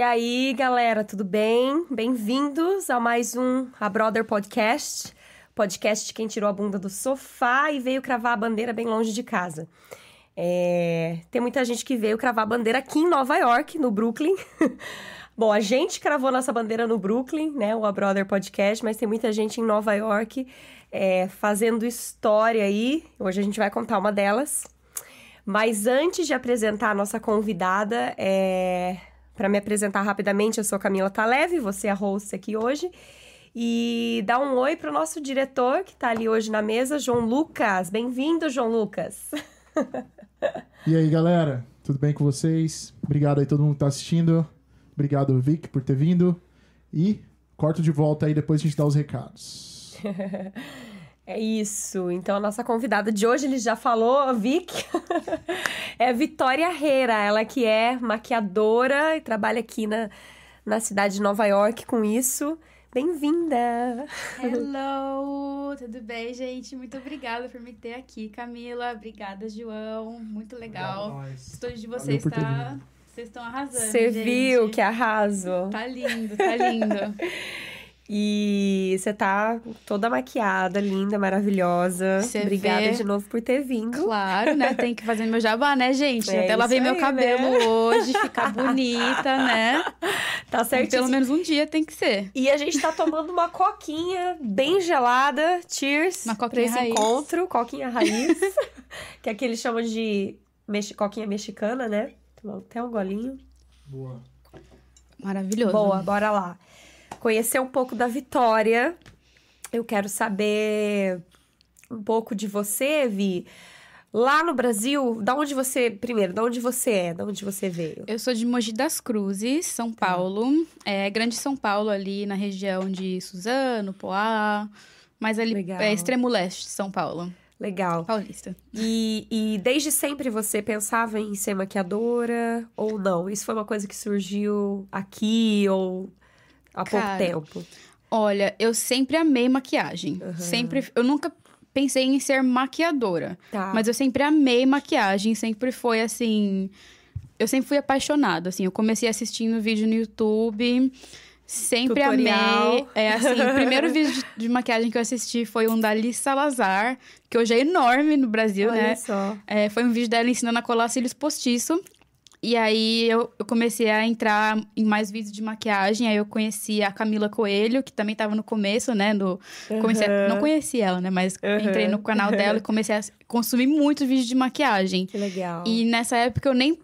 E aí, galera, tudo bem? Bem-vindos a mais um A Brother Podcast. Podcast de quem tirou a bunda do sofá e veio cravar a bandeira bem longe de casa. É... Tem muita gente que veio cravar a bandeira aqui em Nova York, no Brooklyn. Bom, a gente cravou nossa bandeira no Brooklyn, né? O A Brother Podcast, mas tem muita gente em Nova York é, fazendo história aí. Hoje a gente vai contar uma delas. Mas antes de apresentar a nossa convidada, é... para me apresentar rapidamente, eu sou Camila Taleve, você é a host aqui hoje. E dá um oi para o nosso diretor que está ali hoje na mesa, João Lucas. Bem-vindo, João Lucas. e aí, galera? Tudo bem com vocês? Obrigado aí todo mundo que tá assistindo. Obrigado, Vic, por ter vindo. E corto de volta aí, depois a gente dá os recados. É isso. Então, a nossa convidada de hoje, ele já falou, a Vic, é a Vitória Reira. Ela que é maquiadora e trabalha aqui na, na cidade de Nova York com isso. Bem-vinda! Hello! Tudo bem, gente? Muito obrigada por me ter aqui, Camila. Obrigada, João. Muito legal. O estúdio de vocês tá... Vocês estão arrasando. Você viu que arraso? Tá lindo, tá lindo. E você tá toda maquiada, linda, maravilhosa. Cê Obrigada vê... de novo por ter vindo. Claro, né? Tem que fazer meu jabá, né, gente? É Até lavei meu cabelo né? hoje, ficar bonita, né? Tá certo. Pelo menos um dia tem que ser. E a gente tá tomando uma coquinha bem gelada. Cheers. Uma coquinha pra esse raiz. encontro. Coquinha raiz. que aqui eles chamam de mex... coquinha mexicana, né? Até um golinho. Boa. Maravilhoso. Boa, bora lá conhecer um pouco da Vitória. Eu quero saber um pouco de você, Vi. Lá no Brasil, da onde você. Primeiro, da onde você é? Da onde você veio? Eu sou de Mogi das Cruzes, São tá. Paulo. É Grande São Paulo, ali na região de Suzano, Poá. Mas ali Legal. é extremo leste de São Paulo. Legal. Paulista. E, e desde sempre você pensava em ser maquiadora ou não? Isso foi uma coisa que surgiu aqui ou há Cara, pouco tempo? Olha, eu sempre amei maquiagem. Uhum. Sempre. Eu nunca pensei em ser maquiadora. Tá. Mas eu sempre amei maquiagem. Sempre foi assim. Eu sempre fui apaixonada, assim. Eu comecei assistindo vídeo no YouTube. Sempre Tutorial. amei. É assim, o primeiro vídeo de, de, maquiagem que eu assisti foi um da Liz Salazar, que hoje é enorme no Brasil, Olha né? Só. É, foi um vídeo dela ensinando a colar cílios postiço. E aí eu, eu, comecei a entrar em mais vídeos de maquiagem. Aí eu conheci a Camila Coelho, que também estava no começo, né? Do, uhum. comecei a, não conheci ela, né? Mas uhum. entrei no canal dela e comecei a consumir muitos vídeos de maquiagem. Que legal. E nessa época eu nem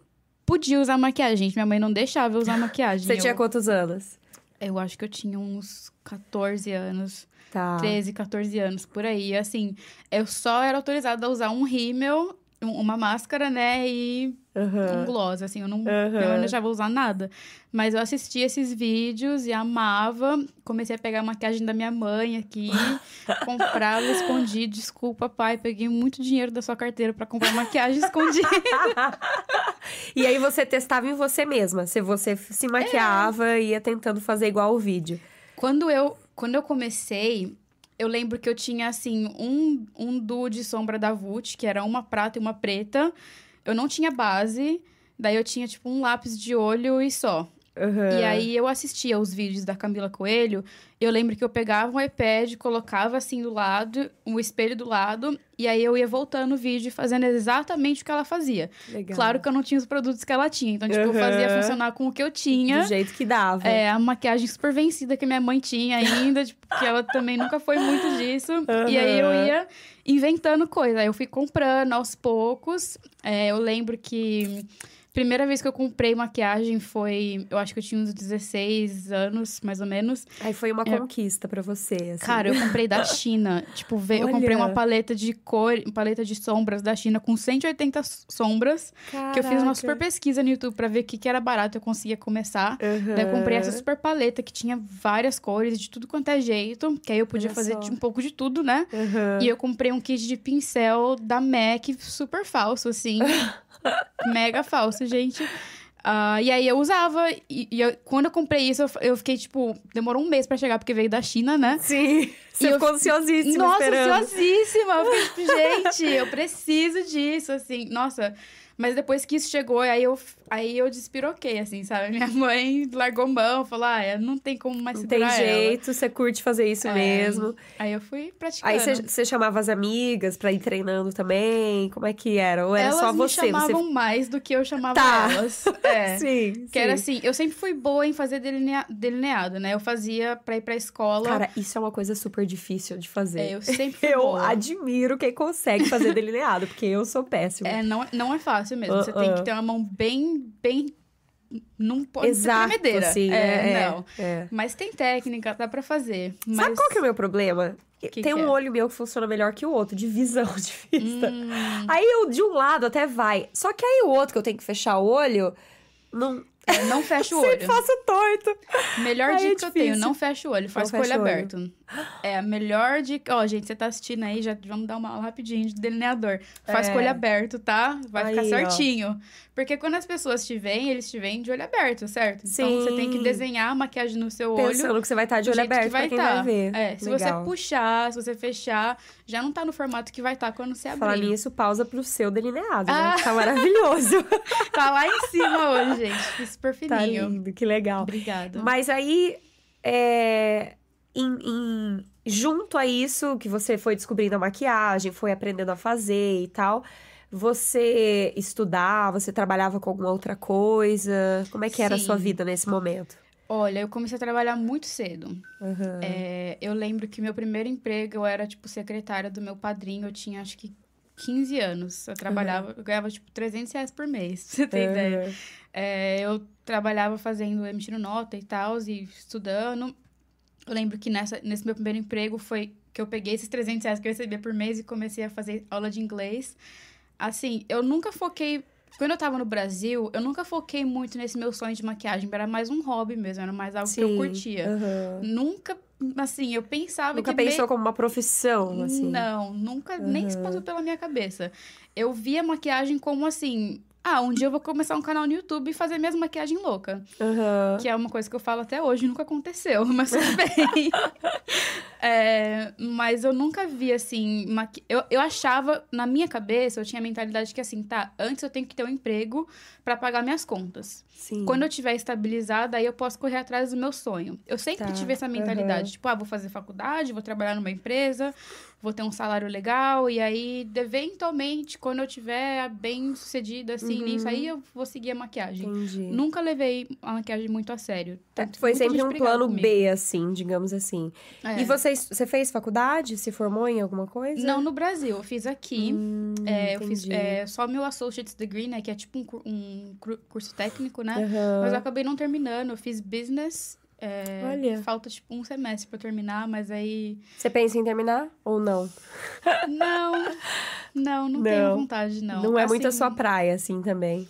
podia usar maquiagem. Minha mãe não deixava eu usar maquiagem. Você eu, tinha quantos anos? Eu acho que eu tinha uns 14 anos. Tá. 13, 14 anos, por aí. Assim, eu só era autorizada a usar um rímel uma máscara, né? E uhum. um gloss, assim. Eu não, uhum. já vou usar nada. Mas eu assisti esses vídeos e amava. Comecei a pegar a maquiagem da minha mãe aqui. comprava escondido. Desculpa, pai. Peguei muito dinheiro da sua carteira para comprar maquiagem escondida. e aí você testava em você mesma. Se você se maquiava é. e ia tentando fazer igual o vídeo. Quando eu, quando eu comecei eu lembro que eu tinha, assim, um, um duo de sombra da Vult, que era uma prata e uma preta. Eu não tinha base. Daí eu tinha, tipo, um lápis de olho e só. Uhum. E aí eu assistia os vídeos da Camila Coelho. Eu lembro que eu pegava um iPad, colocava assim do lado, um espelho do lado, e aí eu ia voltando o vídeo fazendo exatamente o que ela fazia. Legal. Claro que eu não tinha os produtos que ela tinha. Então, tipo, uhum. eu fazia funcionar com o que eu tinha. Do jeito que dava. É, a maquiagem super vencida que minha mãe tinha ainda, tipo, que ela também nunca foi muito disso. Uhum. E aí eu ia inventando coisa. Aí eu fui comprando aos poucos. É, eu lembro que primeira vez que eu comprei maquiagem foi. Eu acho que eu tinha uns 16 anos, mais ou menos. Aí foi uma é... conquista para você. Assim. Cara, eu comprei da China. tipo, ve... eu comprei uma paleta de cor, paleta de sombras da China com 180 sombras. Caraca. Que eu fiz uma super pesquisa no YouTube pra ver o que, que era barato, eu conseguia começar. Uhum. Daí eu comprei essa super paleta que tinha várias cores, de tudo quanto é jeito. Que aí eu podia Olha fazer só. um pouco de tudo, né? Uhum. E eu comprei um kit de pincel da MAC super falso, assim. mega falso, gente. Uh, e aí eu usava, e, e eu, quando eu comprei isso, eu, eu, fiquei, tipo, demorou um mês pra chegar, porque veio da China, né? Sim. Você e ficou eu, ansiosíssima Nossa, esperando. ansiosíssima. Eu fiquei, tipo, gente, eu preciso disso, assim. Nossa, Mas depois que isso chegou, aí eu, aí eu despiroquei, assim, sabe? Minha mãe largou mão, falou, ah, não tem como mais Não tem jeito, você curte fazer isso é. mesmo. Aí eu fui praticando. Aí você chamava as amigas pra ir treinando também? Como é que era? Ou era elas só você? Elas chamavam você... mais do que eu chamava tá. elas. É. sim, Que sim. era assim, eu sempre fui boa em fazer delinea... delineado, né? Eu fazia pra ir pra escola. Cara, isso é uma coisa super difícil de fazer. É, eu sempre fui Eu boa. admiro quem consegue fazer delineado, porque eu sou péssima. É, não, não é fácil mesmo. Uh Você tem -uh. que ter uma mão bem, bem. Não pode Exato, ser tremedeira. assim, é, é, não. é. Mas tem técnica, dá pra fazer. Mas... Sabe qual que é o meu problema? Que tem que um é? olho meu que funciona melhor que o outro, de visão de vista. Hum, Aí eu, de um lado até vai. Só que aí o outro que eu tenho que fechar o olho, não. É, não fecha o Sempre olho. faço torto. Melhor Aí é dica que eu tenho, não fecha o olho, faz com Não o olho o olho. aberto. É a melhor dica. Ó, gente, você tá assistindo aí, já vamos dar uma aula rapidinho de delineador. Faz É. com o olho aberto, tá? Vai ficar Aí, ó. certinho. Porque quando as pessoas te veem, eles te veem de olho aberto, certo? Então você tem que Sim. desenhar a maquiagem no seu olho. Pensando que você vai estar de do olho jeito que aberto pra quem tá. vai ver. É, se Legal. você puxar, se você fechar, já não tá no formato que vai estar quando você abrir. Falar nisso, pausa pro seu delineado, Ah. né? Tá maravilhoso. Tá lá em cima hoje, gente. Fiz super tá fininho. lindo, que legal. Obrigada. Mas aí, é, em- em- junto a isso, que você foi descobrindo a maquiagem, foi aprendendo a fazer e tal, você estudava, você trabalhava com alguma outra coisa? Como é que era a sua Sim. vida nesse momento? Olha, eu comecei a trabalhar muito cedo. Aham. É, eu lembro que meu primeiro emprego eu era, tipo, secretária do meu padrinho. Eu tinha, acho que, 15 anos. Eu trabalhava, eu ganhava, tipo, 300 reais por mês, pra você ter ideia. Aham. É, eu trabalhava fazendo, emitindo nota e tal, e estudando. Eu lembro que nessa, nesse meu primeiro emprego foi que eu peguei esses 300 reais que eu recebia por mês e comecei a fazer aula de inglês. Assim, eu nunca foquei... Quando eu tava no Brasil, eu nunca foquei muito nesse meu sonho de maquiagem. Era mais um hobby mesmo, era mais algo que eu Sim. curtia. Aham. Nunca, assim, eu pensava Nunca que... pensou meio- como uma profissão, assim? Não, nunca, nem se passou pela minha cabeça. Eu via maquiagem como assim... Ah, um dia eu vou começar um canal no YouTube e fazer minhas maquiagem louca. Aham. Que é uma coisa que eu falo até hoje, nunca aconteceu, mas tudo bem. É, mas eu nunca vi, assim... Maqui... Eu, eu achava, na minha cabeça, eu tinha a mentalidade que, assim, tá, antes eu tenho que ter um emprego pra pagar minhas contas. Sim. Quando eu tiver estabilizada, aí eu posso correr atrás do meu sonho. Eu sempre Tá, tive essa mentalidade. aham. Tipo, ah, vou fazer faculdade, vou trabalhar numa empresa, vou ter um salário legal. E aí, eventualmente, quando eu tiver bem sucedida, assim, Uhum. nisso, aí eu vou seguir a maquiagem. Entendi. Nunca levei a maquiagem muito a sério. Tanto- Foi sempre um plano comigo. B, assim, digamos assim. É. E você, você fez faculdade? Se formou em alguma coisa? Não no Brasil, eu fiz aqui. Hum, É, eu fiz é, só meu Associate's Degree, né? Que é tipo um, um curso técnico, né? Aham. Mas eu acabei não terminando. Eu fiz business. é, Olha. Falta, tipo, um semestre pra terminar, mas aí... Você pensa em terminar ou não? Não, não, não, Não. tenho vontade, não. é muito a Assim, sua praia, assim, também.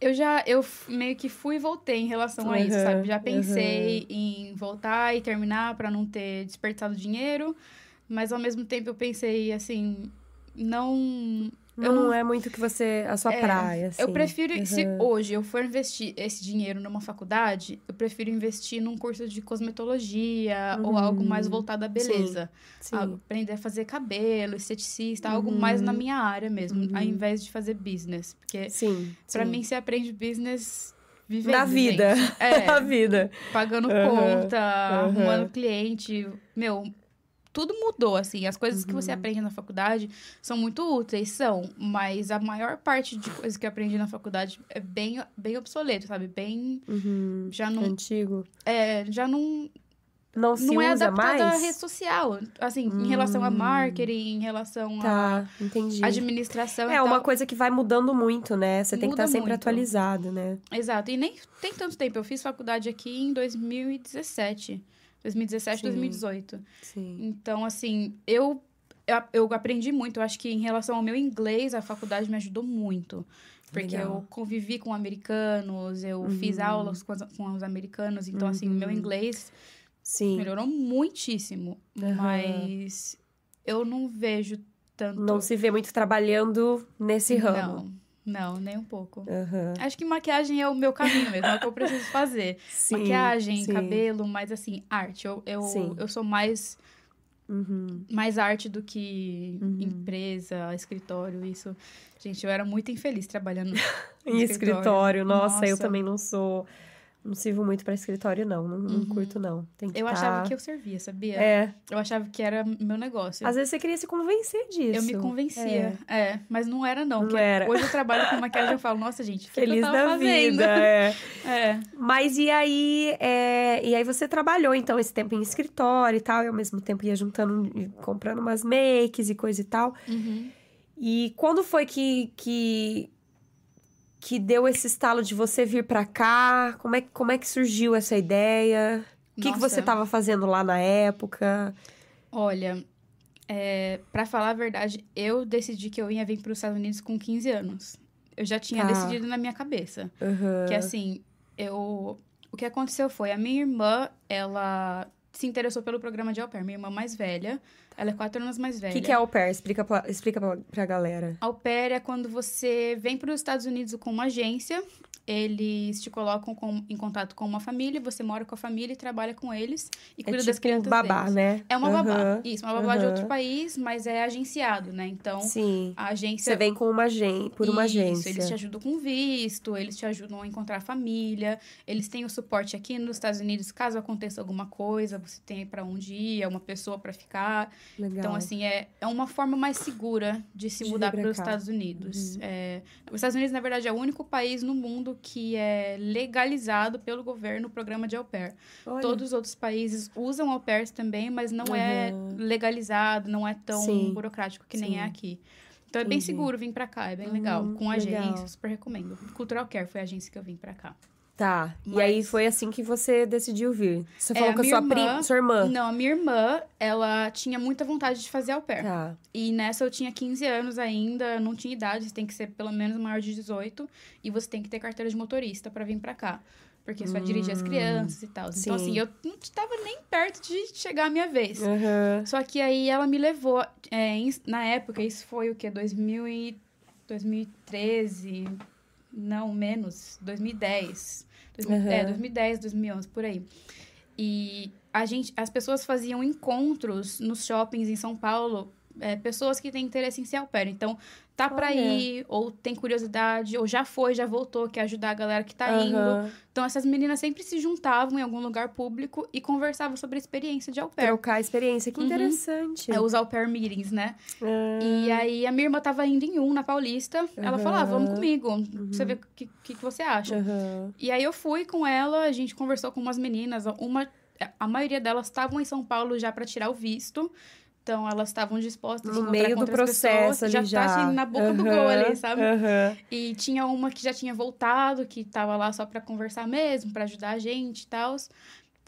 Eu já, eu meio que fui e voltei em relação a isso, sabe? Já pensei em voltar e terminar pra não ter desperdiçado dinheiro, mas ao mesmo tempo eu pensei, assim, não... Eu não, é muito que você... A sua É, praia, assim. Eu prefiro, se Aham. hoje eu for investir esse dinheiro numa faculdade, eu prefiro investir num curso de cosmetologia ou Uhum. algo mais voltado à beleza. Sim. Ah, aprender a fazer cabelo, esteticista, algo mais na minha área mesmo, Uhum. ao invés de fazer business. Porque Sim. pra sim. mim você aprende business vivendo. Na vida. gente. É, Na vida. pagando Aham, conta, aham. arrumando cliente. Meu, tudo mudou, assim. As coisas que Uhum. você aprende na faculdade são muito úteis, são. Mas a maior parte de coisas que eu aprendi na faculdade é bem, bem obsoleto, sabe? Bem... Uhum. Já não... Antigo. É, já não... Não se não é usa adaptado à mais? rede social. Assim, em relação a Hum. marketing, em relação Tá, entendi. a administração e É uma coisa que vai mudando muito, né? Você tem que Muda estar sempre muito. atualizado, né? Exato. E nem tem tanto tempo. Eu fiz faculdade aqui em 2017. 2017, Sim. 2018. Sim. Então, assim, eu, eu, eu aprendi muito. Eu acho que em relação ao meu inglês, a faculdade me ajudou muito. Porque Legal. eu convivi com americanos, eu fiz Uhum. aulas com, com os americanos. Então, assim, o meu Uhum. inglês Sim. melhorou muitíssimo. Aham. Mas eu não vejo tanto... Não se vê muito trabalhando nesse ramo. Não, não, nem um pouco. Aham. Acho que maquiagem é o meu caminho mesmo, é o que eu preciso fazer. Sim, maquiagem, sim. cabelo, mas assim, arte. Eu, eu, Sim. eu sou mais Uhum. Mais arte do que uhum. empresa, escritório, isso. Gente, eu era muito infeliz trabalhando em escritório. escritório. Nossa, Nossa, eu também não sou não sirvo muito para escritório, não. Não, não uhum. curto, não. eu tá... achava que eu servia, sabia? É. Eu achava que era meu negócio. Às vezes você queria se convencer disso. Eu me convencia. É, é mas não era, não. Não era. Hoje eu trabalho com maquiagem e eu falo, nossa, gente, feliz que da fazendo? vida. É. é. Mas e aí, é... e aí você trabalhou, então, esse tempo em escritório e tal, e ao mesmo tempo ia juntando, comprando umas makes e coisa e tal. Uhum. E quando foi que, que que deu esse estalo de você vir para cá? Como é, como é que surgiu essa ideia? O que, que você estava fazendo lá na época? Olha, é, para falar a verdade, eu decidi que eu ia vir para os Estados Unidos com 15 anos. Eu já tinha tá. decidido na minha cabeça. Uhum. Que assim, eu. O que aconteceu foi, a minha irmã, ela se interessou pelo programa de au pair. Minha irmã mais velha, ela é quatro anos mais velha. O que, que, é au pair? Explica pra, explica pra, pra galera. Au pair é quando você vem para os Estados Unidos com uma agência eles te colocam com, em contato com uma família, você mora com a família e trabalha com eles e é cuida tipo das crianças babá, deles. né? É uma uhum. babá. Isso, uma babá uhum. de outro país, mas é agenciado, né? Então, Sim. a agência... Você vem com uma agência, por uma Isso, agência. eles te ajudam com visto, eles te ajudam a encontrar a família, eles têm o suporte aqui nos Estados Unidos, caso aconteça alguma coisa, você tem para onde ir, é uma pessoa para ficar. Legal. Então, assim, é, é uma forma mais segura de se de mudar para os Estados Unidos. Uhum. É, os Estados Unidos, na verdade, é o único país no mundo que é legalizado pelo governo o programa de au pair. Olha. Todos os outros países usam au pairs também, mas não é uhum. é legalizado, não é tão Sim. burocrático que Sim. nem é aqui. Então é bem seguro vir para cá, é bem legal. Com agência, legal. super recomendo. Cultural Care foi a agência que eu vim para cá. Tá. Mas... E aí foi assim que você decidiu vir. Você é, falou com a sua irmã, prima, sua irmã. Não, a minha irmã, ela tinha muita vontade de fazer au pair. Tá. E nessa eu tinha 15 anos ainda, não tinha idade, você tem que ser pelo menos maior de 18 e você tem que ter carteira de motorista para vir para cá. Porque você hum, vai dirigir as crianças e tal. Sim. Então, assim, eu não estava nem perto de chegar a minha vez. Uhum. Só que aí ela me levou. É, na época, isso foi o quê? 2000 e... 2013. Não, menos. 2010. Uhum. É, 2010, 2011, por aí. E a gente, as pessoas faziam encontros nos shoppings em São Paulo, é, pessoas que têm interesse em ser au pair. Então, tá Olha. pra ir, ou tem curiosidade, ou já foi, já voltou, quer ajudar a galera que tá uhum. indo. Então, essas meninas sempre se juntavam em algum lugar público e conversavam sobre a experiência de au pair. Trocar a experiência, que uhum. interessante. É os au pair meetings, né? Uhum. E aí, a minha irmã tava indo em um na Paulista. Ela falou, ah, vamos comigo, uhum. você ver o que, que, que, você acha. E aí, eu fui com ela, a gente conversou com umas meninas, uma... A maioria delas estavam em São Paulo já para tirar o visto. Então, elas estavam dispostas no meio do processo pessoas, já, já tá assim, na boca uhum, do gol ali, sabe? Uhum. E tinha uma que já tinha voltado, que tava lá só para conversar mesmo, para ajudar a gente e tal.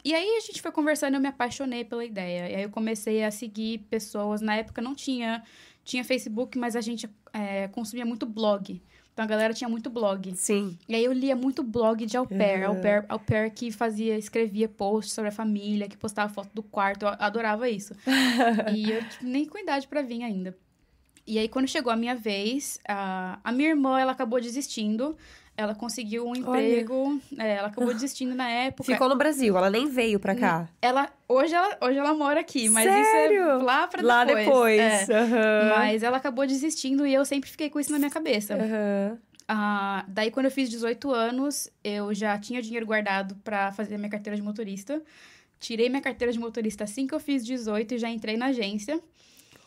E aí a gente foi conversando, eu me apaixonei pela ideia. E aí eu comecei a seguir pessoas. Na época não tinha tinha Facebook, mas a gente é, consumia muito blog. Então a galera tinha muito blog. Sim. E aí eu lia muito blog de au pair, uhum. au pair, au pair que fazia, escrevia posts sobre a família, que postava foto do quarto, eu adorava isso. e eu tipo, nem com idade para vir ainda. E aí quando chegou a minha vez, a, a minha irmã, ela acabou desistindo. Ela conseguiu um emprego, é, ela acabou desistindo na época. Ficou no Brasil, ela nem veio pra cá. Ela hoje ela, hoje ela mora aqui, mas Sério? isso é lá pra depois. Lá depois. É. Uhum. Mas ela acabou desistindo e eu sempre fiquei com isso na minha cabeça. Uhum. Ah, daí, quando eu fiz 18 anos, eu já tinha dinheiro guardado para fazer minha carteira de motorista. Tirei minha carteira de motorista assim que eu fiz 18 e já entrei na agência.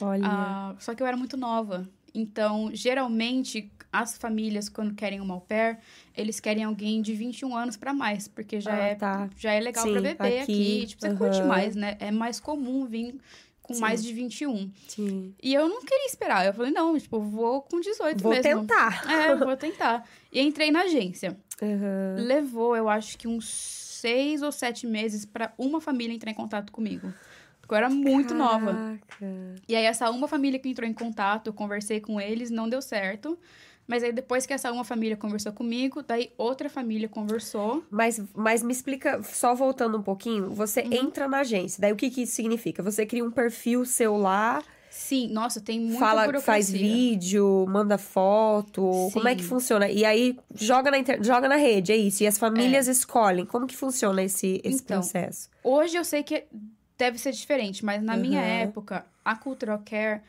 Olha. Ah, só que eu era muito nova. Então, geralmente, as famílias, quando querem uma au pair, eles querem alguém de 21 anos para mais, porque já, ah, é, tá. já é legal para beber aqui. aqui. Tipo, você uhum. curte mais, né? É mais comum vir com Sim. mais de 21. Sim. E eu não queria esperar. Eu falei, não, tipo, vou com 18 vou mesmo. Vou tentar. É, vou tentar. E entrei na agência. Uhum. Levou, eu acho que uns seis ou sete meses para uma família entrar em contato comigo. Eu era muito Caraca. nova. E aí, essa uma família que entrou em contato, eu conversei com eles, não deu certo. Mas aí, depois que essa uma família conversou comigo, daí outra família conversou. Mas, mas me explica, só voltando um pouquinho, você uhum. entra na agência. Daí, o que, que isso significa? Você cria um perfil seu lá... Sim, nossa, tem muita Fala, burocracia. faz vídeo, manda foto. Sim. Como é que funciona? E aí joga na, inter... joga na rede, é isso. E as famílias é. escolhem. Como que funciona esse, esse então, processo? Hoje eu sei que deve ser diferente, mas na uhum. minha época, a Cultural Care,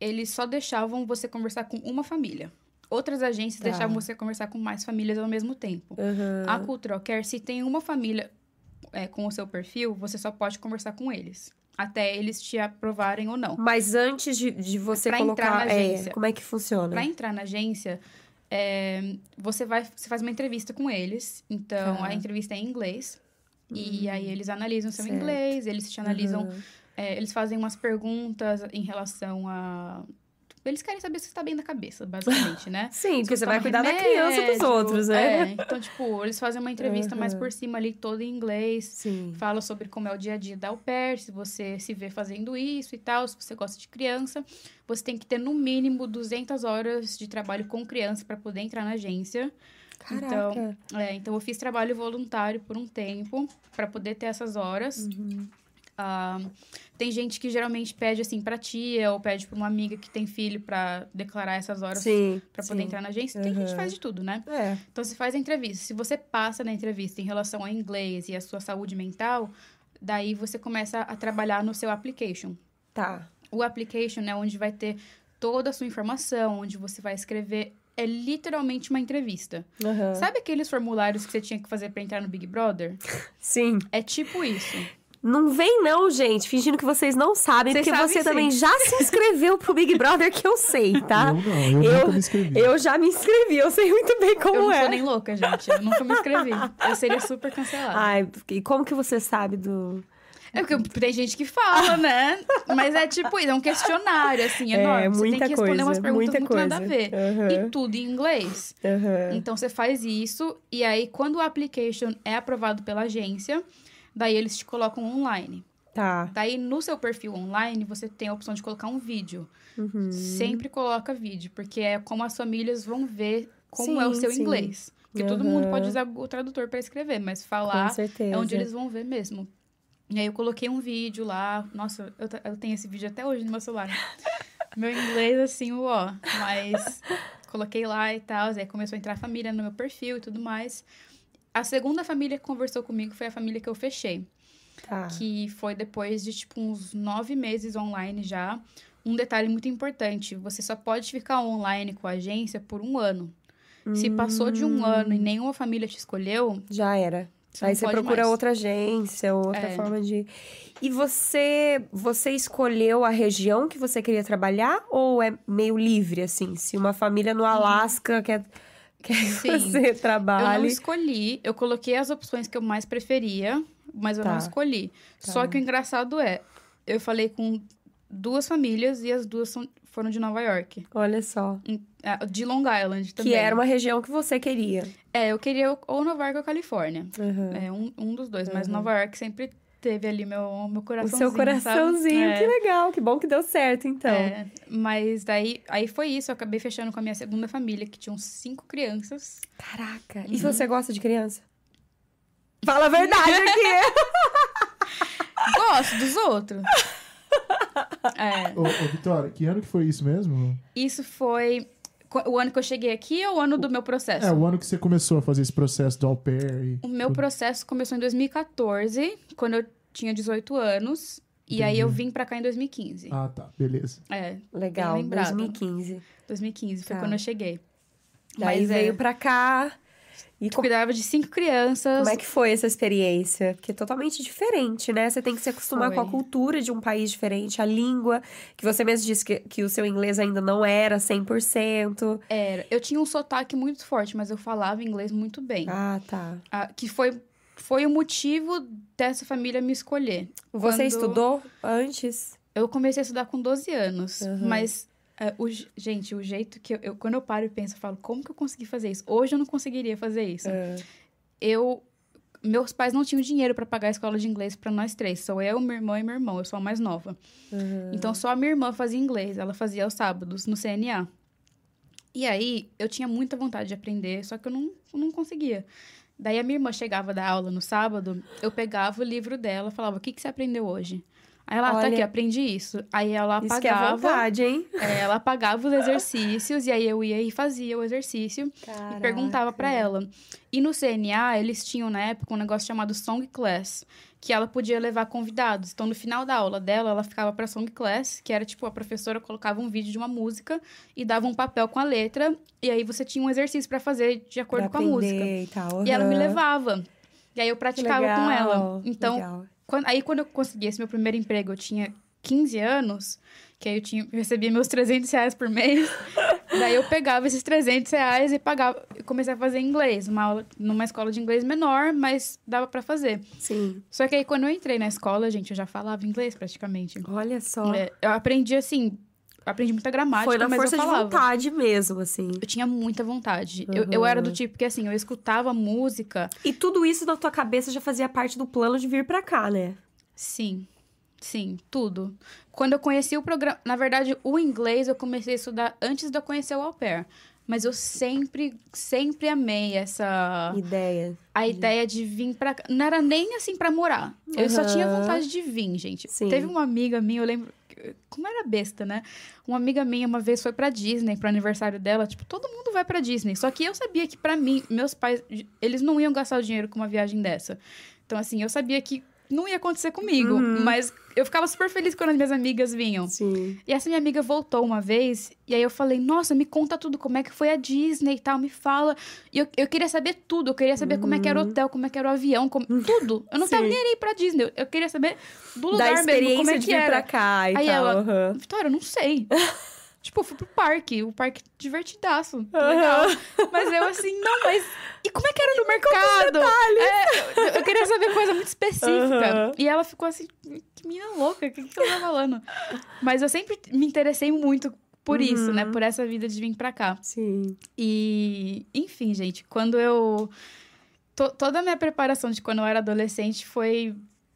eles só deixavam você conversar com uma família. Outras agências tá. deixavam você conversar com mais famílias ao mesmo tempo. Uhum. A Cultural Care, se tem uma família é, com o seu perfil, você só pode conversar com eles. Até eles te aprovarem ou não. Mas antes de, de você pra colocar... Na agência, é, como é que funciona? Pra entrar na agência, é, você, vai, você faz uma entrevista com eles. Então, a entrevista é em inglês. E aí eles analisam seu certo. inglês, eles te analisam, uhum. é, eles fazem umas perguntas em relação a. Eles querem saber se você tá bem da cabeça, basicamente, né? Sim, porque você vai cuidar remédio, da criança dos outros, né? É, então, tipo, eles fazem uma entrevista uhum. mais por cima ali, toda em inglês. Sim. Fala sobre como é o dia a dia da au pair, se você se vê fazendo isso e tal, se você gosta de criança. Você tem que ter, no mínimo, 200 horas de trabalho com criança para poder entrar na agência. Caraca. Então, é, então eu fiz trabalho voluntário por um tempo para poder ter essas horas. Uhum. Uh, tem gente que geralmente pede assim pra tia ou pede pra uma amiga que tem filho para declarar essas horas para poder entrar na agência. Uhum. Tem gente que faz de tudo, né? É. Então você faz a entrevista. Se você passa na entrevista em relação ao inglês e a sua saúde mental, daí você começa a trabalhar no seu application. Tá. O application é onde vai ter toda a sua informação, onde você vai escrever é literalmente uma entrevista. Uhum. Sabe aqueles formulários que você tinha que fazer para entrar no Big Brother? Sim. É tipo isso. Não vem não, gente, fingindo que vocês não sabem, vocês porque sabem você sim. também já se inscreveu pro Big Brother, que eu sei, tá? Eu não, eu, eu nunca me inscrevi. Eu já me inscrevi, eu sei muito bem como é. Eu não é. sou nem louca, gente, eu nunca me inscrevi. Eu seria super cancelada. Ai, e como que você sabe do... É porque tem gente que fala, né? Mas é tipo isso, é um questionário, assim, é, enorme. É, você tem que responder coisa, umas perguntas muito coisa. nada a ver. Uhum. E tudo em inglês. Uhum. Então você faz isso, e aí quando o application é aprovado pela agência, daí eles te colocam online. Tá. Daí no seu perfil online você tem a opção de colocar um vídeo. Uhum. Sempre coloca vídeo, porque é como as famílias vão ver como sim, é o seu sim. inglês. Porque todo mundo pode usar o tradutor para escrever, mas falar é onde eles vão ver mesmo. E aí eu coloquei um vídeo lá. Nossa, eu, eu tenho esse vídeo até hoje no meu celular. meu inglês, assim, ó. Mas coloquei lá e tal. Aí começou a entrar a família no meu perfil e tudo mais. A segunda família que conversou comigo foi a família que eu fechei. Tá. Que foi depois de, tipo, uns nove meses online já. Um detalhe muito importante: você só pode ficar online com a agência por um ano. Hum. Se passou de um ano e hum. nenhuma família te escolheu. Já era. Você Aí você procura mais. outra agência, outra é. forma de. E você você escolheu a região que você queria trabalhar ou é meio livre assim? Se uma família no Alasca quer quer Sim. você trabalhe. Eu não escolhi, eu coloquei as opções que eu mais preferia, mas eu tá. não escolhi. Tá. Só que o engraçado é, eu falei com duas famílias e as duas são, foram de Nova York. Olha só. De Long Island também. Que era uma região que você queria. É, eu queria ou Nova York ou Califórnia. Uhum. É, um, um dos dois. Uhum. Mas Nova York sempre teve ali meu, meu coraçãozinho. O seu coraçãozinho, que legal, que bom que deu certo, então. É, mas daí aí foi isso, eu acabei fechando com a minha segunda família, que tinha uns cinco crianças. Caraca, uhum. e você gosta de criança? Fala a verdade aqui! Gosto dos outros. É. Ô, ô, Vitória, que ano que foi isso mesmo? Isso foi o ano que eu cheguei aqui ou o ano do meu processo? É, o ano que você começou a fazer esse processo do au pair. E o meu tudo. processo começou em 2014, quando eu tinha 18 anos. Entendi. E aí eu vim pra cá em 2015. Ah, tá. Beleza. É. Legal. 2015. 2015 foi tá. quando eu cheguei. Daí Mas veio é... pra cá. E cuidava de cinco crianças. Como é que foi essa experiência? Porque é totalmente diferente, né? Você tem que se acostumar foi. com a cultura de um país diferente, a língua, que você mesmo disse que, que o seu inglês ainda não era 100%. Era. Eu tinha um sotaque muito forte, mas eu falava inglês muito bem. Ah, tá. Ah, que foi, foi o motivo dessa família me escolher. Você Quando... estudou antes? Eu comecei a estudar com 12 anos, uhum. mas é, o, gente, o jeito que eu, eu, Quando eu paro e penso, eu falo, como que eu consegui fazer isso? Hoje eu não conseguiria fazer isso. É. Eu. Meus pais não tinham dinheiro para pagar a escola de inglês para nós três. Sou eu, minha irmã e meu irmão. Eu sou a mais nova. Uhum. Então, só a minha irmã fazia inglês. Ela fazia aos sábados, no CNA. E aí, eu tinha muita vontade de aprender, só que eu não, não conseguia. Daí, a minha irmã chegava da aula no sábado, eu pegava o livro dela falava, o que, que você aprendeu hoje? Aí ela, Olha, tá aqui, aprendi isso. Aí ela apagava. Isso é vontade, hein? É, ela apagava os exercícios e aí eu ia e fazia o exercício Caraca. e perguntava para ela. E no CNA, eles tinham na época um negócio chamado Song Class, que ela podia levar convidados. Então, no final da aula dela, ela ficava para song class, que era tipo a professora colocava um vídeo de uma música e dava um papel com a letra, e aí você tinha um exercício para fazer de acordo pra com a música. E, tal, uhum. e ela me levava. E aí eu praticava legal, com ela. Então, quando, aí quando eu consegui esse meu primeiro emprego, eu tinha 15 anos, que aí eu, tinha, eu recebia meus 300 reais por mês. Daí eu pegava esses 300 reais e pagava. Comecei a fazer inglês, uma aula numa escola de inglês menor, mas dava para fazer. Sim. Só que aí quando eu entrei na escola, gente, eu já falava inglês praticamente. Olha só. É, eu aprendi assim. Aprendi muita gramática, Foi na força de vontade mesmo, assim. Eu tinha muita vontade. Uhum. Eu, eu era do tipo que, assim, eu escutava música. E tudo isso na tua cabeça já fazia parte do plano de vir pra cá, né? Sim. Sim, tudo. Quando eu conheci o programa. Na verdade, o inglês eu comecei a estudar antes de eu conhecer o au pair. Mas eu sempre, sempre amei essa. Ideia. A ideia de vir pra cá. Não era nem assim pra morar. Eu só tinha vontade de vir, gente. Sim. Teve uma amiga minha, eu lembro. Como era besta, né? Uma amiga minha uma vez foi pra Disney, pro aniversário dela. Tipo, todo mundo vai pra Disney. Só que eu sabia que, para mim, meus pais, eles não iam gastar o dinheiro com uma viagem dessa. Então, assim, eu sabia que não ia acontecer comigo. Uhum. Mas eu ficava super feliz quando as minhas amigas vinham. Sim. E essa minha amiga voltou uma vez, e aí eu falei, nossa, me conta tudo, como é que foi a Disney e tal, me fala. E eu, eu queria saber tudo, eu queria saber uhum. como é que era o hotel, como é que era o avião, como, tudo. Eu não Sim. tava nem aí pra Disney, eu queria saber do lugar da mesmo, como é que de era. pra cá e aí tal. ela, uhum. Vitória, eu não sei. Tipo, eu fui pro parque, o parque divertidaço. Uhum. Legal. Mas eu assim, não, mas. E como é que era no mercado? É, eu queria saber coisa muito específica. Uhum. E ela ficou assim, que minha louca, o que, que ela tá falando? Mas eu sempre me interessei muito por uhum. isso, né? Por essa vida de vir pra cá. Sim. E, enfim, gente, quando eu. toda a minha preparação de quando eu era adolescente foi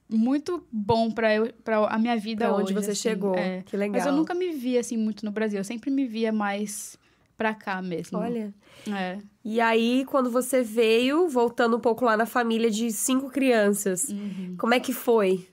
muito bom para eu para a minha vida pra hoje. onde você assim, chegou. É. Que legal. Mas eu nunca me via assim muito no Brasil. Eu sempre me via mais pra cá mesmo. Olha. É. E aí, quando você veio, voltando um pouco lá na família de cinco crianças, uhum. como é que foi?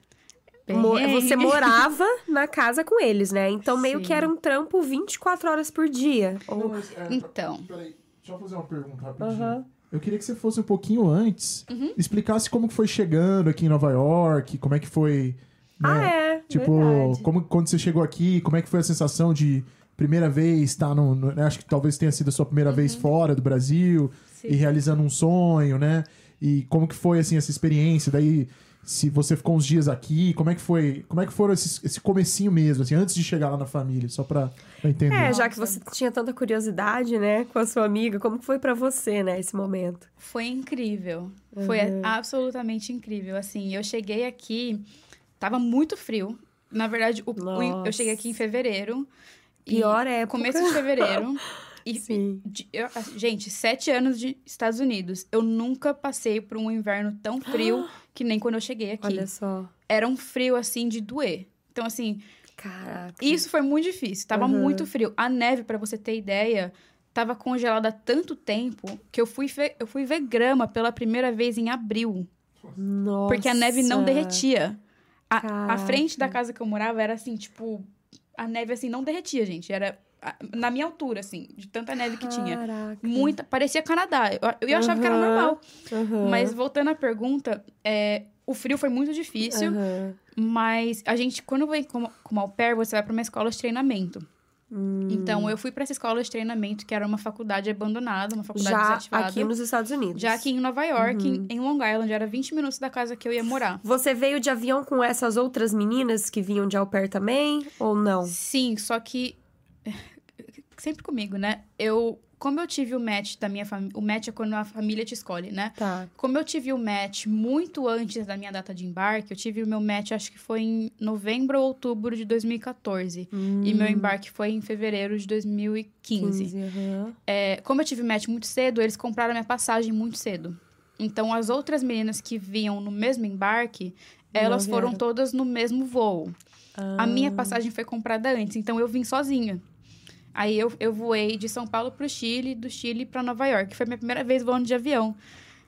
Mo você morava na casa com eles, né? Então, meio Sim. que era um trampo 24 horas por dia. Não, mas, é, Então. Peraí, deixa eu fazer uma pergunta rapidinho. Uhum. Eu queria que você fosse um pouquinho antes, Uhum. explicasse como que foi chegando aqui em Nova York, como é que foi. né? Ah, é. Tipo, verdade. como quando você chegou aqui, como é que foi a sensação de primeira vez estar no. no- né? acho que talvez tenha sido a sua primeira vez fora do Brasil Sim. e realizando um sonho, né? E como que foi assim essa experiência? Daí, se você ficou uns dias aqui, como é que foi? Como é que foram esses, esse comecinho mesmo, assim, antes de chegar lá na família, só pra, pra entender. É, já que você tinha tanta curiosidade, né, com a sua amiga, como que foi pra você, né, esse momento? Foi incrível. Foi Uhum. absolutamente incrível. Assim, eu cheguei aqui, tava muito frio. Na verdade, o- o- eu cheguei aqui em fevereiro. e Pior época. Começo de fevereiro. E, Sim. de- eu- gente, sete anos de Estados Unidos. Eu nunca passei por um inverno tão frio que nem quando eu cheguei aqui. Olha só. Era um frio, assim, de doer. Então, assim, Caraca. isso foi muito difícil. Tava Uhum. muito frio. A neve, pra você ter ideia, tava congelada há tanto tempo que eu fui, ver, eu fui ver grama pela primeira vez em abril. Nossa. Porque a neve não derretia. A, a frente da casa que eu morava era assim, tipo... A neve, assim, não derretia, gente. Era na minha altura, assim, de tanta neve que tinha. Caraca. Muita... Parecia Canadá. Eu, eu achava que era normal. Uhum. Mas voltando à pergunta, é, o frio foi muito difícil. Uhum. Mas a gente, quando vem como, como au pair, você vai para uma escola de treinamento. Hum. Então, eu fui para essa escola de treinamento, que era uma faculdade abandonada, uma faculdade Já desativada. aqui nos Estados Unidos. Já aqui em Nova York, Uhum. em, em Long Island, era 20 minutos da casa que eu ia morar. Você veio de avião com essas outras meninas que vinham de au pair também? Ou não? Sim, só que. Sempre comigo, né? Eu. Como eu tive o match da minha família. O match é quando a família te escolhe, né? Tá. Como eu tive o match muito antes da minha data de embarque, eu tive o meu match, acho que foi em novembro ou outubro de 2014. E meu embarque foi em fevereiro de 2015. 15. uhum. É, como eu tive o match muito cedo, eles compraram minha passagem muito cedo. Então, as outras meninas que vinham no mesmo embarque, elas foram todas no mesmo voo. A minha passagem foi comprada antes, então eu vim sozinha. Aí eu, eu voei de São Paulo pro Chile, do Chile para Nova York. Foi minha primeira vez voando de avião.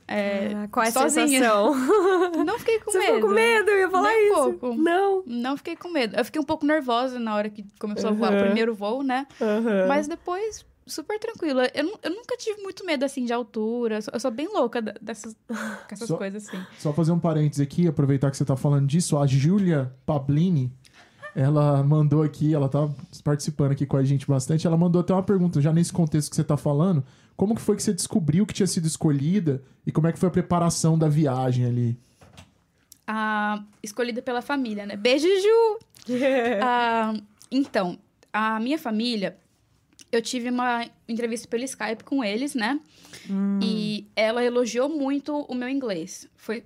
É, Caraca, qual é a sozinha. sensação? não fiquei com Você medo. ficou com medo? Eu ia falar Nem isso. um pouco. Não. Não fiquei com medo. Eu fiquei um pouco nervosa na hora que começou a voar o Uhum. primeiro voo, né? Uhum. Mas depois super tranquila. Eu, eu nunca tive muito medo, assim, de altura. Eu sou bem louca dessas, dessas só, coisas, assim. Só fazer um parênteses aqui, aproveitar que você tá falando disso. A Júlia Pablini, ela mandou aqui, ela tá participando aqui com a gente bastante. Ela mandou até uma pergunta, já nesse contexto que você tá falando. Como que foi que você descobriu que tinha sido escolhida? E como é que foi a preparação da viagem ali? Ah, escolhida pela família, né? Beijo, Ju! ah, então, a minha família eu tive uma entrevista pelo Skype com eles, né? Hum. E ela elogiou muito o meu inglês. Foi,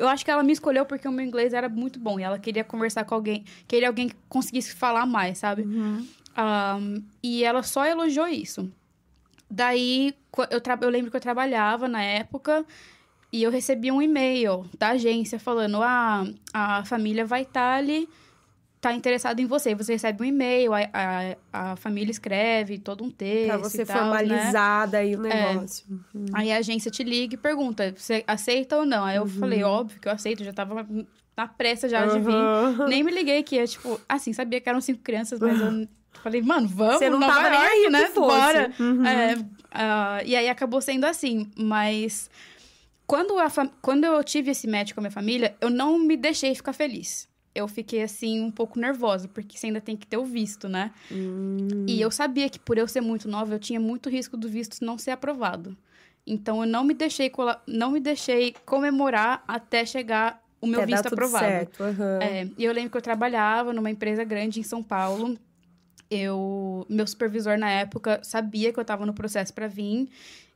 eu acho que ela me escolheu porque o meu inglês era muito bom e ela queria conversar com alguém, queria alguém que conseguisse falar mais, sabe? Uhum. Um, e ela só elogiou isso. Daí, eu, eu lembro que eu trabalhava na época e eu recebi um e-mail da agência falando: ah, a família vai estar tá ali tá interessado em você. Você recebe um e-mail, a, a, a, família escreve todo um texto. Pra você tal, formalizar né? daí o é. negócio. É. Uhum. Aí a agência te liga e pergunta: você aceita ou não? Aí eu uhum. falei, óbvio que eu aceito, já tava na pressa já uhum. de vir. Nem me liguei que é tipo, assim, sabia que eram cinco crianças, mas eu falei, mano, vamos, Você não Nova tava York, nem aí, né? Bora. Uhum. É, uh, e aí acabou sendo assim, mas. Quando, a quando eu tive esse match com a minha família, eu não me deixei ficar feliz eu fiquei assim um pouco nervosa, porque você ainda tem que ter o visto, né? Hum. E eu sabia que por eu ser muito nova, eu tinha muito risco do visto não ser aprovado. Então eu não me deixei não me deixei comemorar até chegar o meu visto aprovado. Certo. Uhum. É, e eu lembro que eu trabalhava numa empresa grande em São Paulo. Eu, meu supervisor na época sabia que eu estava no processo para vir.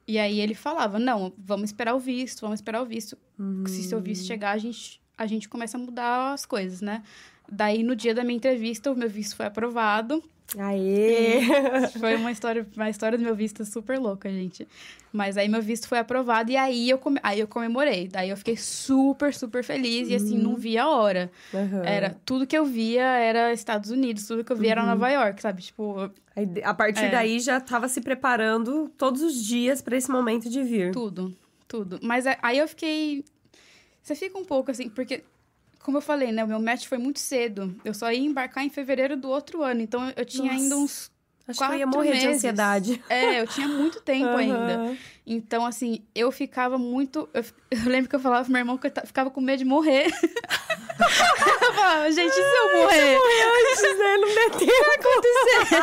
E aí ele falava: "Não, vamos esperar o visto, vamos esperar o visto. Hum. Se seu visto chegar, a gente a gente começa a mudar as coisas, né? Daí, no dia da minha entrevista, o meu visto foi aprovado. Aê! foi uma história, uma história do meu visto super louca, gente. Mas aí meu visto foi aprovado e aí eu, come, aí eu comemorei. Daí eu fiquei super, super feliz e assim, não uhum. via a hora. Uhum. Era, tudo que eu via era Estados Unidos, tudo que eu via uhum. era Nova York, sabe? Tipo... A partir é. daí já tava se preparando todos os dias para esse momento de vir. Tudo, tudo. Mas aí eu fiquei você fica um pouco assim, porque, como eu falei, né? O meu match foi muito cedo. Eu só ia embarcar em fevereiro do outro ano. Então, eu tinha Nossa. ainda uns Acho Quatro que eu ia morrer meses. de ansiedade. É, eu tinha muito tempo uhum. ainda. Então, assim, eu ficava muito. Eu, eu, lembro que eu falava pro meu irmão que eu ficava com medo de morrer. eu gente, se eu morrer? morrer antes, né? Não der tempo. acontecer.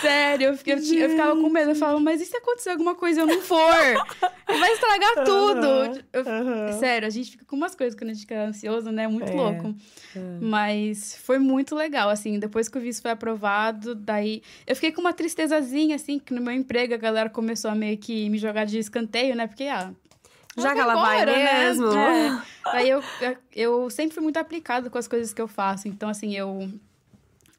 Sério, eu, eu, eu, ficava com medo. Eu falava, mas e se acontecer alguma coisa e eu não for? Vai estragar tudo. Uhum. Eu, sério, a gente fica com umas coisas quando a gente fica ansioso, né? Muito é. louco. É. Mas foi muito legal, assim. Depois que o visto foi aprovado, daí eu fiquei com uma tristezazinha, assim, que no meu emprego a galera começou a meio que me jogar de escanteio, né? Porque, ah. Já que ela embora, vai né? mesmo. Né? É. Aí eu, eu sempre fui muito aplicada com as coisas que eu faço. Então, assim, eu.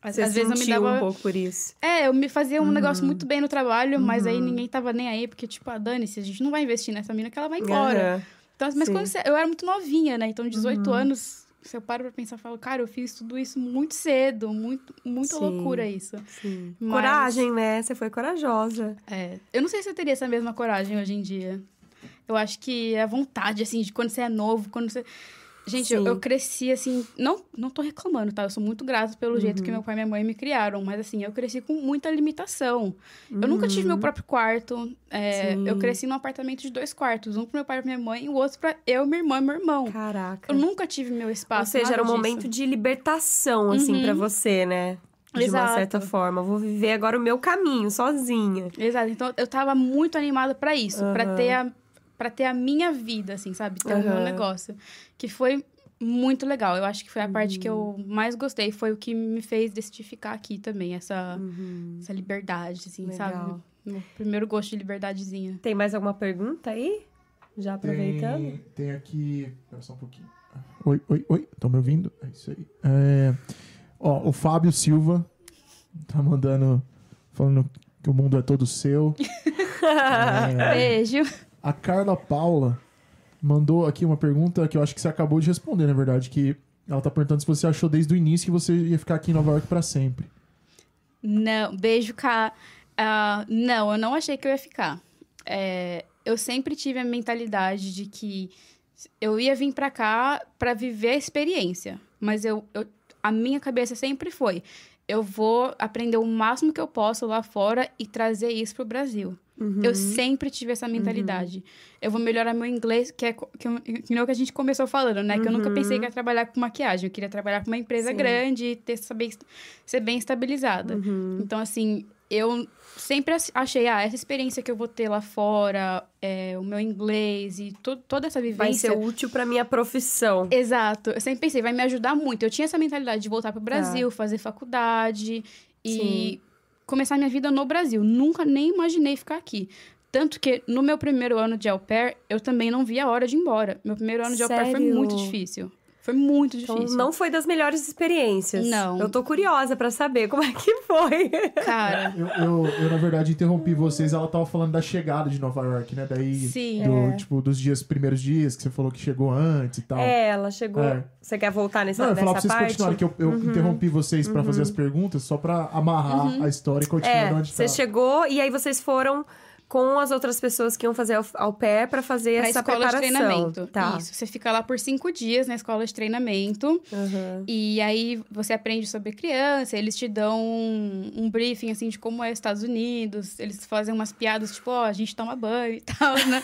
Você às vezes eu me dava um pouco por isso. É, eu me fazia um uhum. negócio muito bem no trabalho, uhum. mas aí uhum. ninguém tava nem aí, porque, tipo, a Dani-se, a gente não vai investir nessa mina que ela vai embora. Uhum. Então, mas Sim. quando você, eu era muito novinha, né? Então, 18 uhum. anos, se eu paro pra pensar, eu falo, cara, eu fiz tudo isso muito cedo, muito, muita sim, loucura isso. Sim. Mas... Coragem, né? Você foi corajosa. É. Eu não sei se eu teria essa mesma coragem hoje em dia. Eu acho que é a vontade, assim, de quando você é novo, quando você. Gente, eu, eu, cresci assim. Não, não tô reclamando, tá? Eu sou muito grata pelo uhum. jeito que meu pai e minha mãe me criaram. Mas assim, eu cresci com muita limitação. Uhum. Eu nunca tive meu uhum. próprio quarto. É, eu cresci num apartamento de dois quartos. Um pro meu pai e minha mãe e o outro pra eu, minha irmã e meu irmão. Caraca. Eu nunca tive meu espaço. Ou seja, era um disso. momento de libertação, assim, uhum. para você, né? De Exato. uma certa forma. vou viver agora o meu caminho, sozinha. Exato. Então, eu tava muito animada para isso. Uhum. para ter a para ter a minha vida, assim, sabe? Ter uhum. o meu negócio. Que foi muito legal. Eu acho que foi a uhum. parte que eu uhum. mais gostei. Foi o que me fez decidir ficar aqui também. Essa, uhum. essa liberdade, assim, legal. sabe? Meu primeiro gosto de liberdadezinha. Tem mais alguma pergunta aí? Já aproveitando? Tem, tem aqui... Espera só um pouquinho. Oi, oi, oi. Estão me ouvindo? É isso aí. É... Ó, o Fábio Silva tá mandando... Falando que o mundo é todo seu. é... Beijo. A Carla Paula mandou aqui uma pergunta que eu acho que você acabou de responder, na verdade, que ela tá perguntando se você achou desde o início que você ia ficar aqui em Nova York para sempre. Não, beijo, Cá. Uh, não, eu não achei que eu ia ficar. É, eu sempre tive a mentalidade de que eu ia vir para cá para viver a experiência, mas eu, eu, a minha cabeça sempre foi: eu vou aprender o máximo que eu posso lá fora e trazer isso pro Brasil. Uhum. Eu sempre tive essa mentalidade. Uhum. Eu vou melhorar meu inglês, que é que, que, não é que a gente começou falando, né? Uhum. Que eu nunca pensei que ia trabalhar com maquiagem. Eu queria trabalhar com uma empresa Sim. grande e ter, saber, ser bem estabilizada. Uhum. Então, assim, eu sempre achei, ah, essa experiência que eu vou ter lá fora, é, o meu inglês e to toda essa vivência... Vai ser útil para minha profissão. Exato. Eu sempre pensei, vai me ajudar muito. Eu tinha essa mentalidade de voltar pro Brasil, tá. fazer faculdade e Sim. começar minha vida no Brasil. Nunca nem imaginei ficar aqui. Tanto que no meu primeiro ano de au pair, eu também não vi a hora de ir embora. Meu primeiro ano Sério? de au pair foi muito difícil. Foi muito então, difícil. Então, não foi das melhores experiências. Não. Eu tô curiosa para saber como é que foi. Cara. Eu, eu, eu, na verdade, interrompi vocês. Ela tava falando da chegada de Nova York, né? Daí. Sim. Do, é. Tipo, dos dias, primeiros dias, que você falou que chegou antes e tal. É, ela chegou. É. Você quer voltar nessa, não, eu nessa pra vocês parte? continuarem, que eu, eu uhum. interrompi vocês para uhum. fazer as perguntas, só para amarrar uhum. a história e continuar é, onde Você tá. chegou e aí vocês foram com as outras pessoas que iam fazer ao pé para fazer pra essa escola preparação. de treinamento. Tá. Isso. Você fica lá por cinco dias na escola de treinamento. Uhum. E aí você aprende sobre criança. Eles te dão um, um, briefing assim de como é os Estados Unidos. Eles fazem umas piadas tipo, ó, oh, a gente toma banho e tal, né?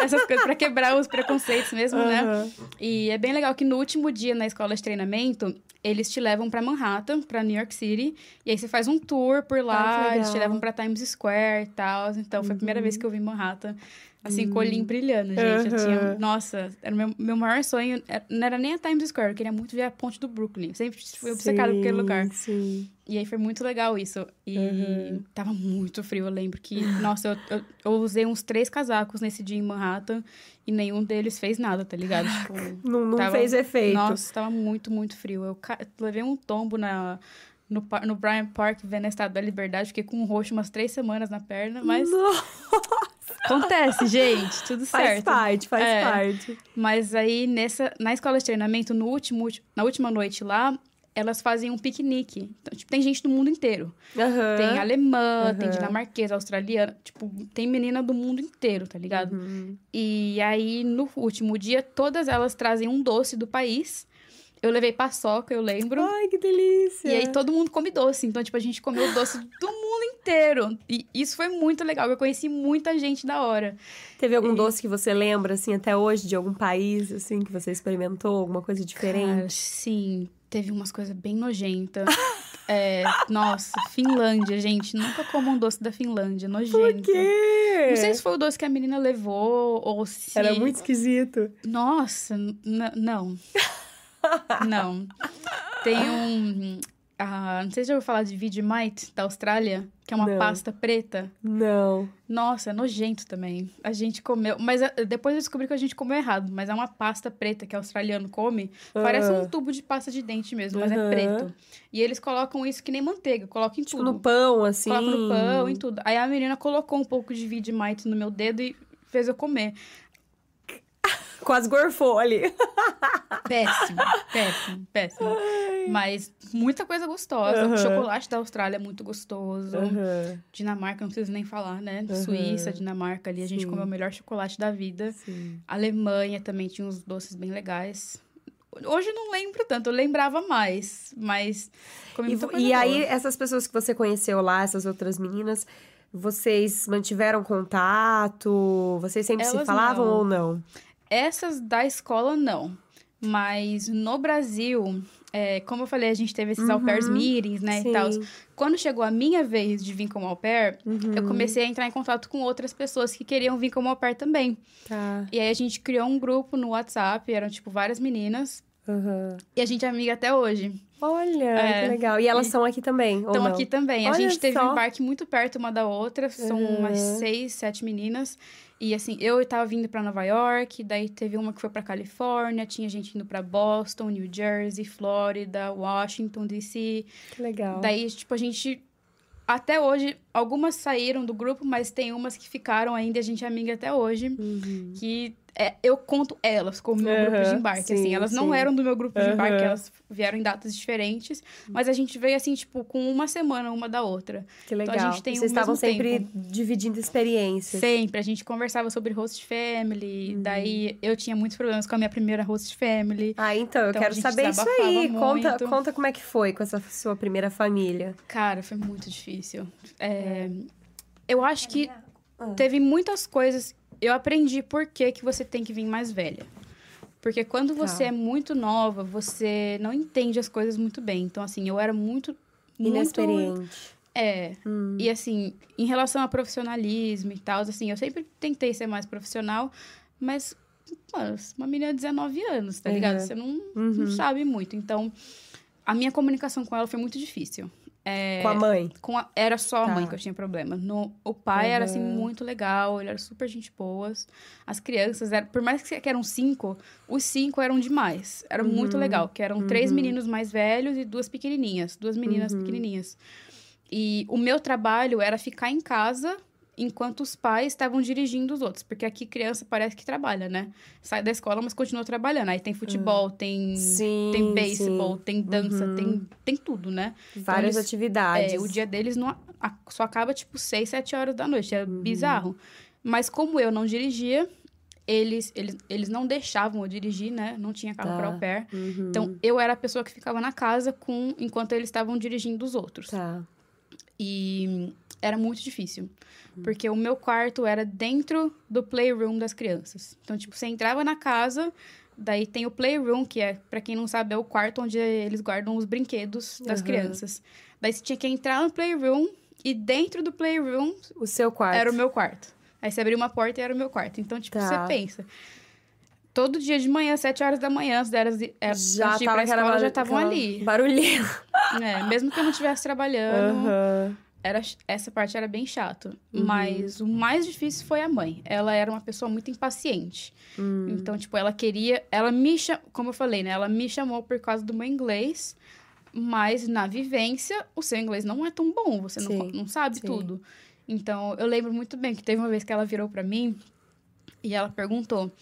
Essas coisas para quebrar os preconceitos mesmo, uhum. né? E é bem legal que no último dia na escola de treinamento, eles te levam para Manhattan, para New York City, e aí você faz um tour por lá, ah, eles te levam para Times Square e tal. Então, foi primeira vez que eu vi Manhattan, assim, uhum. com o olhinho brilhando, gente. Uhum. Eu tinha, nossa, era o meu, meu maior sonho, é, não era nem a Times Square, eu queria muito ver a ponte do Brooklyn. Eu sempre fui obcecada por aquele lugar. Sim. E aí foi muito legal isso. E uhum. tava muito frio, eu lembro que, nossa, eu, eu, eu, usei uns três casacos nesse dia em Manhattan e nenhum deles fez nada, tá ligado? Tipo, não não tava, fez efeito. Nossa, tava muito, muito frio. Eu levei um tombo na, no, no Bryant Park vendo a Estátua da Liberdade. Fiquei com um roxo umas três semanas na perna, mas. Nossa. Acontece, gente, tudo faz certo. Faz parte, faz é. parte. Mas aí, nessa, na escola de treinamento, no último, na última noite lá, elas fazem um piquenique. Então, tipo, tem gente do mundo inteiro. Uhum. Tem alemã, uhum. tem dinamarquesa, australiana. Tipo, tem menina do mundo inteiro, tá ligado? Uhum. E aí, no último dia, todas elas trazem um doce do país. Eu levei paçoca, eu lembro. Ai, que delícia! E aí todo mundo come doce. Então, tipo, a gente comeu doce do mundo inteiro. E isso foi muito legal. Eu conheci muita gente da hora. Teve algum e... doce que você lembra, assim, até hoje, de algum país, assim, que você experimentou? Alguma coisa diferente? Cara, sim teve umas coisas bem nojentas. é, nossa, Finlândia, gente. Nunca como um doce da Finlândia, nojento. Por quê? Não sei se foi o doce que a menina levou ou se. Era muito esquisito. Nossa, não. Não. Tem um. Ah, não sei se já ouviu falar de Vegemite da Austrália, que é uma não. pasta preta. Não. Nossa, é nojento também. A gente comeu, mas ah, depois eu descobri que a gente comeu errado, mas é uma pasta preta que o australiano come. Parece um tubo de pasta de dente mesmo, mas é preto. E eles colocam isso que nem manteiga, colocam em tipo tudo. no pão, assim. Colocam no pão, em tudo. Aí a menina colocou um pouco de Vegemite no meu dedo e fez eu comer. Quase gorfou ali. Péssimo, péssimo, péssimo. Ai. Mas muita coisa gostosa. Uhum. O chocolate da Austrália é muito gostoso. Uhum. Dinamarca, não preciso nem falar, né? Uhum. Suíça, Dinamarca ali, a gente comeu o melhor chocolate da vida. Sim. Alemanha também tinha uns doces bem legais. Hoje não lembro tanto, eu lembrava mais, mas E, e aí, essas pessoas que você conheceu lá, essas outras meninas, vocês mantiveram contato? Vocês sempre Elas se falavam não. ou não? Essas da escola, não. Mas no Brasil, é, como eu falei, a gente teve esses uhum, au pairs meetings, né, sim. e tal. Quando chegou a minha vez de vir como au pair, uhum. eu comecei a entrar em contato com outras pessoas que queriam vir como au pair também. Tá. E aí a gente criou um grupo no WhatsApp, eram, tipo, várias meninas. Uhum. E a gente é amiga até hoje. Olha, é, que legal. E elas estão aqui também, Estão aqui também. Olha a gente teve só. um embarque muito perto uma da outra. São umas seis, sete meninas. E assim, eu estava vindo para Nova York, daí teve uma que foi para Califórnia, tinha gente indo para Boston, New Jersey, Flórida, Washington DC. Que legal. Daí, tipo, a gente até hoje, algumas saíram do grupo, mas tem umas que ficaram ainda, a gente é amiga até hoje. Uhum. Que é, eu conto elas como meu grupo de embarque, sim, assim. Elas sim. não eram do meu grupo de embarque, elas vieram em datas diferentes. Mas a gente veio, assim, tipo, com uma semana uma da outra. Que legal. Então, a gente tem Vocês estavam sempre tempo. dividindo experiências. Sempre. A gente conversava sobre host family. Uhum. Daí, eu tinha muitos problemas com a minha primeira host family. Ah, então, eu então, quero saber isso aí. Conta, conta como é que foi com essa sua primeira família. Cara, foi muito difícil. É, eu acho que ah. teve muitas coisas eu aprendi por que, que você tem que vir mais velha. Porque quando você tá. é muito nova, você não entende as coisas muito bem. Então, assim, eu era muito. Inexperiente. Muito... É. Hum. E, assim, em relação a profissionalismo e tal, assim, eu sempre tentei ser mais profissional, mas, mano, uma menina de 19 anos, tá uhum. ligado? Você não, uhum. não sabe muito. Então, a minha comunicação com ela foi muito difícil. É, com a mãe? Com a, era só a tá. mãe que eu tinha problema. No, o pai uhum. era, assim, muito legal, ele era super gente boas. As crianças, eram, por mais que, que eram cinco, os cinco eram demais. Era uhum. muito legal, que eram uhum. três meninos mais velhos e duas pequenininhas. Duas meninas uhum. pequenininhas. E o meu trabalho era ficar em casa enquanto os pais estavam dirigindo os outros. Porque aqui criança parece que trabalha, né? Sai da escola, mas continua trabalhando. Aí tem futebol, ah. tem, sim, tem beisebol, tem dança, uhum. tem, tem tudo, né? Então, Várias então, eles, atividades. É, o dia deles não, só acaba, tipo, seis, sete horas da noite. É uhum. bizarro. Mas como eu não dirigia, eles, eles, eles não deixavam eu dirigir, né? Não tinha carro tá. para o pé. Uhum. Então, eu era a pessoa que ficava na casa com enquanto eles estavam dirigindo os outros. Tá. E era muito difícil. Porque o meu quarto era dentro do playroom das crianças. Então, tipo, você entrava na casa, daí tem o playroom, que é, para quem não sabe, é o quarto onde eles guardam os brinquedos das uhum. crianças. Daí você tinha que entrar no playroom e dentro do playroom. O seu quarto. Era o meu quarto. Aí você abria uma porta e era o meu quarto. Então, tipo, tá. você pensa. Todo dia de manhã, sete horas da manhã, as delas é, já de ir pra escola, já estavam ali. Barulhinho. É, mesmo que eu não estivesse trabalhando. Uhum era, essa parte era bem chato. Uhum. Mas o mais difícil foi a mãe. Ela era uma pessoa muito impaciente. Uhum. Então, tipo, ela queria. Ela me chamou, como eu falei, né? Ela me chamou por causa do meu inglês. Mas na vivência, o seu inglês não é tão bom. Você não, não sabe Sim. tudo. Então, eu lembro muito bem que teve uma vez que ela virou para mim e ela perguntou: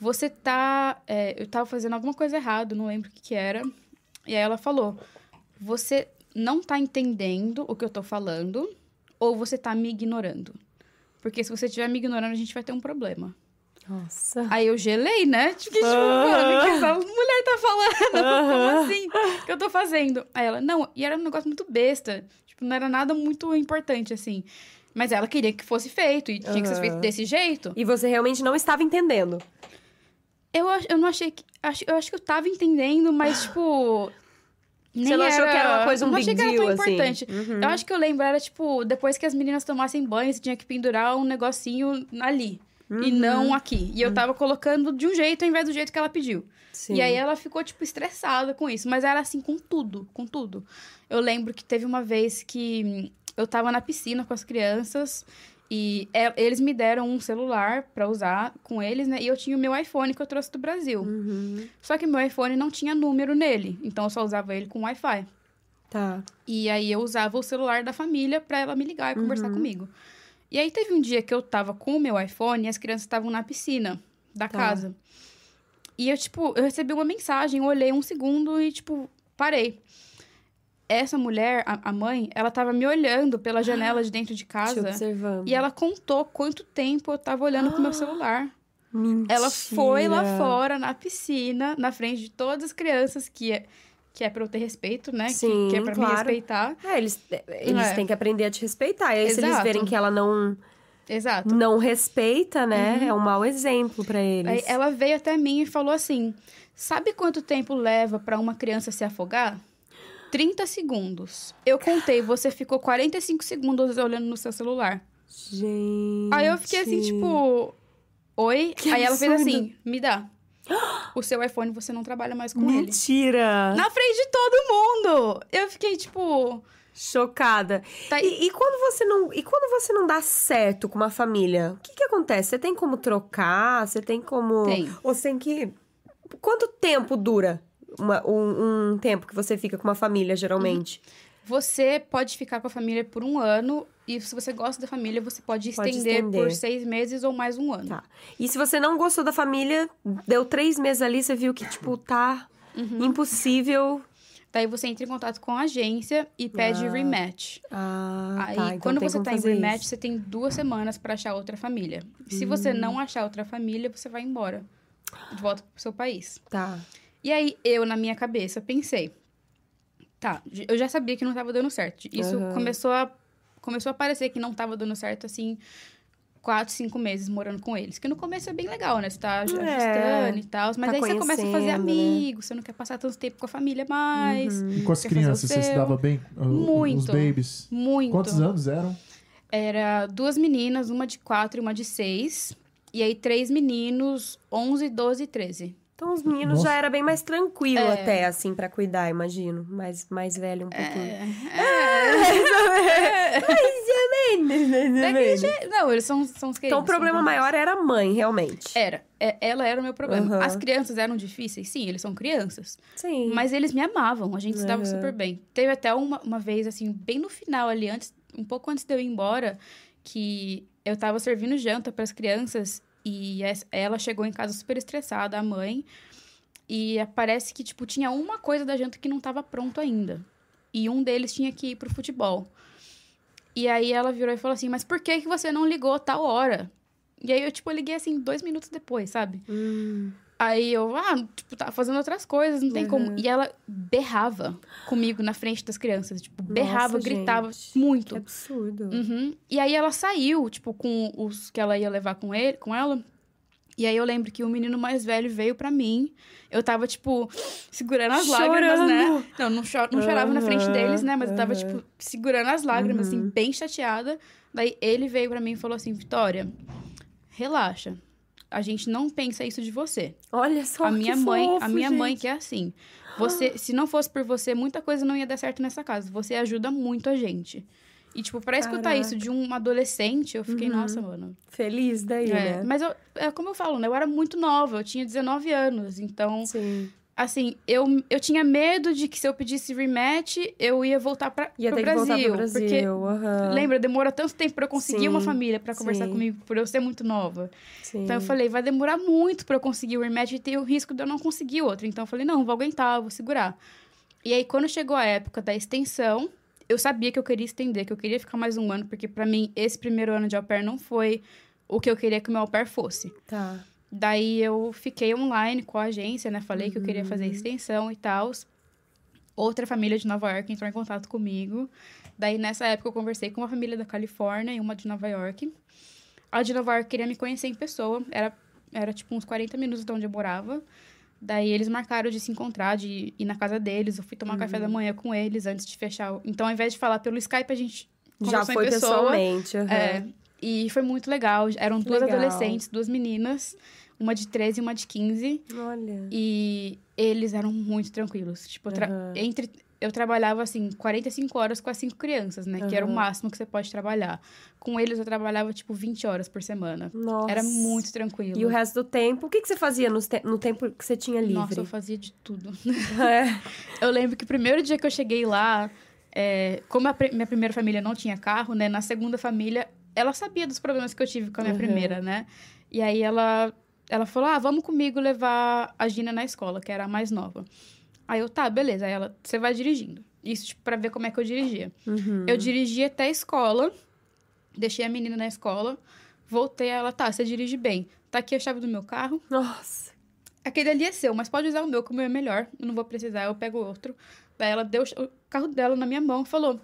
Você tá. É, eu tava fazendo alguma coisa errada, não lembro o que, que era. E aí ela falou: Você não tá entendendo o que eu tô falando ou você tá me ignorando. Porque se você estiver me ignorando, a gente vai ter um problema. Nossa. Aí eu gelei, né? Tipo, tipo mano, que essa mulher tá falando? Como assim? O que eu tô fazendo? Aí ela, não, e era um negócio muito besta. Tipo, não era nada muito importante, assim. Mas ela queria que fosse feito e tinha que ser feito desse jeito. E você realmente não estava entendendo. Eu, eu não achei que. Eu acho que eu tava entendendo, mas, tipo. Nem Você não achou era... que era uma coisa um não big achei que era tão assim. importante. Uhum. Eu acho que eu lembro, era tipo, depois que as meninas tomassem banho, você tinha que pendurar um negocinho ali. Uhum. E não aqui. E eu uhum. tava colocando de um jeito ao invés do jeito que ela pediu. Sim. E aí ela ficou, tipo, estressada com isso. Mas era assim com tudo, com tudo. Eu lembro que teve uma vez que eu tava na piscina com as crianças e é, eles me deram um celular para usar com eles, né? E eu tinha o meu iPhone que eu trouxe do Brasil. Uhum. Só que meu iPhone não tinha número nele, então eu só usava ele com Wi-Fi. Tá. E aí eu usava o celular da família para ela me ligar e conversar uhum. comigo. E aí teve um dia que eu tava com o meu iPhone e as crianças estavam na piscina da tá. casa. E eu, tipo, eu recebi uma mensagem, olhei um segundo e, tipo, parei essa mulher, a, mãe, ela tava me olhando pela janela de dentro de casa. Te observando. E ela contou quanto tempo eu tava olhando pro meu celular. Mentira. Ela foi lá fora, na piscina, na frente de todas as crianças, que é, que é pra eu ter respeito, né? Sim, que, que é pra claro. me respeitar. É, eles, eles é. têm que aprender a te respeitar. E aí, Exato. se eles verem que ela não... Exato. Não respeita, né? Uhum. É um mau exemplo para eles. Aí ela veio até mim e falou assim: Sabe quanto tempo leva para uma criança se afogar? 30 segundos. Eu contei, você ficou 45 segundos olhando no seu celular. Gente. Aí eu fiquei assim, tipo, oi? Que Aí absurdo. ela fez assim, me dá. O seu iPhone você não trabalha mais com Mentira. ele. Mentira! Na frente de todo mundo! Eu fiquei, tipo. Chocada. Tá... E, e, quando você não e quando você não dá certo com uma família, o que que acontece? Você tem como trocar? Você tem como? Tem. Ou você tem que quanto tempo dura uma, um, um, tempo que você fica com uma família, geralmente? Uhum. você pode ficar com a família por um ano. E se você gosta da família, você pode estender, Pode estender. por seis meses ou mais um ano. Tá. E se você não gostou da família, deu três meses ali, você viu que, tipo, tá Uhum. impossível. Daí você entra em contato com a agência e pede Ah. rematch. Ah, Aí, tá. Então quando você tá em rematch, isso. você tem duas semanas pra achar outra família. Se você Hum. não achar outra família, você vai embora. De volta pro seu país. Tá. E aí, eu, na minha cabeça, pensei... Tá, eu já sabia que não tava dando certo. Isso Aham. começou a... Começou a parecer que não tava dando certo, assim... Quatro, cinco meses morando com eles. Que no começo é bem legal, né? Você tá É. ajustando e tal. Mas Tá aí você começa a fazer né? amigos. Você não quer passar tanto tempo com a família mais. E com as crianças, você se dava bem? O- Os Muito. babies? Muito. Quantos anos eram? Era duas meninas, uma de quatro e uma de seis. E aí, três meninos, 11, 12 e 13. Então os meninos Nossa. já era bem mais tranquilo É. até, assim, pra cuidar, imagino. Mais, mais velho um pouquinho. É. Mais ou menos, mais ou Daquele menos. Não, eles são, são os queridos. Então o problema maior era a mãe, realmente. Era. É, ela era o meu problema. Aham. As crianças eram difíceis? Sim, eles são crianças. Sim. Mas eles me amavam. A gente se dava Aham. super bem. Teve até uma, uma vez, assim, bem no final ali, antes, um pouco antes de eu ir embora, que eu tava servindo janta para as crianças e ela chegou em casa super estressada, a mãe. E parece que, tipo, tinha uma coisa da janta que não tava pronto ainda. E um deles tinha que ir pro futebol. E aí ela virou e falou assim, mas por que, que você não ligou a tal hora? E aí eu, tipo, liguei assim, dois minutos depois, sabe? Hum, Aí eu, ah, tipo, tava fazendo outras coisas, não tem Uhum. como. E ela berrava comigo na frente das crianças. Tipo, berrava, Nossa, gritava gente, muito. que absurdo. Uhum. E aí ela saiu, tipo, com os que ela ia levar com ele, com ela. E aí eu lembro que o menino mais velho veio pra mim. Eu tava, tipo, segurando as lágrimas, né? Chorando. Não, não, cho não chorava na frente deles, né? Mas eu tava, tipo, segurando as lágrimas, assim, Uhum. bem chateada. Daí ele veio pra mim e falou assim: Vitória, relaxa. A gente não pensa isso de você Olha só a minha que mãe, fofo, a minha mãe gente. que é assim. Você, se não fosse por você, muita coisa não ia dar certo nessa casa. Você ajuda muito a gente. E tipo, pra escutar Caraca. isso de um adolescente, eu fiquei, Uhum. nossa, mano. Feliz daí, É, né? Mas eu, é como eu falo, né? Eu era muito nova, eu tinha 19 anos, então Sim. Assim, eu, eu tinha medo de que se eu pedisse rematch, eu ia voltar ter que Brasil. Brasil. Porque aham. Lembra, demora tanto tempo pra eu conseguir Sim, uma família pra conversar sim. comigo, por eu ser muito nova. Sim. Então eu falei, vai demorar muito pra eu conseguir o rematch e ter o risco de eu não conseguir outro. Então eu falei, não, vou aguentar, vou segurar. E aí, quando chegou a época da extensão, eu sabia que eu queria estender, que eu queria ficar mais um ano, porque pra mim, esse primeiro ano de au pair não foi o que eu queria que o meu au pair fosse. Tá. Daí eu fiquei online com a agência, né? Falei que eu queria fazer extensão e tal. Outra família de Nova York entrou em contato comigo. Daí, nessa época, eu conversei com uma família da Califórnia e uma de Nova York. A de Nova York queria me conhecer em pessoa. Era, era tipo uns 40 minutos de onde eu morava. Daí eles marcaram de se encontrar, de ir na casa deles. Eu fui tomar café da manhã com eles antes de fechar. Então, ao invés de falar pelo Skype, a gente Já foi pessoa. pessoalmente. aham. É, e foi muito legal. Eram duas Legal. adolescentes, duas meninas, uma de 13 e uma de 15. Olha. E eles eram muito tranquilos. Tipo, eu tra- Aham. entre eu trabalhava assim 45 horas com as cinco crianças, né, que era o máximo que você pode trabalhar. Com eles eu trabalhava tipo 20 horas por semana. Nossa. Era muito tranquilo. E o resto do tempo, o que, que você fazia no, te- no tempo que você tinha livre? Nossa, eu fazia de tudo. É. Eu lembro que o primeiro dia que eu cheguei lá, é, como a pri- minha primeira família não tinha carro, né? Na segunda família, ela sabia dos problemas que eu tive com a minha Uhum. primeira, né? E aí ela, ela falou: ah, vamos comigo levar a Gina na escola, que era a mais nova. Aí eu, tá, beleza. Aí ela, você vai dirigindo. Isso, tipo, pra ver como é que eu dirigia. Uhum. Eu dirigi até a escola, deixei a menina na escola, voltei, ela, tá, você dirige bem. Tá aqui a chave do meu carro. Nossa. Aquele ali é seu, mas pode usar o meu, que o meu é melhor. Eu não vou precisar, eu pego outro. Daí ela deu o carro dela na minha mão e falou: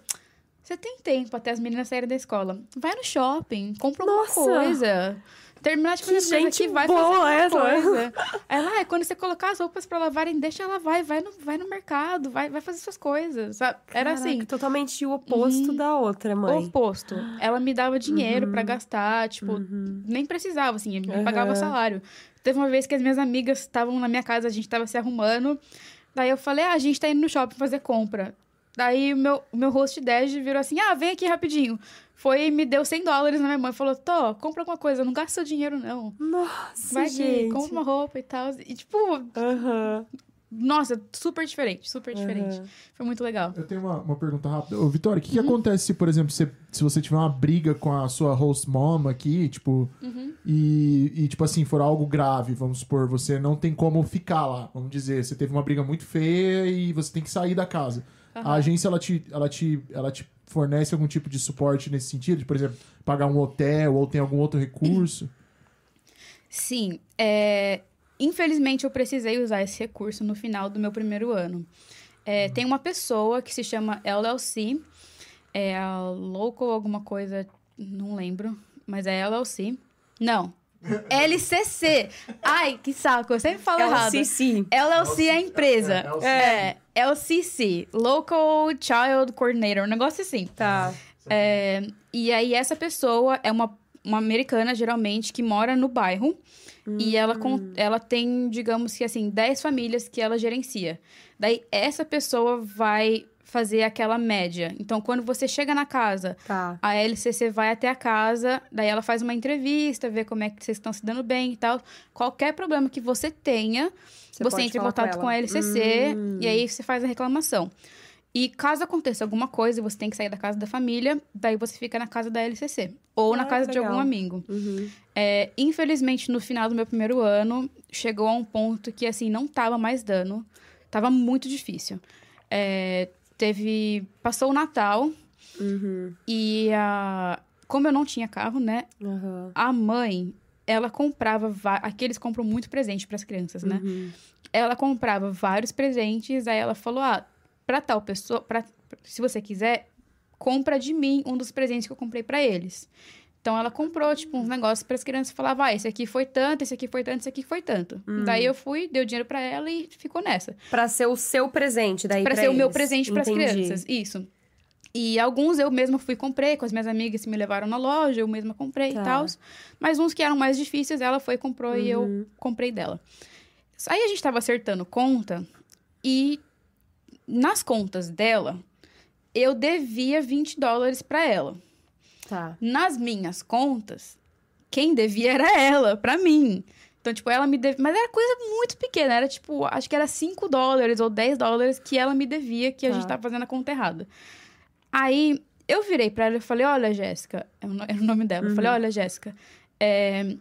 Você tem tempo até as meninas saírem da escola. Vai no shopping, compra alguma Nossa! coisa. Terminar de Que fazer gente aqui, vai boa fazer essa. alguma coisa. Ela, ah, quando você colocar as roupas pra lavarem, deixa ela vai, vai no, vai no mercado, vai, vai fazer suas coisas. sabe? Era Caraca, assim, Totalmente o oposto Uhum. da outra, mãe. oposto. Ela me dava dinheiro Uhum. pra gastar, tipo, Uhum. nem precisava, assim, me Aham. pagava salário. Teve uma vez que as minhas amigas estavam na minha casa, a gente tava se arrumando. Daí eu falei, ah, a gente tá indo no shopping fazer compra. Daí o meu, o meu host Dej virou assim, ah, vem aqui rapidinho. Foi e me deu 100 dólares na minha mãe. Falou, Tô, compra alguma coisa, não gasta seu dinheiro, não. Nossa, Vai aqui, gente. compra uma roupa e tal. E tipo, Aham. Nossa, super diferente, super diferente. Uhum. Foi muito legal. Eu tenho uma, uma pergunta rápida. Ô, Vitória, o que, que uhum. acontece se, por exemplo, se, se você tiver uma briga com a sua host mom aqui, tipo, uhum. e, e, tipo assim, for algo grave, vamos supor, você não tem como ficar lá, vamos dizer, você teve uma briga muito feia e você tem que sair da casa. A agência, ela te, ela, te, ela te fornece algum tipo de suporte nesse sentido? De, por exemplo, pagar um hotel ou tem algum outro recurso? Sim. É, Infelizmente, eu precisei usar esse recurso no final do meu primeiro ano. É, tem uma pessoa que se chama LLC, é a Local alguma coisa, não lembro, mas é LLC. Não, LCC. Ai, que saco, eu sempre falo errado. LCC. LLC é a empresa. É, LCC, Local Child Coordinator, um negócio assim. Tá. É, e aí, essa pessoa é uma, uma americana, geralmente, que mora no bairro. Hum. E ela, ela tem, digamos que assim, 10 famílias que ela gerencia. Daí, essa pessoa vai fazer aquela média. Então, quando você chega na casa, tá. a LCC vai até a casa, daí ela faz uma entrevista, vê como é que vocês estão se dando bem e tal. Qualquer problema que você tenha, você, você entra em contato com, com, a LCC hum. e aí você faz a reclamação. E caso aconteça alguma coisa e você tem que sair da casa da família, daí você fica na casa da LCC. Ou ah, na casa de algum amigo. Uhum. É, infelizmente, no final do meu primeiro ano, chegou a um ponto que, assim, não tava mais dando. Tava muito difícil. É, teve... Passou o Natal. Uhum. E a... Como eu não tinha carro, né? Uhum. A mãe, ela comprava... Aqui eles compram muito presente para as crianças, né? Uhum. Ela comprava vários presentes. Aí ela falou, ah para tal pessoa, pra, se você quiser, compra de mim um dos presentes que eu comprei para eles. Então ela comprou, tipo, uns negócios para as crianças falava, ah, esse aqui foi tanto, esse aqui foi tanto, esse aqui foi tanto. Hum. Daí eu fui, dei o dinheiro para ela e ficou nessa. Para ser o seu presente, daí Para ser eles. o meu presente para as crianças. Isso. E alguns eu mesma fui comprei, com as minhas amigas me levaram na loja, eu mesma comprei tá. e tal. Mas uns que eram mais difíceis, ela foi comprou uhum. e eu uhum. comprei dela. Aí a gente tava acertando conta e nas contas dela, eu devia 20 dólares para ela. Tá. Nas minhas contas, quem devia era ela, para mim. Então, tipo, ela me devia. Mas era coisa muito pequena. Era tipo, acho que era 5 dólares ou 10 dólares que ela me devia, que tá. a gente tava fazendo a conta errada. Aí eu virei pra ela e falei: Olha, Jéssica. É o nome dela. Uhum. Eu falei: uhum. Olha, Jéssica. É,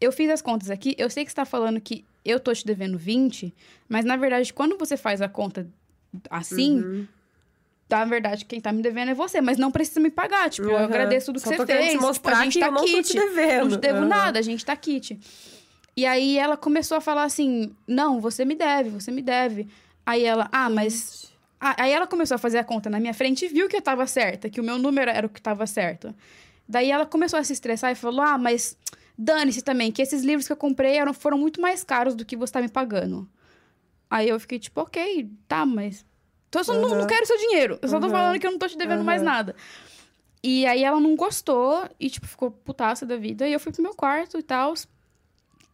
eu fiz as contas aqui. Eu sei que você tá falando que eu tô te devendo 20, mas na verdade, quando você faz a conta assim, uhum. Na verdade, quem tá me devendo é você, mas não precisa me pagar. Tipo, uhum. eu agradeço tudo que Só você fez. Te mostrar tipo, a gente que tá eu não kit. te devendo. Não te devo uhum. nada, a gente tá kit. E aí ela começou a falar assim: não, você me deve, você me deve. Aí ela, ah, mas. Aí ela começou a fazer a conta na minha frente e viu que eu tava certa, que o meu número era o que tava certo. Daí ela começou a se estressar e falou: ah, mas dane-se também, que esses livros que eu comprei eram, foram muito mais caros do que você tá me pagando. Aí eu fiquei tipo, ok, tá, mas. Então eu só uhum. não, não, quero seu dinheiro. Eu só tô falando que eu não tô te devendo mais nada. E aí ela não gostou e, tipo, ficou putaça da vida. E eu fui pro meu quarto e tal.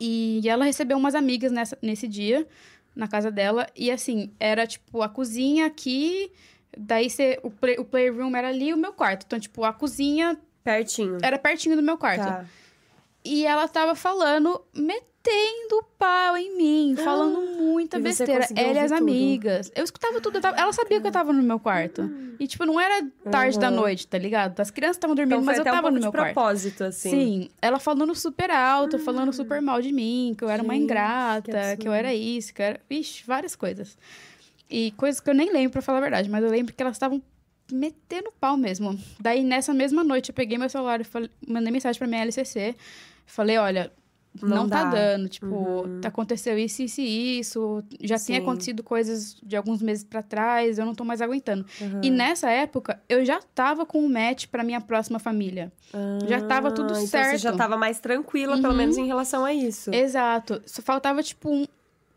E ela recebeu umas amigas nessa, nesse dia, na casa dela. E assim, era tipo a cozinha aqui. Daí cê, o, play, o playroom era ali e o meu quarto. Então, tipo, a cozinha. Pertinho. Era pertinho do meu quarto. Tá. E ela tava falando metendo pau em mim, falando muita besteira. Ela e as amigas. Eu escutava tudo. Eu tava... Ela sabia que eu tava no meu quarto. Hum. E, tipo, não era tarde uhum. da noite, tá ligado? As crianças estavam dormindo, então, mas eu tava um no meu de quarto. propósito, assim. Sim. Ela falando super alto, falando super mal de mim, que eu era Gente, uma ingrata, que, que, eu era isso, que eu era. Vixe, várias coisas. E coisas que eu nem lembro, pra falar a verdade, mas eu lembro que elas estavam metendo pau mesmo. Daí, nessa mesma noite, eu peguei meu celular e falei, mandei mensagem pra minha LCC. Falei, olha, não, não tá dando. Tipo, uhum. aconteceu isso, isso e isso. Já Sim. tinha acontecido coisas de alguns meses para trás, eu não tô mais aguentando. Uhum. E nessa época, eu já tava com o match pra minha próxima família. já tava tudo então certo. Você já tava mais tranquila, uhum. pelo menos em relação a isso. Exato. Só faltava, tipo, um,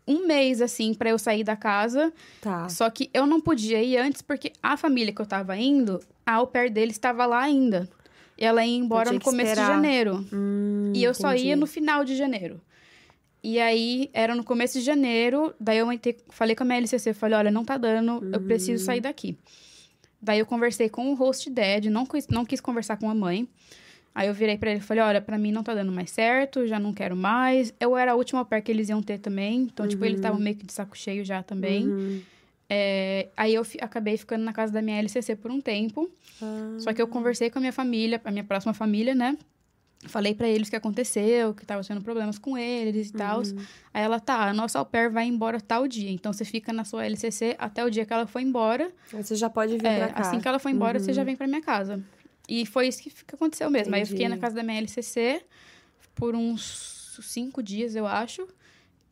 um mês, assim, para eu sair da casa. Tá. Só que eu não podia ir antes, porque a família que eu tava indo, a au pair dele estava lá ainda. E ela ia embora no começo esperar. de janeiro. Hum, e eu entendi. só ia no final de janeiro. E aí, era no começo de janeiro, daí eu entrei, falei com a minha LCC, falei, olha, não tá dando, eu preciso sair hum. daqui. Daí eu conversei com o host dad, não quis, não quis conversar com a mãe. Aí eu virei para ele e falei, olha, para mim não tá dando mais certo, já não quero mais. Eu era a última au pair que eles iam ter também, então, uhum. tipo, eles estavam meio que de saco cheio já também. Uhum. É, aí eu acabei ficando na casa da minha LCC por um tempo. Ah. Só que eu conversei com a minha família, a minha próxima família, né? Falei para eles o que aconteceu, que tava tendo problemas com eles e uhum. tal. Aí ela, tá, a nossa au pair vai embora tal dia. Então você fica na sua LCC até o dia que ela foi embora. Você já pode vir é, pra cá. Assim que ela foi embora, você já uhum. vem pra minha casa. E foi isso que, que aconteceu mesmo. Entendi. Aí eu fiquei na casa da minha LCC por uns cinco dias, eu acho.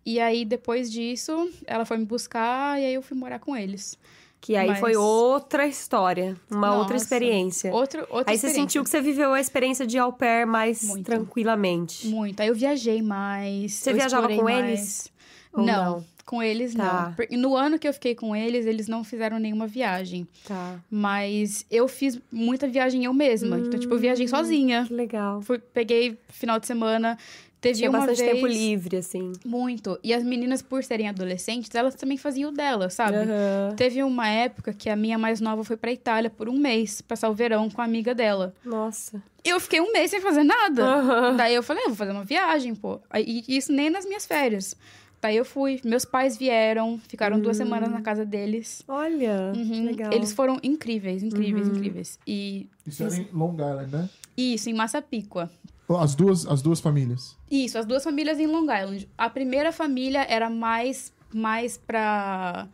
E aí, depois disso, ela foi me buscar e aí eu fui morar com eles. Que aí Mas... foi outra história, uma Nossa, outra experiência. Outro, outra aí experiência. você sentiu que você viveu a experiência de au pair mais Muito. tranquilamente. Muito. Aí eu viajei mais. Você viajava com mais. eles? Não. não. Com eles, tá. não. No ano que eu fiquei com eles, eles não fizeram nenhuma viagem. Tá. Mas eu fiz muita viagem eu mesma. Hum, então, tipo, eu viajei hum, sozinha. Que legal. Fui, peguei final de semana. Teve Tinha uma bastante vez... tempo livre, assim. Muito. E as meninas, por serem adolescentes, elas também faziam o delas, sabe? Uhum. Teve uma época que a minha mais nova foi pra Itália por um mês, passar o verão com a amiga dela. Nossa. Eu fiquei um mês sem fazer nada. Uhum. Daí eu falei, ah, vou fazer uma viagem, pô. E isso nem nas minhas férias. Daí eu fui. Meus pais vieram, ficaram duas semanas na hum. casa deles. Olha, uhum. legal. Eles foram incríveis, incríveis, uhum. incríveis. E... Isso era em Long Island, né? Isso, em Massapequa. As duas, as duas famílias? Isso, as duas famílias em Long Island. A primeira família era mais, mais pra...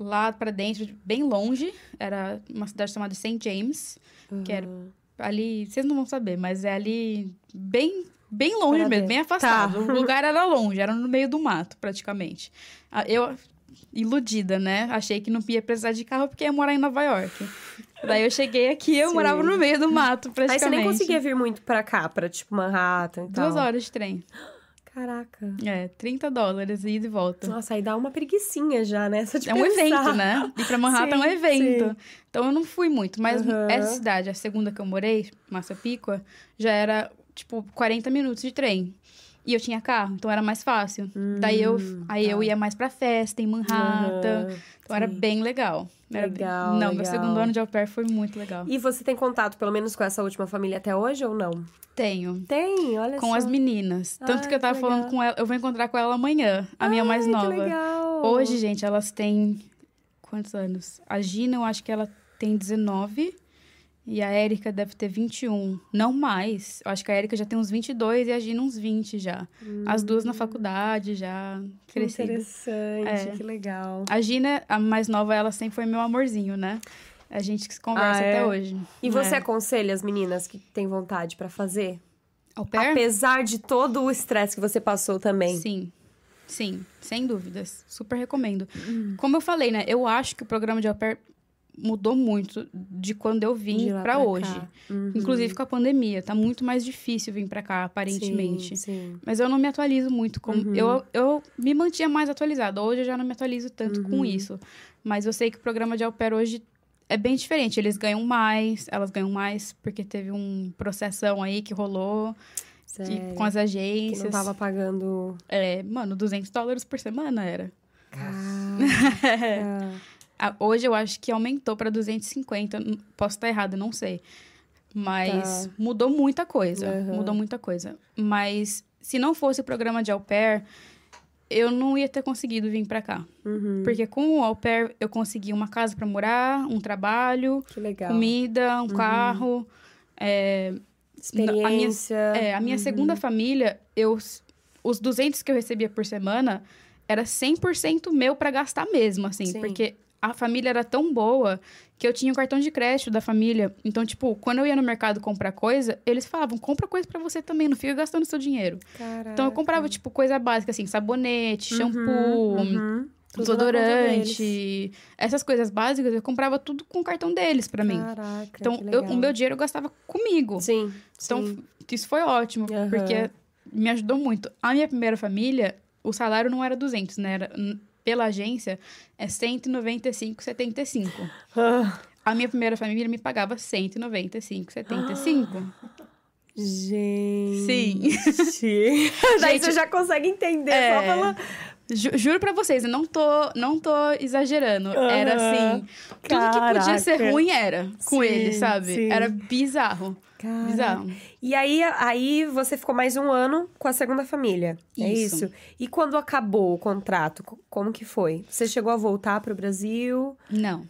Lá pra dentro, bem longe. Era uma cidade chamada St. James. Uhum. Que era ali... Vocês não vão saber, mas é ali bem Bem longe mesmo, bem afastado. Tá. O lugar era longe, era no meio do mato, praticamente. Ah, eu, iludida, né? Achei que não ia precisar de carro porque ia morar em Nova York. Daí eu cheguei aqui, eu Sim. morava no meio do mato, praticamente. Aí você nem conseguia vir muito pra cá, pra tipo Manhattan e Duas horas de trem. Caraca. É, 30 dólares ida e volta. Nossa, aí dá uma preguiçinha já, né? é um evento, né? Ir pra Manhattan sim, é um evento. Sim. Então eu não fui muito. Mas uhum. essa cidade, a segunda que eu morei, Massapequa, já era tipo, 40 minutos de trem. E eu tinha carro, então era mais fácil. Hum, Daí eu, aí tá. eu ia mais pra festa, em Manhattan. Uhum, então sim. era bem legal. Legal. Não, legal. meu segundo ano de au pair foi muito legal. E você tem contato, pelo menos, com essa última família até hoje ou não? Tenho. Tem, olha com só. as meninas. Tanto Ai, que eu tava que falando com ela, eu vou encontrar com ela amanhã, a Ai, minha mais nova. Que legal. Hoje, gente, elas têm. Quantos anos? A Gina, eu acho que ela tem 19. E a Érica deve ter 21. Não mais. Eu acho que a Érica já tem uns 22 e a Gina uns 20 já. Hum. As duas na faculdade já. Que interessante, é. que legal. A Gina, a mais nova, ela sempre foi meu amorzinho, né? A gente se conversa ah, é? até hoje. E você é. aconselha as meninas que têm vontade para fazer? Au pair? Apesar de todo o estresse que você passou também. Sim. Sim, sem dúvidas. Super recomendo. Hum. Como eu falei, né? Eu acho que o programa de au pair mudou muito de quando eu vim para hoje. Uhum. Inclusive com a pandemia, tá muito mais difícil vir para cá, aparentemente. Sim, sim. Mas eu não me atualizo muito como uhum. eu eu me mantinha mais atualizada. Hoje eu já não me atualizo tanto uhum. com isso. Mas eu sei que o programa de au pair hoje é bem diferente. Eles ganham mais, elas ganham mais porque teve um processão aí que rolou. Que, com as agências. Que não tava pagando. É, mano, 200 dólares por semana era. Caraca. Hoje eu acho que aumentou para 250. Posso estar errado, não sei. Mas tá. mudou muita coisa. Uhum. Mudou muita coisa. Mas se não fosse o programa de au pair, eu não ia ter conseguido vir para cá. Uhum. Porque com o au pair eu consegui uma casa para morar, um trabalho, comida, um uhum. carro. É, Experiência. A minha, é, a minha uhum. segunda família, eu, os 200 que eu recebia por semana era 100% meu para gastar mesmo, assim. Sim. Porque a família era tão boa que eu tinha o um cartão de crédito da família. Então, tipo, quando eu ia no mercado comprar coisa, eles falavam, compra coisa para você também, não fica gastando seu dinheiro. Caraca. Então, eu comprava, tipo, coisa básica, assim, sabonete, uhum, shampoo, uhum. desodorante, essas coisas básicas, eu comprava tudo com o cartão deles para mim. Caraca, então, eu, o meu dinheiro eu gastava comigo. Sim. Então, sim. isso foi ótimo, uhum. porque me ajudou muito. A minha primeira família, o salário não era 200, né? Era pela agência é 195,75. Ah. A minha primeira família me pagava 195,75. Gente. Sim. Daí você já consegue entender é... só pela, Ju, juro pra vocês, eu não tô, não tô exagerando. Uhum. Era assim. Tudo Caraca. que podia ser ruim era com sim, ele, sabe? Sim. Era bizarro. Bizarro. E aí, aí você ficou mais um ano com a segunda família. Isso. É isso? E quando acabou o contrato, como que foi? Você chegou a voltar pro Brasil? Não.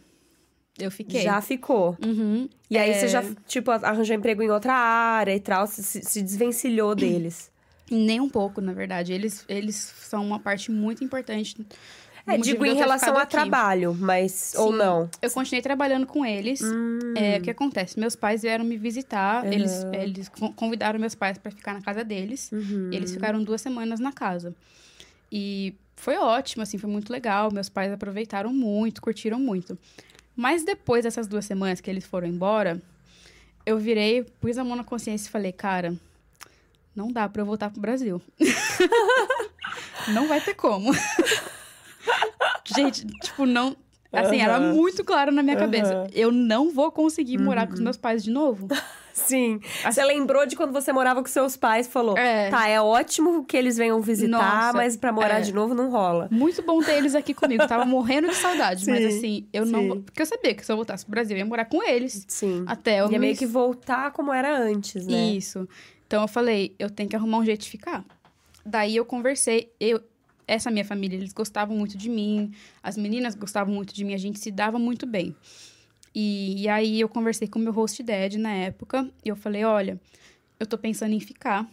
Eu fiquei. Já ficou. Uhum. E aí você já, tipo, arranjou emprego em outra área e tal, se, se desvencilhou deles. Nem um pouco, na verdade. Eles, eles são uma parte muito importante. É, digo em relação a aqui. trabalho, mas. Sim, ou não? Eu continuei trabalhando com eles. Hum. É, o que acontece? Meus pais vieram me visitar. Uhum. Eles, eles convidaram meus pais para ficar na casa deles. Uhum. eles ficaram duas semanas na casa. E foi ótimo, assim, foi muito legal. Meus pais aproveitaram muito, curtiram muito. Mas depois dessas duas semanas que eles foram embora, eu virei, pus a mão na consciência e falei, cara, não dá para eu voltar pro Brasil. não vai ter como. Gente, tipo, não. Assim, uhum. era muito claro na minha uhum. cabeça. Eu não vou conseguir morar com os uhum. meus pais de novo. Sim. Assim, você lembrou de quando você morava com seus pais e falou: é. tá, é ótimo que eles venham visitar, Nossa, mas para morar é. de novo não rola. Muito bom ter eles aqui comigo. tava morrendo de saudade, sim, mas assim, eu sim. não. Porque eu sabia que se eu voltasse pro Brasil, eu ia morar com eles. Sim. Até eu. Ia meio que voltar como era antes, né? Isso. Então eu falei, eu tenho que arrumar um jeito de ficar. Daí eu conversei, eu, essa minha família, eles gostavam muito de mim, as meninas gostavam muito de mim, a gente se dava muito bem. E, e aí eu conversei com o meu host dad na época, e eu falei, olha, eu tô pensando em ficar.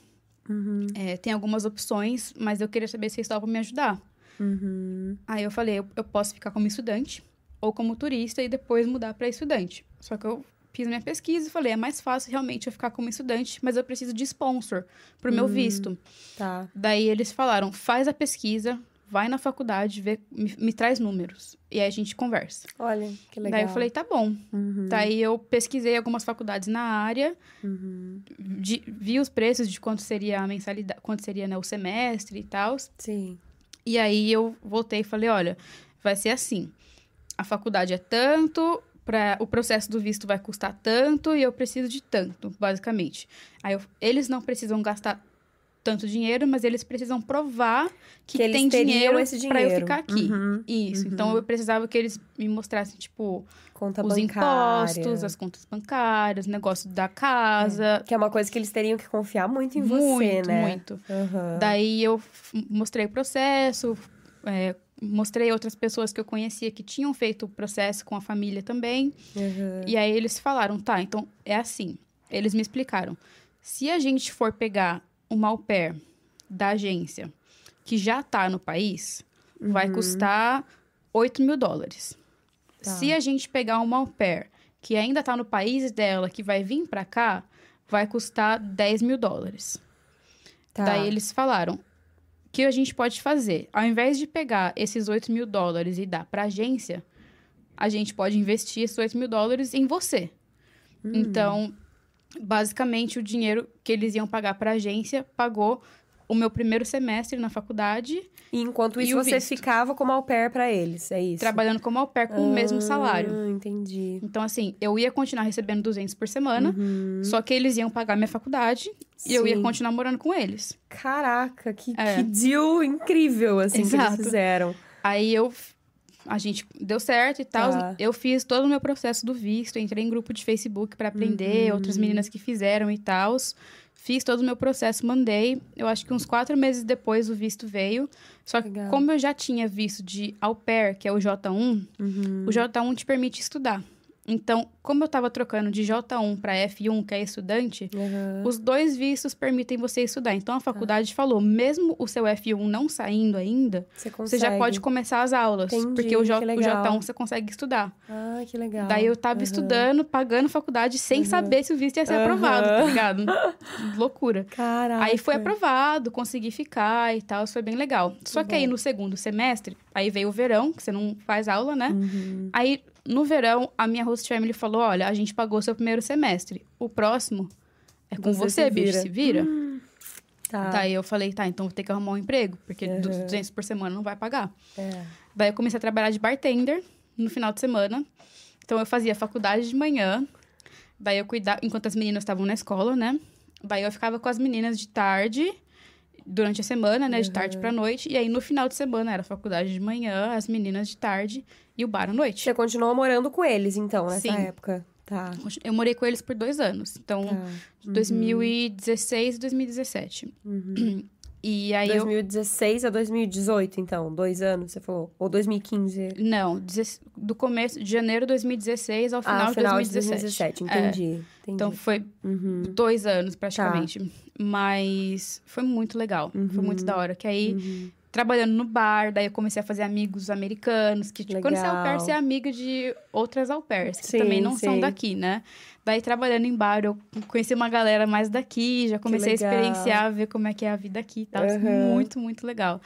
Uhum. É, tem algumas opções, mas eu queria saber se vocês estavam me ajudar. Uhum. Aí eu falei, eu, eu posso ficar como estudante ou como turista e depois mudar para estudante. Só que eu fiz minha pesquisa e falei, é mais fácil realmente eu ficar como estudante, mas eu preciso de sponsor pro meu hum, visto. Tá. Daí eles falaram, faz a pesquisa, vai na faculdade, vê, me, me, traz números. E aí a gente conversa. Olha, que legal. Daí eu falei, tá bom. Uhum. Daí eu pesquisei algumas faculdades na área, uhum. de, vi os preços de quanto seria a mensalidade, quanto seria né, o semestre e tal. Sim. E aí eu voltei e falei, olha, vai ser assim. A faculdade é tanto, para o processo do visto vai custar tanto e eu preciso de tanto, basicamente. Aí eu, eles não precisam gastar tanto dinheiro, mas eles precisam provar que, que tem dinheiro, dinheiro. para eu ficar aqui. Uhum, Isso. Uhum. Então eu precisava que eles me mostrassem tipo Conta os bancária. impostos, as contas bancárias, o negócio da casa. É, que é uma coisa que eles teriam que confiar muito em muito, você, né? Muito, muito. Uhum. Daí eu mostrei o processo, é, mostrei outras pessoas que eu conhecia que tinham feito o processo com a família também. Uhum. E aí eles falaram, tá, então é assim. Eles me explicaram. Se a gente for pegar uma au pair da agência que já tá no país, uhum. vai custar 8 mil dólares. Tá. Se a gente pegar uma au pair que ainda tá no país dela, que vai vir para cá, vai custar 10 mil dólares. Tá. Daí eles falaram: que a gente pode fazer? Ao invés de pegar esses 8 mil dólares e dar para a agência, a gente pode investir esses 8 mil dólares em você. Hum. Então, basicamente, o dinheiro que eles iam pagar para a agência pagou o meu primeiro semestre na faculdade. E enquanto isso, você visto. ficava como au pair para eles, é isso? Trabalhando como au pair com ah, o mesmo salário. entendi. Então, assim, eu ia continuar recebendo 200 por semana, uhum. só que eles iam pagar minha faculdade Sim. e eu ia continuar morando com eles. Caraca, que, é. que deal incrível, assim, Exato. que eles fizeram. Aí eu a gente deu certo e tal. Ah. Eu fiz todo o meu processo do visto, entrei em grupo de Facebook para aprender, uhum. outras meninas que fizeram e tal. Fiz todo o meu processo, mandei. Eu acho que uns quatro meses depois o visto veio. Só que Legal. como eu já tinha visto de au pair, que é o J1, uhum. o J1 te permite estudar. Então, como eu estava trocando de J1 para F1, que é estudante, uhum. os dois vistos permitem você estudar. Então, a faculdade tá. falou, mesmo o seu F1 não saindo ainda, você, você já pode começar as aulas. Entendi, porque o, J, o J1 você consegue estudar. Ah, que legal. Daí eu estava uhum. estudando, pagando faculdade, sem uhum. saber se o visto ia ser aprovado, tá ligado? Loucura. Caraca. Aí foi aprovado, consegui ficar e tal, foi bem legal. Só que, que aí no segundo semestre, aí veio o verão, que você não faz aula, né? Uhum. Aí no verão, a minha host family falou: olha, a gente pagou seu primeiro semestre. O próximo é com você, você bicho, se vira. Hum, tá. Daí eu falei, tá, então vou ter que arrumar um emprego, porque uhum. 200 por semana não vai pagar. É. Daí eu comecei a trabalhar de bartender no final de semana. Então eu fazia faculdade de manhã. Daí eu cuidava, enquanto as meninas estavam na escola, né? Daí eu ficava com as meninas de tarde durante a semana, né? De tarde pra noite. E aí, no final de semana, era faculdade de manhã, as meninas de tarde e o bar à noite. Você continuou morando com eles, então, nessa Sim. época? Tá. Eu morei com eles por dois anos. Então, tá. de 2016 e 2017. E aí eu... 2016 a 2018, então, dois anos, você falou? Ou 2015? Não, do começo de janeiro de 2016 ao final, ah, final de 2017. de 2017, É. entendi. entendi. Então foi Uhum. dois anos praticamente. Mas foi muito legal. Foi muito Uhum. da hora. Que aí, trabalhando no bar, daí eu comecei a fazer amigos americanos. Que tipo, quando você é au pair, você é amiga de outras au pairs, que Sim, também não são sim. daqui, né? Daí, trabalhando em bar, eu conheci uma galera mais daqui, já comecei a experienciar, ver como é que é a vida aqui e tal. Uhum. Muito, muito legal.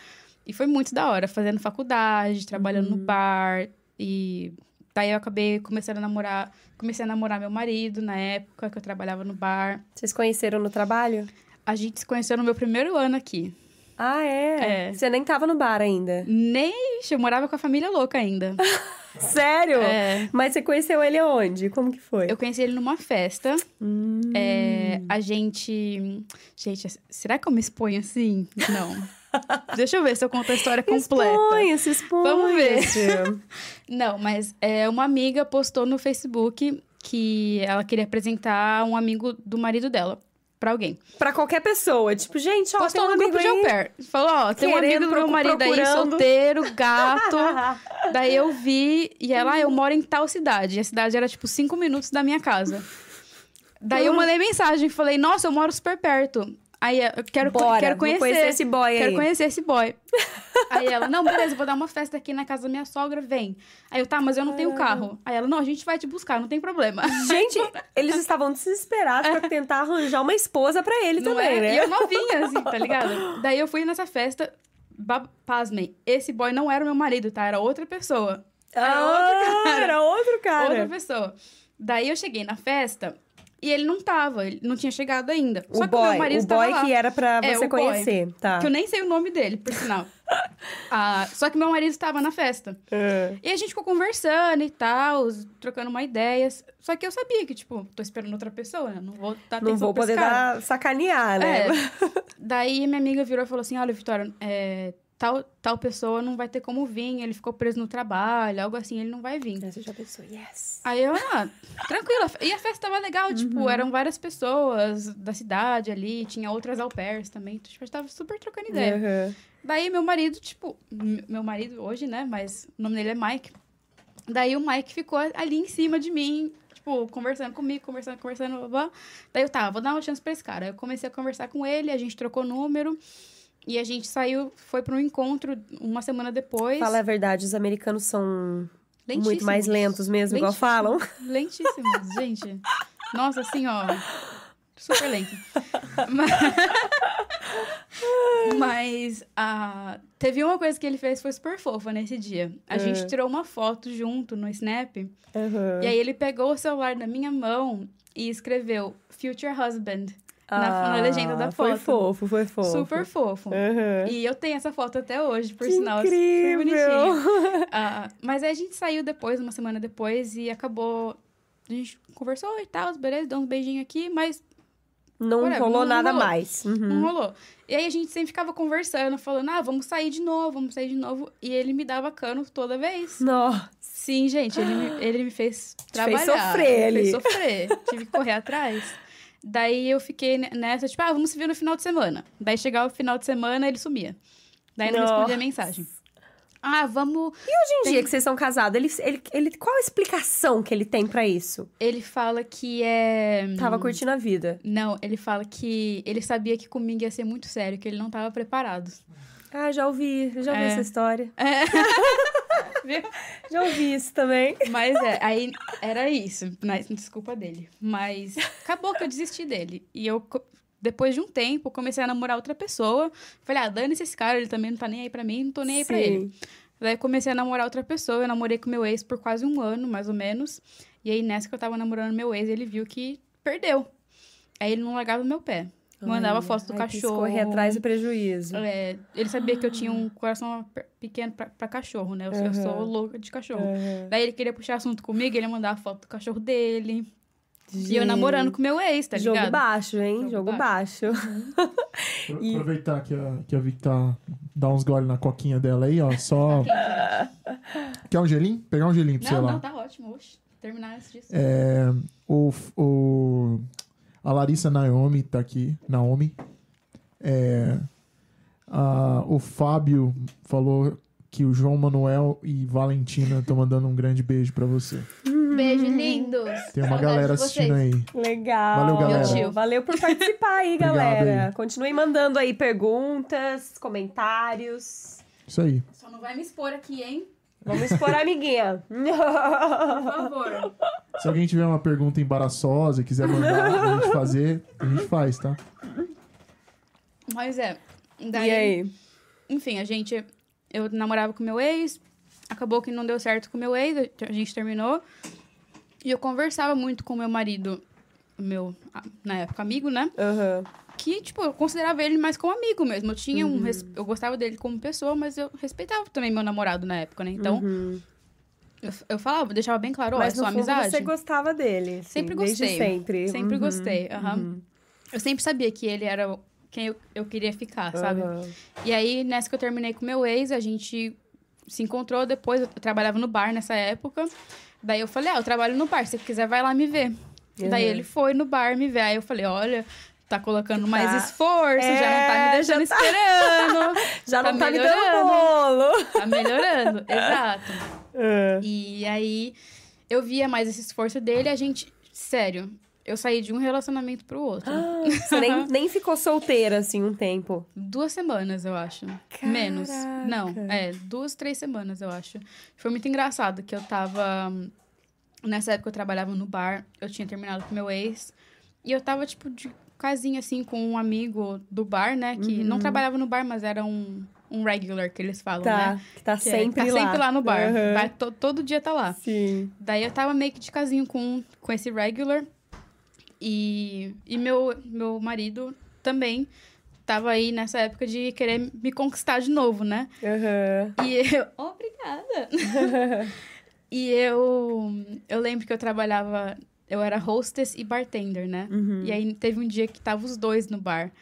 E foi muito da hora, fazendo faculdade, trabalhando Uhum. no bar. E daí eu acabei começando a namorar. Comecei a namorar meu marido na época que eu trabalhava no bar. Vocês conheceram no trabalho? A gente se conheceu no meu primeiro ano aqui. Ah, é? É. Você nem tava no bar ainda. Nem. Eu morava com a família louca ainda. Sério? É. Mas você conheceu ele onde? Como que foi? Eu conheci ele numa festa. Hum. É, a gente. Gente, será que eu me exponho assim? Não. Deixa eu ver se eu conto a história completa. Exponha, se expõe. Vamos ver. Não, mas é, uma amiga postou no Facebook que ela queria apresentar um amigo do marido dela pra alguém. pra qualquer pessoa. Tipo, gente, ó, Postou tem um no grupo de au aí. pair. Falou, ó, tem um amigo do meu marido aí, procurando. solteiro, gato. Daí eu vi, e ela, ah, eu moro em tal cidade. E a cidade era, tipo, cinco minutos da minha casa. Daí eu mandei mensagem, falei, nossa, eu moro super perto. Aí eu quero, Bora, quero conhecer. conhecer esse boy Quero aí. conhecer esse boy. aí ela, não, beleza, vou dar uma festa aqui na casa da minha sogra, vem. Aí eu, tá, mas eu não tenho carro. Aí ela, não, a gente vai te buscar, não tem problema. Gente, eles estavam desesperados pra tentar arranjar uma esposa pra ele Não também, é? né? E eu novinha, assim, tá ligado? Daí eu fui nessa festa, pasmem, esse boy não era o meu marido, tá? Era outra pessoa. Era outro Ah, cara. Era outro cara. Outra pessoa. Daí eu cheguei na festa e ele não tava, ele não tinha chegado ainda. O Só que o boy, meu marido o boy lá. que era pra É, você o boy. conhecer, tá? Que eu nem sei o nome dele, por sinal. Ah, só que meu marido estava na festa. Ah. E a gente ficou conversando e tal, trocando uma ideia. Só que eu sabia que, tipo, tô esperando outra pessoa, né? Não vou dar Não vou poder dar, sacanear, né? É. Daí minha amiga virou e falou assim: olha, Vitória, é, tal, tal pessoa não vai ter como vir, ele ficou preso no trabalho, algo assim, ele não vai vir. Aí Você já pensou, yes. Aí eu, ah, tranquila. E a festa tava legal, tipo, eram várias pessoas da cidade ali, tinha outras au pairs também. Então, tipo, a gente tava super trocando ideia. Aham. Daí meu marido, tipo, meu marido hoje, né, mas o nome dele é Mike. Daí o Mike ficou ali em cima de mim, tipo, conversando comigo, conversando, conversando, blá, blá. Daí eu, tá, vou dar uma chance pra esse cara. Eu comecei a conversar com ele, a gente trocou número. E a gente saiu, foi pra um encontro uma semana depois. Fala a verdade, os americanos são muito mais lentos mesmo, igual falam. Lentíssimos, gente. Nossa, assim, ó. Super lento. Mas, Mas, ah, teve uma coisa que ele fez que foi super fofa nesse dia. A É. gente tirou uma foto junto no Snap. Aham. E aí ele pegou o celular da minha mão e escreveu Future Husband na, na legenda da Ah, Foi foto. fofo, foi fofo. Super fofo. Aham. E eu tenho essa foto até hoje, por Que sinal. Super incrível! bonitinho. Ah, mas aí a gente saiu depois, uma semana depois, e acabou. A gente conversou e tal, beleza, deu uns beijinhos aqui, mas Não rolou não- não nada rolou. mais. Uhum. não rolou. E aí a gente sempre ficava conversando, falando, ah, vamos sair de novo, vamos sair de novo. E ele me dava cano toda vez. Nossa. Sim, gente, ele me, ele me fez trabalhar. sofrer me fez sofrer. Tive que correr atrás. Daí eu fiquei ne- nessa, tipo, ah, vamos se ver no final de semana. Daí chegava o final de semana, ele sumia. Daí não Nossa. respondia a mensagem. Ah, vamos. Hoje em dia que vocês são casados, ele, ele, ele, qual a explicação que ele tem pra isso? Ele fala que é. Tava curtindo a vida. Não, ele fala que ele sabia que comigo ia ser muito sério, que ele não tava preparado. Ah, já ouvi, já ouvi É. essa história. Viu? Já ouvi isso também. Mas é, aí era isso, mas desculpa dele. Mas acabou que eu desisti dele. E eu, depois de um tempo, comecei a namorar outra pessoa. Falei, ah, dane-se esse cara, ele também não tá nem aí pra mim, não tô nem aí pra ele. Daí comecei a namorar outra pessoa, eu namorei com meu ex por quase um ano, mais ou menos. E aí, nessa que eu tava namorando meu ex, ele viu que perdeu. Aí ele não largava o meu pé. Mandava foto do ai, cachorro. correr atrás do prejuízo. É, ele sabia que eu tinha um coração pe- pequeno pra, pra cachorro, né? Eu, sou- eu sou louca de cachorro. Aham. Daí ele queria puxar assunto comigo, ele ia mandar a foto do cachorro dele. Gente. E eu namorando com meu ex, tá ligado? Jogo baixo, hein? Jogo, Jogo baixo. baixo. e... Aproveitar que a, que a Vic tá... Dá uns goles na coquinha dela aí, ó. Só... Quer um gelinho? Pegar um gelinho pra não, você lá. Não, tá ótimo. Oxe, terminar antes disso. É... O... o... A Larissa Naomi tá aqui. Naomi. É... A... O Fábio falou que o João Manuel e Valentina estão mandando um grande beijo para você. Beijo, lindos. Tem uma galera assistindo aí. Legal. Valeu, galera. Valeu por participar aí, galera. Aí. Continue mandando aí perguntas, comentários. Isso aí. Só não vai me expor aqui, hein? Vamos expor a amiguinha. Por favor. Se alguém tiver uma pergunta embaraçosa e quiser mandar a gente fazer, a gente faz, tá? Mas é. Daí, e aí? Enfim, a gente eu namorava com meu ex, acabou que não deu certo com meu ex, a gente terminou. E eu conversava muito com meu marido, meu, na época, amigo, né? Uhum. Que, tipo, eu considerava ele mais como amigo mesmo. Eu tinha uhum. um. Eu gostava dele como pessoa, mas eu respeitava também meu namorado na época, né? Então. Uhum. Eu, eu falava, deixava bem claro, ó, é sua amizade. Você gostava dele. Assim, sempre gostei. Desde sempre. Sempre uhum. gostei. Uhum. Eu sempre sabia que ele era quem eu, eu queria ficar, sabe? Uhum. E aí, nessa que eu terminei com meu ex, a gente se encontrou depois. Eu trabalhava no bar nessa época. Daí eu falei, ah, eu trabalho no bar, se você quiser, vai lá me ver. Uhum. Daí ele foi no bar me ver. Aí eu falei, olha, tá colocando tá. mais esforço, é, já não tá me é, deixando já tá... esperando. já tá não tá melhorando. me dando bolo. Tá melhorando, exato. Uhum. E aí eu via mais esse esforço dele, a gente. Sério, eu saí de um relacionamento pro outro. Ah, você nem, nem ficou solteira, assim, um tempo? Duas semanas, eu acho. Caraca. Menos. Não, é, duas, três semanas, eu acho. Foi muito engraçado que eu tava. Nessa época eu trabalhava no bar, eu tinha terminado com meu ex. E eu tava, tipo, de casinha, assim, com um amigo do bar, né? Que uhum. não trabalhava no bar, mas era um, um regular, que eles falam, tá, né? Que tá que sempre é, tá lá. sempre lá no bar. Uhum. Vai, to, todo dia tá lá. Sim. Daí eu tava meio que de casinho com, com esse regular. E, e meu, meu marido também tava aí nessa época de querer me conquistar de novo, né? Uhum. E eu. Obrigada! e eu. Eu lembro que eu trabalhava. Eu era hostess e bartender, né? Uhum. E aí teve um dia que tava os dois no bar.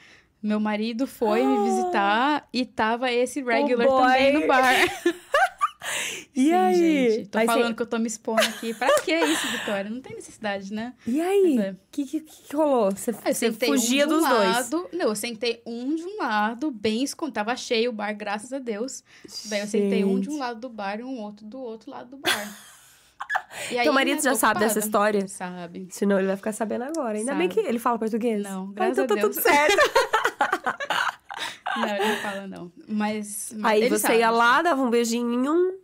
Meu marido foi me visitar e tava esse regular oh também no bar. E Sim, aí? Gente, tô falando que eu tô me expondo aqui. Pra que isso, Vitória? Não tem necessidade, né? E aí? O é. que, que, que, rolou? Você, você fugia um dos um dois? Lado, não, eu sentei um de um lado, bem escondido. Tava cheio o bar, graças a Deus. Gente. Daí eu sentei um de um lado do bar e um outro do outro lado do bar. E aí, Teu marido já sabe dessa história? Sabe. Senão ele vai ficar sabendo agora. Ainda sabe. bem que ele fala português. Não, graças ah, então tá tudo certo. não, ele não fala não. Mas, mas aí você sabe, ia lá, dava um beijinho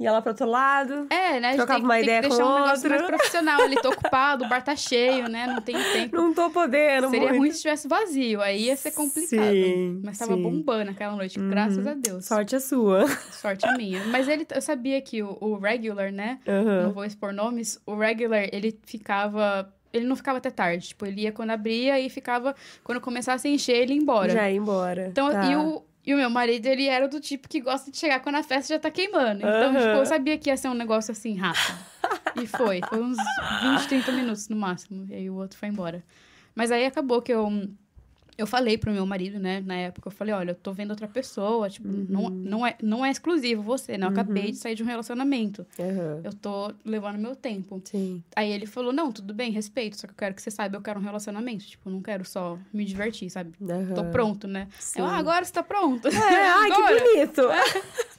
um ia lá pro outro lado. É, né? Trocava tem, uma tem ideia que com deixar um outro. negócio mais profissional. Ele tô ocupado, o bar tá cheio, né? Não tem tempo. Não tô podendo. Seria muito. ruim se estivesse vazio. Aí ia ser complicado. Sim, Mas tava sim. bombando aquela noite, uhum. graças a Deus. Sorte a sua. Sorte a minha. Mas ele, eu sabia que o, o regular, né? Uhum. Não vou expor nomes. O regular, ele ficava ele não ficava até tarde. Tipo, ele ia quando abria e ficava. Quando começasse a encher, ele ia embora. Já ia embora. Então, tá. e o, e o meu marido, ele era do tipo que gosta de chegar quando a festa já tá queimando. Então, tipo, eu sabia que ia ser um negócio assim rápido. e foi. Foi uns 20, 30 minutos no máximo. E aí o outro foi embora. Mas aí acabou que eu eu falei pro meu marido, né, na época, eu falei, olha, eu tô vendo outra pessoa, tipo, uhum. não, não, é, não é exclusivo você, né? Eu uhum. acabei de sair de um relacionamento. Uhum. Eu tô levando meu tempo. Sim. Aí ele falou, não, tudo bem, respeito, só que eu quero que você saiba, eu quero um relacionamento. Tipo, eu não quero só me divertir, sabe? Tô pronto, né? Eu, ah, agora você tá pronto. É, ai, que bonito!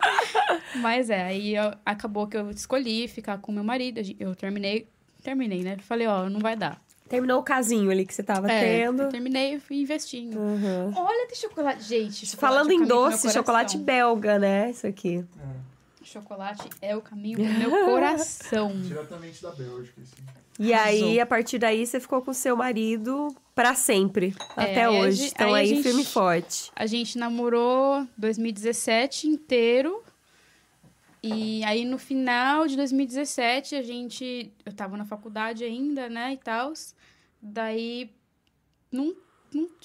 Mas é, aí eu, acabou que eu escolhi ficar com meu marido, eu terminei, terminei, né? Falei, ó, não vai dar. Terminou o casinho ali que você tava é, tendo. Eu terminei e fui investindo. Uhum. Olha, tem chocolate. Gente, chocolate Falando é em doce, chocolate belga, né? Isso aqui. É. Chocolate é o caminho do meu coração. Diretamente da Bélgica, assim. E aí, a partir daí, você ficou com seu marido para sempre, é, até hoje. Estão aí, aí firme e forte. A gente namorou 2017 inteiro. E aí, no final de 2017, a gente... Eu tava na faculdade ainda, né, e tal. Daí, não,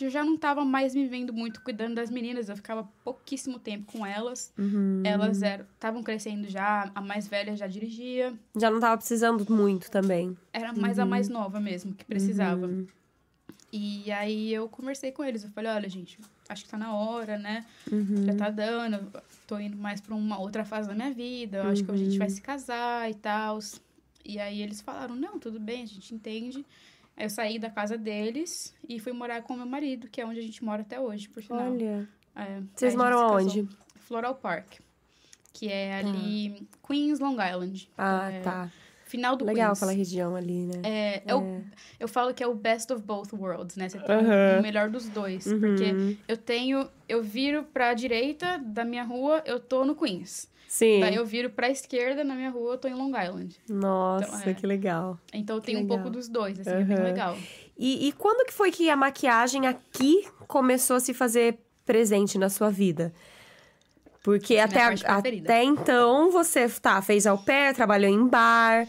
eu já não tava mais me vendo muito cuidando das meninas, eu ficava pouquíssimo tempo com elas. Uhum. Elas estavam crescendo já, a mais velha já dirigia. Já não tava precisando muito também. Era mais a mais nova mesmo que precisava. Uhum. E aí eu conversei com eles, eu falei, olha, gente, acho que tá na hora, né? Uhum. Já tá dando, tô indo mais pra uma outra fase da minha vida, acho que a gente vai se casar e tal. E aí eles falaram, não, tudo bem, a gente entende. Aí eu saí da casa deles e fui morar com meu marido, que é onde a gente mora até hoje, por sinal. Olha. É, Vocês moram se casou. onde? Floral Park. Que é ali, Queens, Long Island. Ah, É, tá. Final do Legal Queens. aquela região ali, né? É, é o- eu falo que é o best of both worlds, né? Você tem o melhor dos dois. Uhum. Porque eu tenho... Eu viro pra direita da minha rua, eu tô no Queens. Sim. Daí eu viro pra esquerda na minha rua, eu tô em Long Island. Nossa, Então, é. que legal. Então eu tenho um pouco dos dois, assim, é bem legal. E, e quando que foi que a maquiagem aqui começou a se fazer presente na sua vida? Porque até, a- até então você tá, fez ao pé, trabalhou em bar.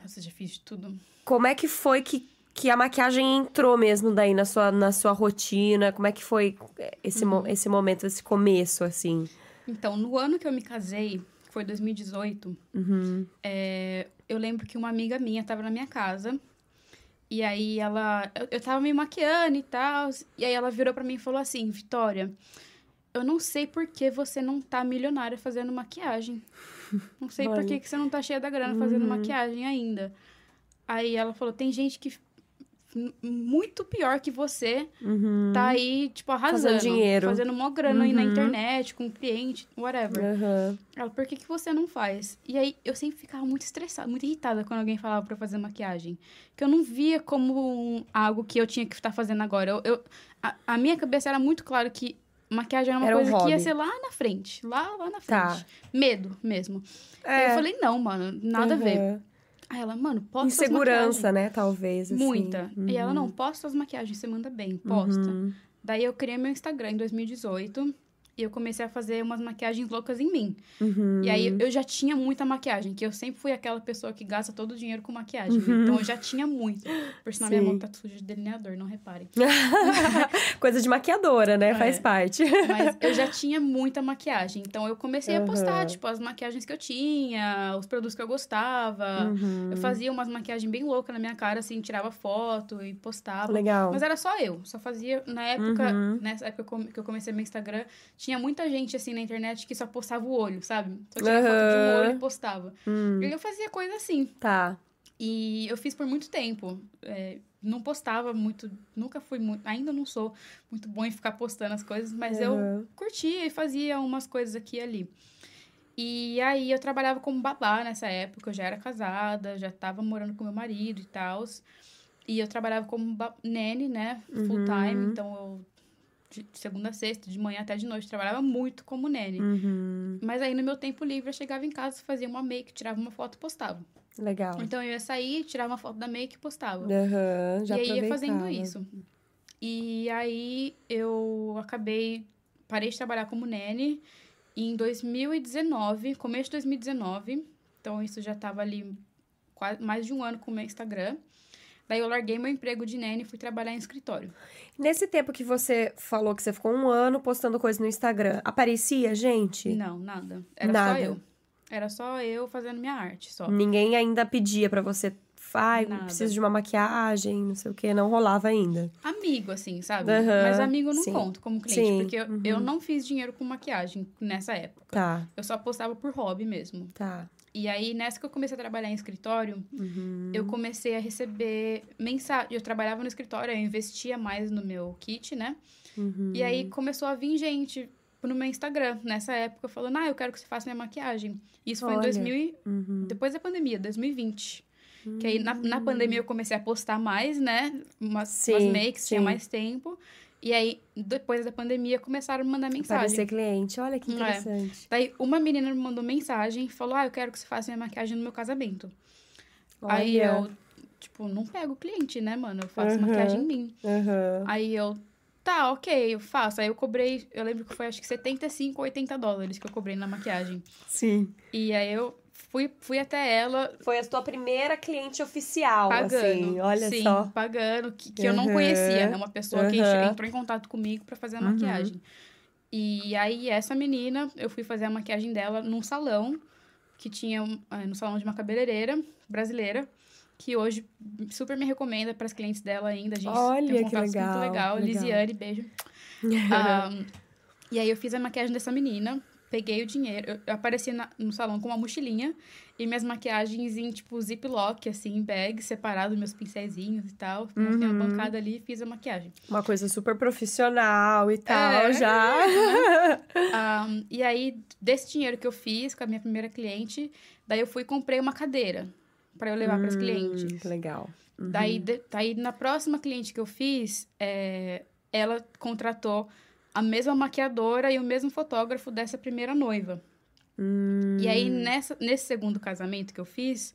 Nossa, já fiz de tudo. Como é que foi que, que a maquiagem entrou mesmo daí na sua, na sua rotina? Como é que foi esse, Uhum. mo- esse momento, esse começo, assim? Então, no ano que eu me casei, que foi 2018, Uhum. é, eu lembro que uma amiga minha tava na minha casa. E aí ela. Eu, eu tava me maquiando e tal. E aí ela virou pra mim e falou assim: Vitória, eu não sei por que você não tá milionária fazendo maquiagem. Não sei por que, que você não tá cheia da grana fazendo Uhum. maquiagem ainda. Aí ela falou: tem gente que. Muito pior que você Uhum. tá aí, tipo, arrasando. dinheiro. Fazendo mó grana aí na Uhum. internet, com cliente, whatever. Aham. Ela, por que, que você não faz? E aí, eu sempre ficava muito estressada, muito irritada quando alguém falava pra fazer maquiagem. Que eu não via como um- algo que eu tinha que estar fazendo agora. Eu, eu- a, a minha cabeça era muito claro que maquiagem era uma Era um coisa que ia ser lá na frente. Lá, lá na frente. Tá. Medo mesmo. É. Aí eu falei, não, mano, nada a ver. Aí ela, mano, posta as Insegurança, né? Talvez. Assim. Muita. E ela, Uhum. não, posta as maquiagens, você manda bem, posta. Uhum. Daí eu criei meu Instagram em 2018 e eu comecei a fazer umas maquiagens loucas em mim. Uhum. E aí eu já tinha muita maquiagem, que eu sempre fui aquela pessoa que gasta todo o dinheiro com maquiagem. Uhum. Então eu já tinha muito. Por sinal, minha Sim. mão tá suja de delineador, não reparem. Coisa de maquiadora, né? É. Faz parte. Mas eu já tinha muita maquiagem. Então eu comecei a postar, tipo, as maquiagens que eu tinha, os produtos que eu gostava. Uhum. Eu fazia umas maquiagens bem loucas na minha cara, assim, tirava foto e postava. Legal. Mas era só eu, só fazia na época, Uhum. nessa época que eu come- que eu comecei meu Instagram, tinha muita gente assim na internet que só postava o olho, sabe? Só tirava foto de um olho e postava. Hum, E eu fazia coisa assim. tá. E eu fiz por muito tempo. É, não postava muito, nunca fui muito, ainda não sou muito bom em ficar postando as coisas, mas eu Aham. curtia e fazia umas coisas aqui e ali. E aí eu trabalhava como babá nessa época, eu já era casada, já tava morando com meu marido e tal. E eu trabalhava como nene, né, full Uhum. time, então eu de segunda a sexta, de manhã até de noite, trabalhava muito como nene. Uhum. Mas aí no meu tempo livre eu chegava em casa, fazia uma make, tirava uma foto e postava. Legal. Então eu ia sair, tirava uma foto da make e postava. Aham, já e aí ia fazendo isso. E aí eu acabei, parei de trabalhar como nene em 2019, começo de 2019. Então isso já tava ali quase mais de um ano com o meu Instagram. Daí eu larguei meu emprego de nene e fui trabalhar em escritório. Nesse tempo que você falou que você ficou um ano postando coisa no Instagram, aparecia gente? Não, nada. Era Nada. só eu. Era só eu fazendo minha arte, só. Ninguém ainda pedia pra você, ai, preciso de uma maquiagem, não sei o que, não rolava ainda. Amigo, assim, sabe? Aham, Mas amigo eu não sim. conto como cliente, Sim, porque eu, uhum. eu não fiz dinheiro com maquiagem nessa época. Tá, Eu só postava por hobby mesmo. tá. E aí, nessa que eu comecei a trabalhar em escritório, Uhum. eu comecei a receber mensagem. Eu trabalhava no escritório, eu investia mais no meu kit, né? Uhum. E aí começou a vir gente no meu Instagram, nessa época, falando: Ah, eu quero que você faça minha maquiagem. Isso foi em Olha. 2000, e- Uhum. depois da pandemia, 2020. Que aí, na, na pandemia, eu comecei a postar mais, né? Umas, Sim, umas makes, tinha sim. mais tempo. E aí, depois da pandemia, começaram a me mandar mensagem. Parecer cliente, olha que É. interessante. Daí, uma menina me mandou mensagem e falou: Ah, eu quero que você faça minha maquiagem no meu casamento. Aí Olha. eu, tipo, não pego cliente, né, mano? Eu faço Aham. maquiagem em mim. Aham. Aí eu, tá, ok, eu faço. Aí eu cobrei, eu lembro que foi acho que 75 ou 80 dólares que eu cobrei na maquiagem. Sim. E aí eu fui, fui até ela. Foi a tua primeira cliente oficial, pagando, assim, olha sim, só. pagando, que, que uhum. eu não conhecia, né? Uma pessoa uhum. que entrou em contato comigo para fazer a uhum. maquiagem. E aí, essa menina, eu fui fazer a maquiagem dela num salão, que tinha é, no salão de uma cabeleireira brasileira, que hoje super me recomenda para as clientes dela ainda. A gente Olha, tem um que legal, muito legal. legal. Lisiane, beijo. um, e aí, eu fiz a maquiagem dessa menina peguei o dinheiro. Eu, apareci na, no salão com uma mochilinha e minhas maquiagens em, tipo, ziplock, assim, em bag, separado, meus pincéisinhos e tal. Uhum. Montei uma bancada ali e fiz a maquiagem. Uma coisa super profissional e tal, é, já. um, e aí, desse dinheiro que eu fiz com a minha primeira cliente, daí eu fui e comprei uma cadeira para eu levar hum, para as clientes. Legal. Uhum. Daí, daí, na próxima cliente que eu fiz, é, ela contratou a mesma maquiadora e o mesmo fotógrafo dessa primeira noiva. Hum. E aí, nessa, nesse segundo casamento que eu fiz,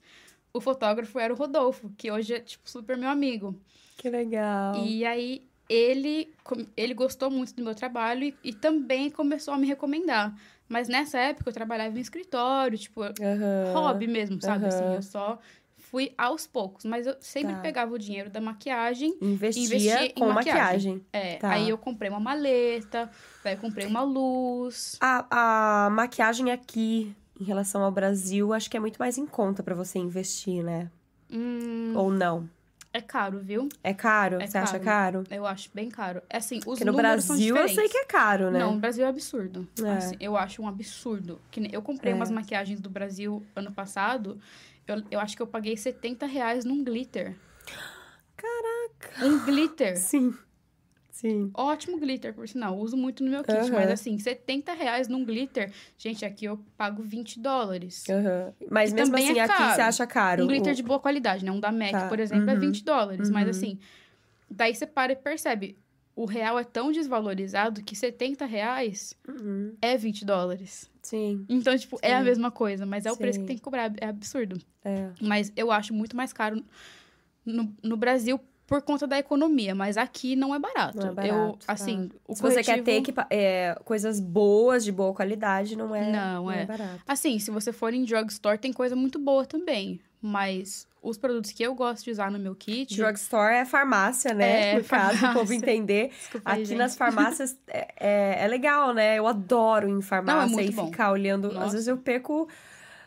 o fotógrafo era o Rodolfo, que hoje é, tipo, super meu amigo. Que legal. E aí, ele, ele gostou muito do meu trabalho e, e também começou a me recomendar. Mas nessa época, eu trabalhava em escritório, tipo, uhum. hobby mesmo, sabe? Uhum. Assim, eu só fui aos poucos, mas eu sempre tá. pegava o dinheiro da maquiagem investia, investia com em maquiagem. maquiagem. É, tá. aí eu comprei uma maleta, aí comprei uma luz. A, a maquiagem aqui, em relação ao Brasil, acho que é muito mais em conta para você investir, né? Hum, Ou não? É caro, viu? É caro? É você caro. acha caro? Eu acho bem caro. É assim, os Porque no Brasil eu sei que é caro, né? Não, no Brasil é absurdo. É. Assim, eu acho um absurdo. Que eu comprei É. umas maquiagens do Brasil ano passado. Eu, eu acho que eu paguei 70 reais num glitter. Caraca! Um glitter. Sim. Sim. Ótimo glitter, por sinal. Uso muito no meu kit. Mas assim, 70 reais num glitter. Gente, aqui eu pago 20 dólares. Mas E mesmo assim, é aqui você acha caro. Um glitter O- de boa qualidade, né? Um da MAC, Tá. por exemplo, é Uhum. 20 dólares. Mas Uhum. assim, daí você para e percebe. O real é tão desvalorizado que 70 reais Uhum. é 20 dólares. Sim, Então, tipo, é a Sim. mesma coisa, mas é o preço Sim. que tem que cobrar. É absurdo. é. Mas eu acho muito mais caro no, no Brasil por conta da economia, mas aqui não é barato. Não é barato, eu, tá. assim, o Se você quer corretivo- ter equipa- é, coisas boas, de boa qualidade, não é, Não, é. barato. Assim, se você for em drugstore, tem coisa muito boa também. Mas os produtos que eu gosto de usar no meu kit. Drugstore é farmácia, né? É, no caso, o farmácia. povo entender. Desculpa Aqui gente. nas farmácias é, é, é legal, né? Eu adoro ir em farmácia muito e bom. ficar olhando. Nossa. Às vezes eu perco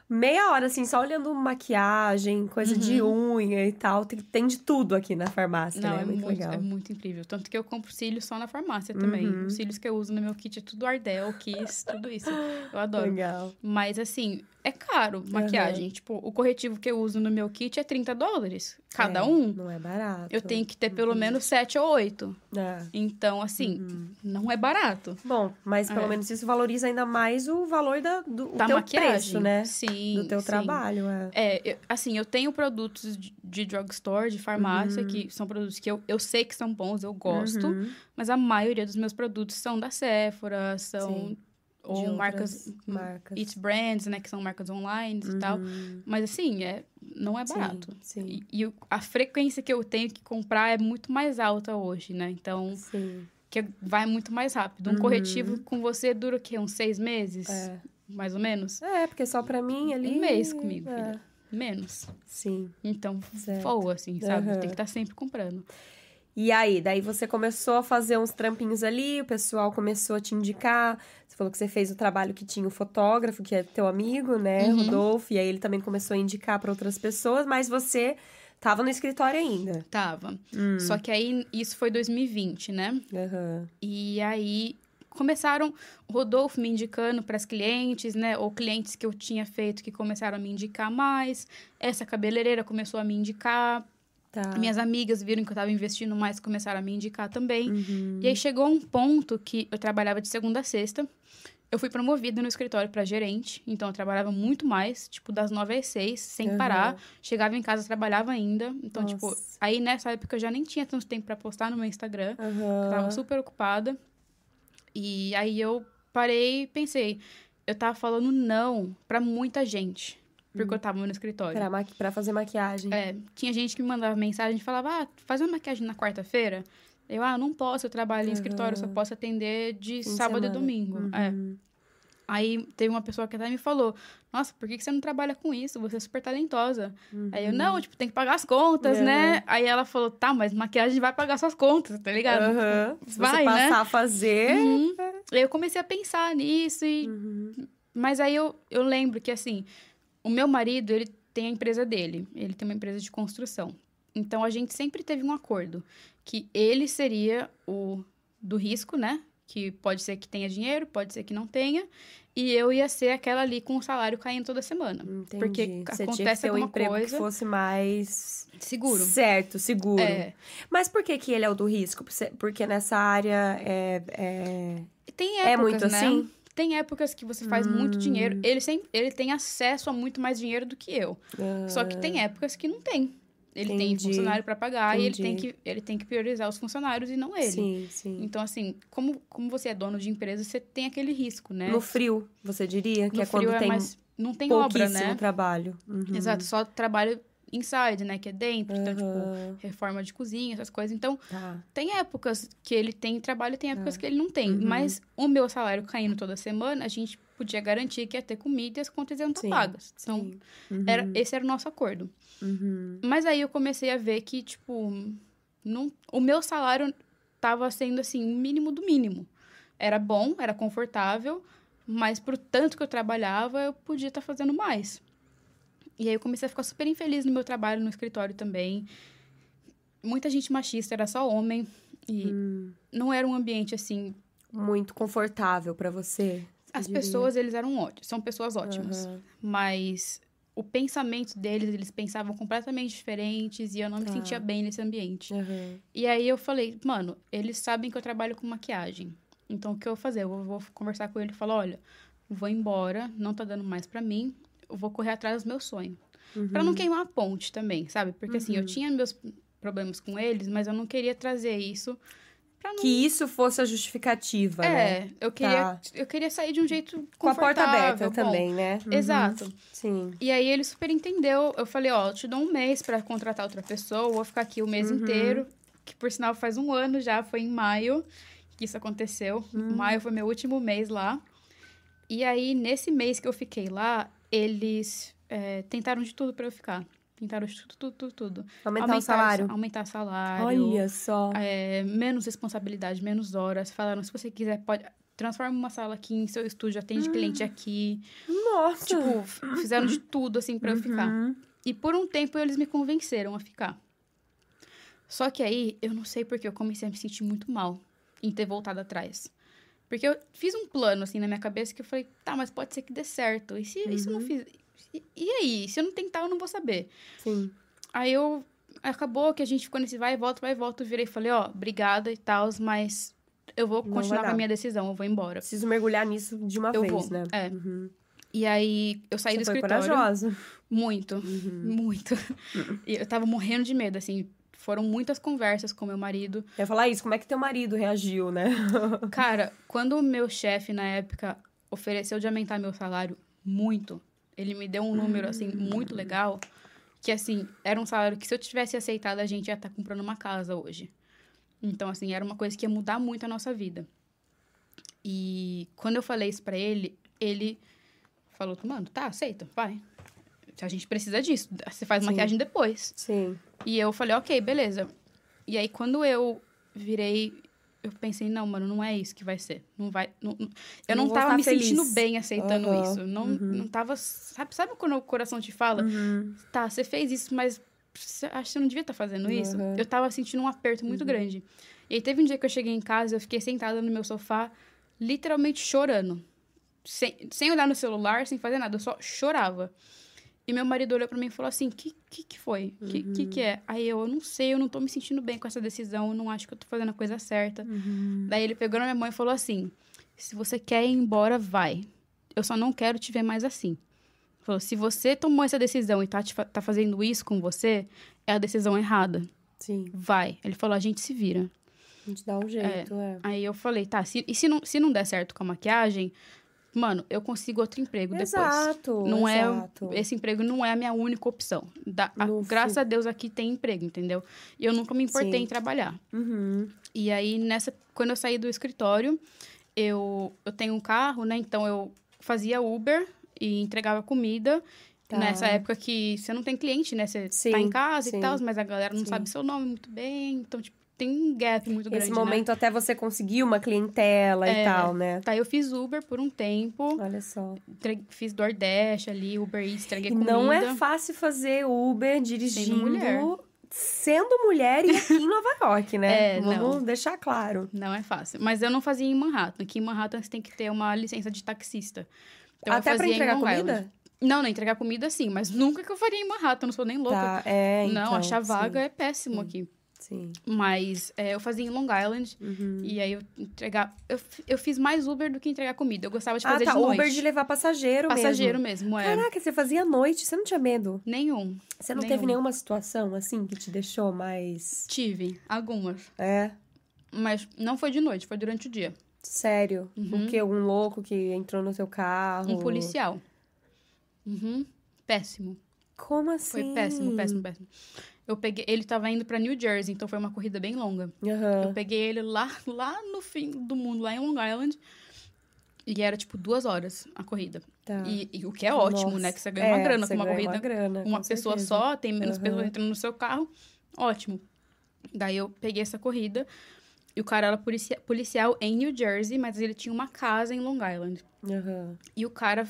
meia hora, assim, só olhando maquiagem, coisa de unha e tal. Tem, tem de tudo aqui na farmácia, Não, né? é muito, muito, legal. é muito incrível. Tanto que eu compro cílios só na farmácia também. Uhum. Os cílios que eu uso no meu kit é tudo Ardell, Kiss, tudo isso. Eu adoro. Legal. Mas assim, é caro maquiagem. Tipo, o corretivo que eu uso no meu kit é 30 dólares. Cada É, um. Não é barato. Eu tenho que ter pelo menos 7 ou 8. É. Então, assim, Uhum. não é barato. Bom, mas pelo É. menos isso valoriza ainda mais o valor da, do Da teu maquiagem. preço, né? Sim. do teu sim. trabalho, é. É, eu- assim, eu tenho produtos de, de drugstore, de farmácia, Uhum. que são produtos que eu, eu sei que são bons, eu gosto. Uhum. Mas a maioria dos meus produtos são da Sephora, são... Sim. Ou marcas... marcas. It Brands, né? Que são marcas online e tal. Uhum. Mas assim, é, não é Sim, barato. Sim, E, e o- a frequência que eu tenho que comprar é muito mais alta hoje, né? Então, sim. que vai muito mais rápido. Um Uhum. corretivo com você dura o quê? Uns seis meses? É. Mais ou menos? É, porque só pra mim ali. Um mês comigo, é. filha. Menos. Sim. Então, voa, assim, sabe? Aham. Tem que estar sempre comprando. E aí, daí você começou a fazer uns trampinhos ali, o pessoal começou a te indicar. Você falou que você fez o trabalho que tinha o fotógrafo, que é teu amigo, né, Uhum. Rodolfo, e aí ele também começou a indicar pra outras pessoas, mas você tava no escritório ainda. Tava. Hum. Só que aí, isso foi 2020, né? Aham. E aí começaram o Rodolfo me indicando para as clientes, né? Ou clientes que eu tinha feito que começaram a me indicar mais. Essa cabeleireira começou a me indicar. Tá. Minhas amigas viram que eu estava investindo mais, começaram a me indicar também. Uhum. E aí chegou um ponto que eu trabalhava de segunda a sexta. Eu fui promovida no escritório para gerente, então eu trabalhava muito mais, tipo das nove às seis, sem Aham. parar. Chegava em casa, trabalhava ainda. Então, Nossa. tipo, aí nessa época eu já nem tinha tanto tempo para postar no meu Instagram. Aham. Eu tava super ocupada. E aí eu parei e pensei, eu tava falando não pra muita gente, porque eu tava no escritório. Pra, maqui... pra fazer maquiagem. É, tinha gente que me mandava mensagem e falava, ah, faz uma maquiagem na quarta-feira? Eu, ah, não posso, eu trabalho em escritório, só posso atender de Fim sábado e semana. domingo. É. Uhum. Aí teve uma pessoa que até me falou: Nossa, por que você não trabalha com isso? Você é super talentosa. Uhum. Aí eu, não, tipo, tem que pagar as contas, né? Aí ela falou: Tá, mas maquiagem vai pagar suas contas, tá ligado? Uhum. Se vai, você passar né? a fazer. Uhum. Aí eu comecei a pensar nisso e. Uhum. Mas aí eu, eu lembro que, assim, o meu marido, ele tem a empresa dele. Ele tem uma empresa de construção. Então a gente sempre teve um acordo que ele seria o do risco, né? Que pode ser que tenha dinheiro, pode ser que não tenha. E eu ia ser aquela ali com o salário caindo toda semana. Entendi. Porque Você acontece tinha que ter um emprego coisa... que fosse mais... Seguro. Certo, seguro. É. Mas por que, que ele é o do risco? Porque nessa área é... é... Tem épocas, é muito né? assim? Tem épocas que você faz hum. muito dinheiro. Ele, sempre, ele tem acesso a muito mais dinheiro do que eu. Só que tem ah. épocas que não tem. Ele Entendi. tem funcionário para pagar Entendi. e ele tem, que, ele tem que priorizar os funcionários e não ele. Sim, sim. Então, assim, como, como você é dono de empresa, você tem aquele risco, né? No frio, você diria? Que no é quando é tem mais, não tem obra, né? trabalho. Uhum. Exato, só trabalho inside, né? Que é dentro. Uhum. Então, tipo, reforma de cozinha, essas coisas. Então, tá. tem épocas que ele tem trabalho tem épocas tá. que ele não tem. Uhum. Mas o meu salário caindo toda semana, a gente podia garantir que ia ter comida e as contas iam estar pagas. Então, uhum. era, esse era o nosso acordo. Uhum. Mas aí eu comecei a ver que, tipo, não, o meu salário tava sendo, assim, o mínimo do mínimo. Era bom, era confortável, mas pro tanto que eu trabalhava, eu podia estar tá fazendo mais. E aí eu comecei a ficar super infeliz no meu trabalho no escritório também. Muita gente machista, era só homem. E hum. não era um ambiente, assim... Muito confortável para você? As pessoas, eles eram ótimos. São pessoas ótimas. Uhum. Mas o pensamento deles, eles pensavam completamente diferentes e eu não tá. me sentia bem nesse ambiente. Uhum. E aí eu falei, mano, eles sabem que eu trabalho com maquiagem. Então o que eu vou fazer? Eu vou, vou conversar com ele e falar, olha, vou embora, não tá dando mais para mim, eu vou correr atrás do meu sonho. Uhum. Para não queimar a ponte também, sabe? Porque assim, eu uhum. tinha meus problemas com eles, mas eu não queria trazer isso não... Que isso fosse a justificativa, é, né? É, eu queria, tá. eu queria sair de um jeito Com a porta aberta bom. também, né? Uhum. Exato. Sim. E aí ele super entendeu. Eu falei, ó, eu te dou um mês para contratar outra pessoa, vou ficar aqui o mês uhum. inteiro. Que por sinal faz um ano já, foi em maio que isso aconteceu. Uhum. Maio foi meu último mês lá. E aí, nesse mês que eu fiquei lá, eles é, tentaram de tudo para eu ficar. Tentaram tudo, tudo, tudo, tudo. Aumentar, aumentar o salário. Aumentar o salário. Olha só. É, menos responsabilidade, menos horas. Falaram, se você quiser, pode... Transforma uma sala aqui em seu estúdio, atende hum. cliente aqui. Nossa! Tipo, fizeram de tudo, assim, pra uhum. eu ficar. Uhum. E por um tempo, eles me convenceram a ficar. Só que aí, eu não sei porque eu comecei a me sentir muito mal em ter voltado atrás. Porque eu fiz um plano, assim, na minha cabeça que eu falei, tá, mas pode ser que dê certo. E se uhum. isso não fiz e, aí? Se eu não tentar, eu não vou saber. Sim. Aí eu. Acabou que a gente ficou nesse vai e volta, vai e volta. Eu virei e falei, ó, obrigada e tal, mas eu vou continuar com a minha decisão, eu vou embora. Preciso mergulhar nisso de uma eu vez, vou. né? É. Uhum. E aí eu saí Você do foi escritório. corajosa. Muito, uhum. muito. e eu tava morrendo de medo, assim. Foram muitas conversas com meu marido. Eu ia falar isso, como é que teu marido reagiu, né? Cara, quando o meu chefe, na época, ofereceu de aumentar meu salário muito, ele me deu um número, assim, muito legal. Que, assim, era um salário que se eu tivesse aceitado, a gente ia estar tá comprando uma casa hoje. Então, assim, era uma coisa que ia mudar muito a nossa vida. E quando eu falei isso pra ele, ele falou, mano, tá, aceita, vai. A gente precisa disso. Você faz Sim. maquiagem depois. Sim. E eu falei, ok, beleza. E aí, quando eu virei eu pensei, não, mano, não é isso que vai ser. Não vai. Não, eu não, não tava me feliz. sentindo bem aceitando uhum, isso. Não, uhum. não tava. Sabe, sabe quando o coração te fala? Uhum. Tá, você fez isso, mas você, acho que você não devia estar tá fazendo isso. Eu tava sentindo um aperto muito uhum. grande. E aí teve um dia que eu cheguei em casa, eu fiquei sentada no meu sofá, literalmente chorando. Sem, sem olhar no celular, sem fazer nada, eu só chorava. E meu marido olhou para mim e falou assim: que que, que foi? O uhum. que, que, que é? Aí eu, eu não sei, eu não tô me sentindo bem com essa decisão, eu não acho que eu tô fazendo a coisa certa. Uhum. Daí ele pegou na minha mão e falou assim: se você quer ir embora, vai. Eu só não quero te ver mais assim. Falou: se você tomou essa decisão e tá, te, tá fazendo isso com você, é a decisão errada. Sim. Vai. Ele falou: a gente se vira. A gente dá um jeito, é. é. Aí eu falei: tá, se, e se não, se não der certo com a maquiagem, mano, eu consigo outro emprego exato, depois. Não é exato. é esse emprego não é a minha única opção. Da, a, graças a Deus aqui tem emprego, entendeu? E eu nunca me importei Sim. em trabalhar. Uhum. E aí nessa, quando eu saí do escritório, eu eu tenho um carro, né? Então eu fazia Uber e entregava comida. Tá. Nessa época que você não tem cliente, né? Você sim, tá em casa sim. e tal, mas a galera não sim. sabe seu nome muito bem. Então, tipo, tem um gap muito grande. Esse momento né? até você conseguir uma clientela é, e tal, né? Tá, eu fiz Uber por um tempo. Olha só. Fiz DoorDash ali, Uber Eats, entreguei comida. Não é fácil fazer Uber dirigindo. Sendo mulher. Sendo mulher e aqui em Nova York, né? É, Vamos não. deixar claro. Não é fácil. Mas eu não fazia em Manhattan. Aqui em Manhattan você tem que ter uma licença de taxista. Então, Até pra entregar comida? Island. Não, não entregar comida sim, mas nunca que eu faria em Manhattan, não sou nem louca. Tá, é, então, Não, achar vaga sim. é péssimo sim. aqui. Sim. Mas é, eu fazia em Long Island. Uhum. E aí eu entregar. Eu, eu fiz mais Uber do que entregar comida. Eu gostava de ah, fazer ah, tá, de noite. Uber de levar passageiro, passageiro mesmo. Passageiro mesmo, é. Caraca, você fazia à noite, você não tinha medo? Nenhum. Você não nenhum. teve nenhuma situação assim que te deixou mais. Tive, algumas. É. Mas não foi de noite, foi durante o dia. Sério? Uhum. O que? Um louco que entrou no seu carro? Um policial. Uhum. Péssimo. Como assim? Foi péssimo, péssimo, péssimo. Eu peguei, ele tava indo para New Jersey, então foi uma corrida bem longa. Uhum. Eu peguei ele lá, lá no fim do mundo, lá em Long Island. E era tipo duas horas a corrida. Tá. E, e, o que é ótimo, Nossa. né? Que você ganha é, uma grana com uma corrida. Uma, grana, uma pessoa certeza. só, tem menos uhum. pessoas entrando no seu carro. Ótimo. Daí eu peguei essa corrida. E o cara era policia policial em New Jersey, mas ele tinha uma casa em Long Island. Uhum. E o cara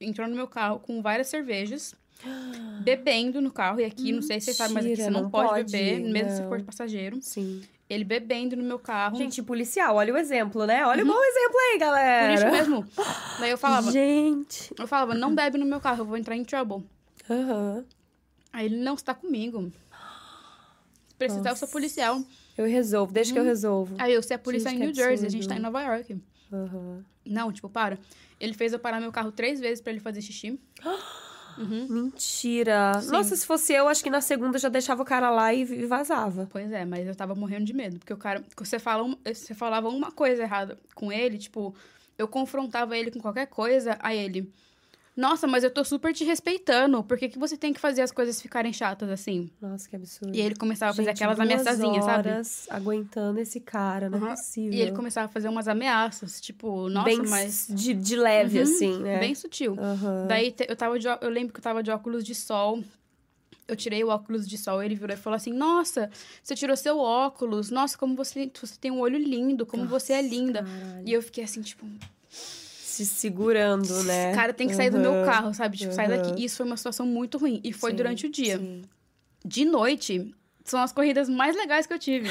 entrou no meu carro com várias cervejas bebendo no carro. E aqui, Mentira, não sei se você sabe, mas aqui você não, não pode, pode, beber, mesmo não. se for passageiro. Sim. Ele bebendo no meu carro. Gente, policial, olha o exemplo, né? Olha uhum. o bom exemplo aí, galera. Por isso mesmo. Daí eu falava. Gente. Eu falava, não bebe no meu carro, eu vou entrar em trouble. Aham. Uhum. Aí ele, não, está comigo. Se precisar, Nossa. eu sou policial. Eu resolvo, deixa uhum. que eu resolvo. Aí eu, você é policial gente, em New Jersey, a gente tá em Nova York. Uhum. Não, tipo, para. Ele fez eu parar meu carro três vezes para ele fazer xixi. Uhum. Mentira. Sim. Nossa, se fosse eu, acho que na segunda já deixava o cara lá e vazava. Pois é, mas eu tava morrendo de medo. Porque o cara. Você, fala, você falava uma coisa errada com ele, tipo, eu confrontava ele com qualquer coisa, aí ele. Nossa, mas eu tô super te respeitando. Por que, que você tem que fazer as coisas ficarem chatas assim? Nossa, que absurdo. E ele começava a fazer Gente, aquelas ameaçazinhas, sabe? aguentando esse cara, não uhum. é possível. E ele começava a fazer umas ameaças, tipo, nossa, Bem mas. De, de leve, uhum, assim, né? Bem sutil. Uhum. Daí eu tava de, eu lembro que eu tava de óculos de sol. Eu tirei o óculos de sol, ele virou e falou assim: Nossa, você tirou seu óculos. Nossa, como você, você tem um olho lindo, como nossa, você é linda. Caralho. E eu fiquei assim, tipo se segurando, né? Cara, tem que sair uhum. do meu carro, sabe? Tipo, uhum. sai daqui. Isso foi uma situação muito ruim. E foi sim, durante o dia. Sim. De noite, são as corridas mais legais que eu tive.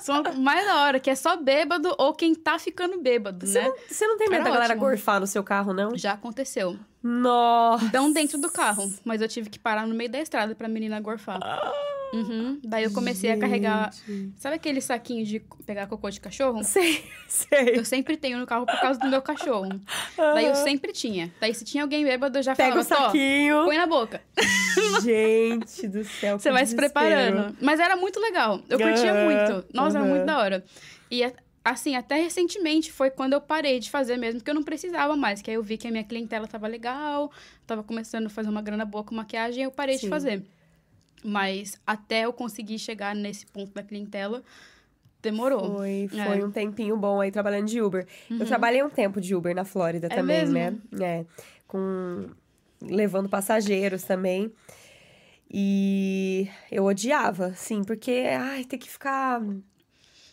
são mais da hora, que é só bêbado ou quem tá ficando bêbado, você né? Não, você não tem medo da galera gorfar no seu carro, não? Já aconteceu. Nossa! Não dentro do carro, mas eu tive que parar no meio da estrada pra menina gorfar. Ah. Uhum. Daí eu comecei Gente. a carregar. Sabe aquele saquinho de pegar cocô de cachorro? Sei, sei. Eu sempre tenho no carro por causa do meu cachorro. Uhum. Daí eu sempre tinha. Daí se tinha alguém bêbado, eu já Pega falava, o saquinho. põe na boca. Gente do céu, Você vai se preparando. Mas era muito legal. Eu curtia uhum. muito. Nossa, era muito da hora. E assim, até recentemente foi quando eu parei de fazer mesmo, porque eu não precisava mais. Que aí eu vi que a minha clientela tava legal, tava começando a fazer uma grana boa com maquiagem, eu parei Sim. de fazer. Mas até eu conseguir chegar nesse ponto da clientela, demorou. Foi, é. foi é. um tempinho bom aí trabalhando de Uber. Uhum. Eu trabalhei um tempo de Uber na Flórida é também, mesmo? né? É. Com. levando passageiros também. E eu odiava, sim, porque, ai, ter que ficar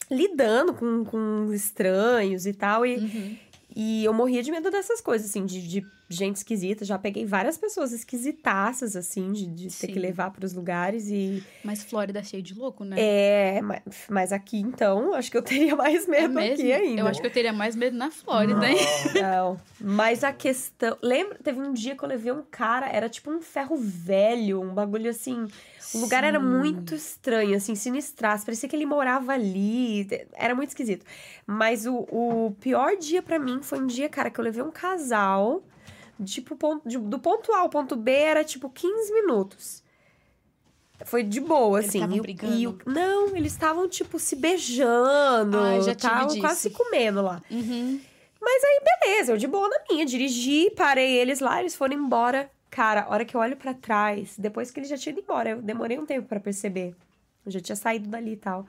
lidando com, com estranhos e tal. E, uhum. e eu morria de medo dessas coisas, assim, de, de gente esquisita. Já peguei várias pessoas esquisitaças, assim, de, de ter que levar para os lugares e... Mas Flórida é cheio de louco, né? É, mas, mas aqui, então, acho que eu teria mais medo é aqui ainda. Eu acho que eu teria mais medo na Flórida, não, hein? Não, mas a questão... Lembra? Teve um dia que eu levei um cara, era tipo um ferro velho, um bagulho assim... O lugar Sim. era muito estranho, assim, sinistraço. Parecia que ele morava ali. Era muito esquisito. Mas o, o pior dia para mim foi um dia, cara, que eu levei um casal Tipo, ponto, de, do ponto A ao ponto B era tipo 15 minutos. Foi de boa, eles assim. E, brigando. E, não, eles estavam, tipo, se beijando. Ah, já estavam quase se comendo lá. Uhum. Mas aí, beleza, eu de boa na minha. Dirigi, parei eles lá, eles foram embora. Cara, a hora que eu olho para trás, depois que eles já tinham ido embora, eu demorei um tempo para perceber. Eu já tinha saído dali e tal.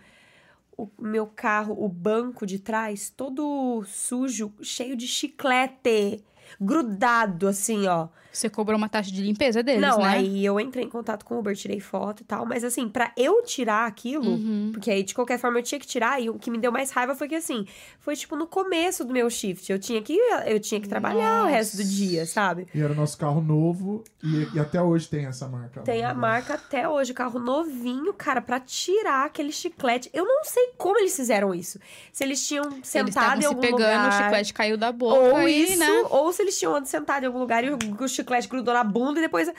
O meu carro, o banco de trás, todo sujo, cheio de chiclete grudado, assim, ó. Você cobrou uma taxa de limpeza deles, Não, né? aí eu entrei em contato com o Uber, tirei foto e tal. Mas assim, pra eu tirar aquilo, Uhum. porque aí de qualquer forma eu tinha que tirar, e o que me deu mais raiva foi que assim, foi tipo no começo do meu shift. Eu tinha que, eu tinha que trabalhar o resto do Nossa. dia, sabe? E era o nosso carro novo e, e até hoje tem essa marca. Tem a Né? marca até hoje, carro novinho, cara, pra tirar aquele chiclete. Eu não sei como eles fizeram isso. Se eles tinham Eles sentado estavam em se algum pegando, lugar. o chiclete caiu da boca ou aí, isso, né? ou se eles tinham sentado em algum lugar e o, o chiclete grudou na bunda e depois.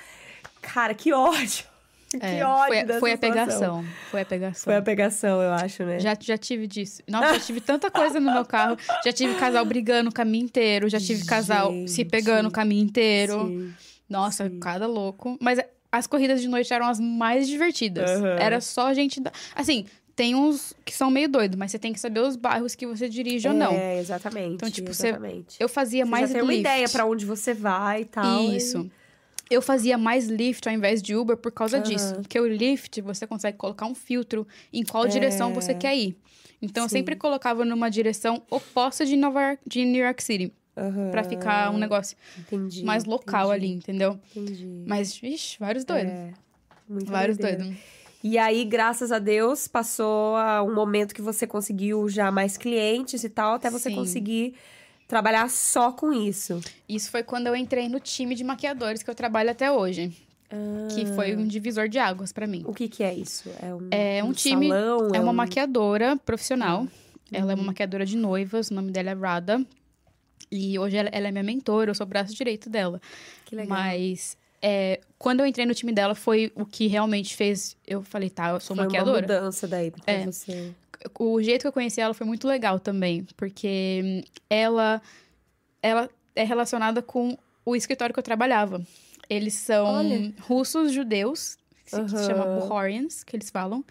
Cara, que ódio. que É, ódio. foi, foi a pegação. Foi a pegação. Foi a pegação, eu acho, né? Já, já tive disso. Nossa, já tive tanta coisa no meu carro. Já tive casal brigando o caminho inteiro. Já tive casal se Gente. pegando o caminho inteiro. Sim. Nossa, Sim. cada louco. Mas as corridas de noite eram as mais divertidas. Aham. Era só gente. Da... Assim, tem uns que são meio doidos, mas você tem que saber os bairros que você dirige ou não. É, exatamente. Então, tipo, você- exatamente. Eu fazia Você mais já tem uma lift. ideia pra onde você vai e tal. Isso. Eu fazia mais Lyft ao invés de Uber por causa Aham. disso. Porque o Lyft, você consegue colocar um filtro em qual direção você quer ir. Então, eu É. Sim. sempre colocava numa direção oposta de Nova York, de New York City. Aham, Pra ficar um negócio entendi, mais local ali, entendi, entendeu? Entendi. Mas, vixe, vários doidos. É, vários doidos. E aí, graças a Deus, passou a um momento que você conseguiu já mais clientes e tal, até você Sim. conseguir trabalhar só com isso. Isso foi quando eu entrei no time de maquiadores que eu trabalho até hoje. Que foi um divisor de águas pra mim. O que que é isso? É um, É um time- salão? É uma um... maquiadora profissional. Ela é uma maquiadora de noivas, o nome dela é Rada. E hoje ela, ela é minha mentora, eu sou o braço direito dela. Que legal. Mas é, quando eu entrei no time dela foi o que realmente fez. Eu falei, tá, eu sou Foi uma maquiadora. mudança daí pra É. você. O jeito que eu conheci ela foi muito legal também, porque hum, ela, ela é relacionada com o escritório que eu trabalhava. Eles são Olha. russos judeus, que se, que se chama Bukharians, que eles falam.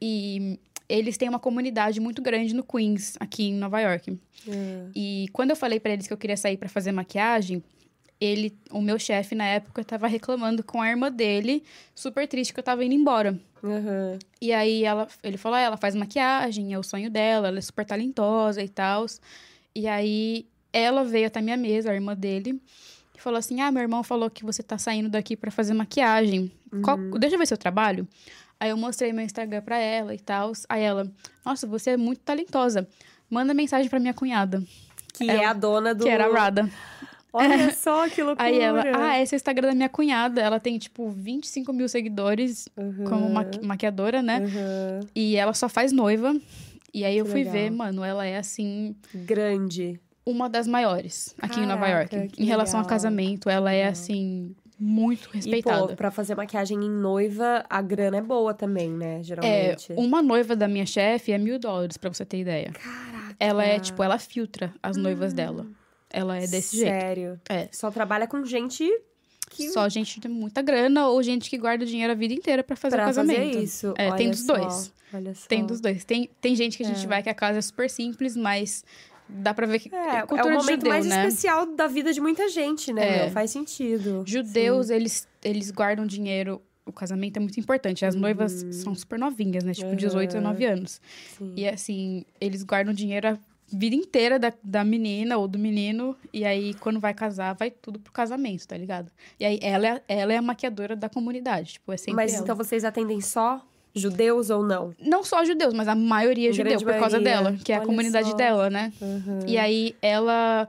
E eles têm uma comunidade muito grande no Queens, aqui em Nova York. É. E quando eu falei pra eles que eu queria sair pra fazer maquiagem, ele, o meu chefe na época tava reclamando com a irmã dele, super triste que eu tava indo embora. Aham. E aí ela, ele falou, ah, ela faz maquiagem, é o sonho dela, ela é super talentosa e tal. E aí ela veio até minha mesa, a irmã dele, e falou assim: "Ah, meu irmão falou que você tá saindo daqui pra fazer maquiagem. Qual- deixa eu ver seu trabalho". Aí eu mostrei meu Instagram pra ela e tal. Aí ela: "Nossa, você é muito talentosa. Manda mensagem pra minha cunhada, Que Ela- é a dona do... que era a Rada". Olha só que loucura. Aí ela: "Ah, esse é o Instagram da minha cunhada. Ela tem tipo 25 mil seguidores Uhum. como maqui- maquiadora, né? Aham. E ela só faz noiva. E aí eu Que fui legal. ver, mano, ela é assim, Grande. uma das maiores aqui em Nova Caraca, York. Em relação legal. a casamento, ela é assim, muito E, respeitada. pô, pra fazer maquiagem em noiva, a grana é boa também, né? é, Geralmente. uma noiva da minha chefe é mil dólares, pra você ter ideia. Caraca. Ela é, tipo, ela filtra as noivas dela. Ela é desse jeito. Sério. É. Só trabalha com gente que... Só gente que tem muita grana ou gente que guarda dinheiro a vida inteira pra fazer pra o casamento. fazer isso. É, tem Olha dos só, dois. Olha só. Tem dos dois. Tem, tem gente que a gente É. vai que a casa é super simples, mas dá pra ver que É, é cultura o de momento judeu, mais né? especial da vida de muita gente, né? É. Faz sentido. Judeus, eles, eles guardam dinheiro. O casamento é muito importante. As noivas Uhum. são super novinhas, né? Tipo, 18, 19 anos. Sim. E assim, eles guardam dinheiro a vida inteira da, da menina ou do menino. E aí, quando vai casar, vai tudo pro casamento, tá ligado? E aí, ela é, ela é a maquiadora da comunidade. Tipo, é sempre Mas ela. então vocês atendem só judeus ou não? Não só judeus, mas a maioria é judeu, por causa maioria. dela. Que é a Olha comunidade só. dela, né? Uhum. E aí, ela...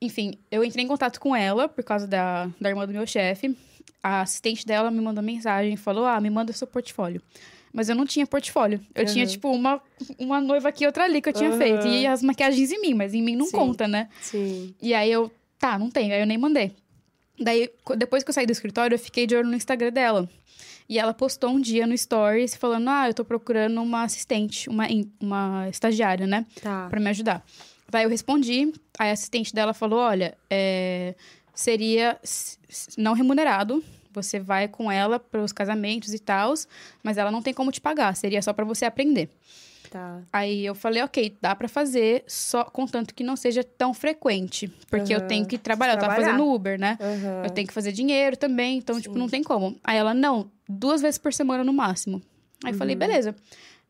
Enfim, eu entrei em contato com ela por causa da, da irmã do meu chefe. A assistente dela me mandou mensagem e falou, ah, me manda seu portfólio. Mas eu não tinha portfólio. Eu tinha, Uhum. tipo, uma, uma noiva aqui, outra ali que eu tinha Uhum. feito. E as maquiagens em mim, mas em mim não Sim. conta, né? Sim. E aí eu, tá, não tem. Aí eu nem mandei. Daí, depois que eu saí do escritório, eu fiquei de olho no Instagram dela. E ela postou um dia no Stories falando: Ah, eu tô procurando uma assistente, uma, uma estagiária, né? Tá. Pra me ajudar. Daí eu respondi, aí a assistente dela falou: Olha, é, seria não remunerado. Você vai com ela pros casamentos e tal, mas ela não tem como te pagar, seria só pra você aprender. Tá. Aí eu falei, ok, dá pra fazer, só contanto que não seja tão frequente. Porque eu Aham. tenho que trabalhar, eu tava Trabalhar. fazendo Uber, né? Aham. Eu tenho que fazer dinheiro também, então, tipo, Sim. não tem como. Aí ela, não, duas vezes por semana no máximo. Aí eu falei, Uhum. beleza.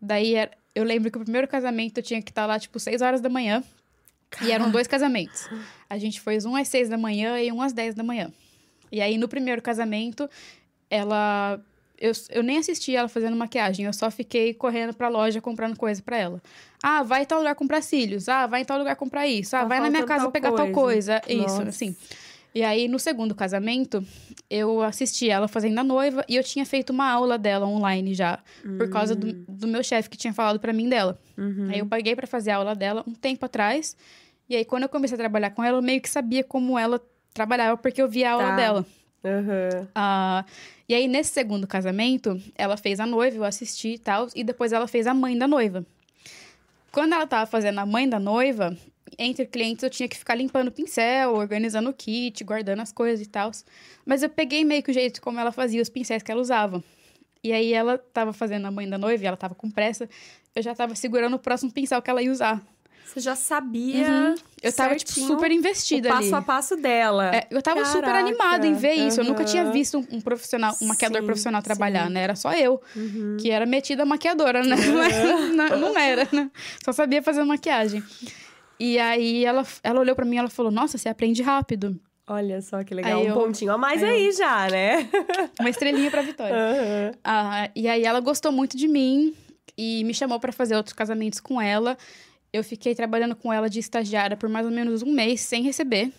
Daí eu lembro que o primeiro casamento eu tinha que estar lá, tipo, seis horas da manhã. E eram dois casamentos. A gente foi um às seis da manhã e um às dez da manhã. E aí, no primeiro casamento, ela. Eu, eu nem assisti ela fazendo maquiagem, eu só fiquei correndo pra loja comprando coisa pra ela. Ah, vai em tal lugar comprar cílios. Ah, vai em tal lugar comprar isso. Ah, Tá vai na minha casa faltando pegar tal tal coisa. coisa. Isso, Nossa. assim. E aí, no segundo casamento, eu assisti ela fazendo a noiva e eu tinha feito uma aula dela online já, por causa do, do meu chefe que tinha falado pra mim dela. Uhum. Aí eu paguei pra fazer a aula dela um tempo atrás. E aí, quando eu comecei a trabalhar com ela, eu meio que sabia como ela trabalhava, porque eu via a aula Tá. dela. Aham. Ah, e aí, nesse segundo casamento, ela fez a noiva, eu assisti e tal, e depois ela fez a mãe da noiva. Quando ela tava fazendo a mãe da noiva, entre clientes eu tinha que ficar limpando o pincel, organizando o kit, guardando as coisas e tal. Mas eu peguei meio que o jeito como ela fazia os pincéis que ela usava. E aí ela tava fazendo a mãe da noiva e ela tava com pressa. Eu já tava segurando o próximo pincel que ela ia usar. Você já sabia. Uhum. Eu tava, tipo, super o investida ali. passo a passo dela. É, eu tava super Caraca. animada em ver isso. Eu nunca tinha visto um, um profissional, um maquiador Sim, profissional trabalhar, sim. né? Era só eu, Uhum. que era metida maquiadora, né? Mas não, não era, né? Só sabia fazer maquiagem. E aí ela, ela olhou pra mim e ela falou: Nossa, você aprende rápido. Olha só que legal. Aí um eu- pontinho a mais aí aí, já, né? Uma estrelinha pra Vitória. Aham. Ah, e aí ela gostou muito de mim e me chamou pra fazer outros casamentos com ela. Eu fiquei trabalhando com ela de estagiária por mais ou menos um mês sem receber.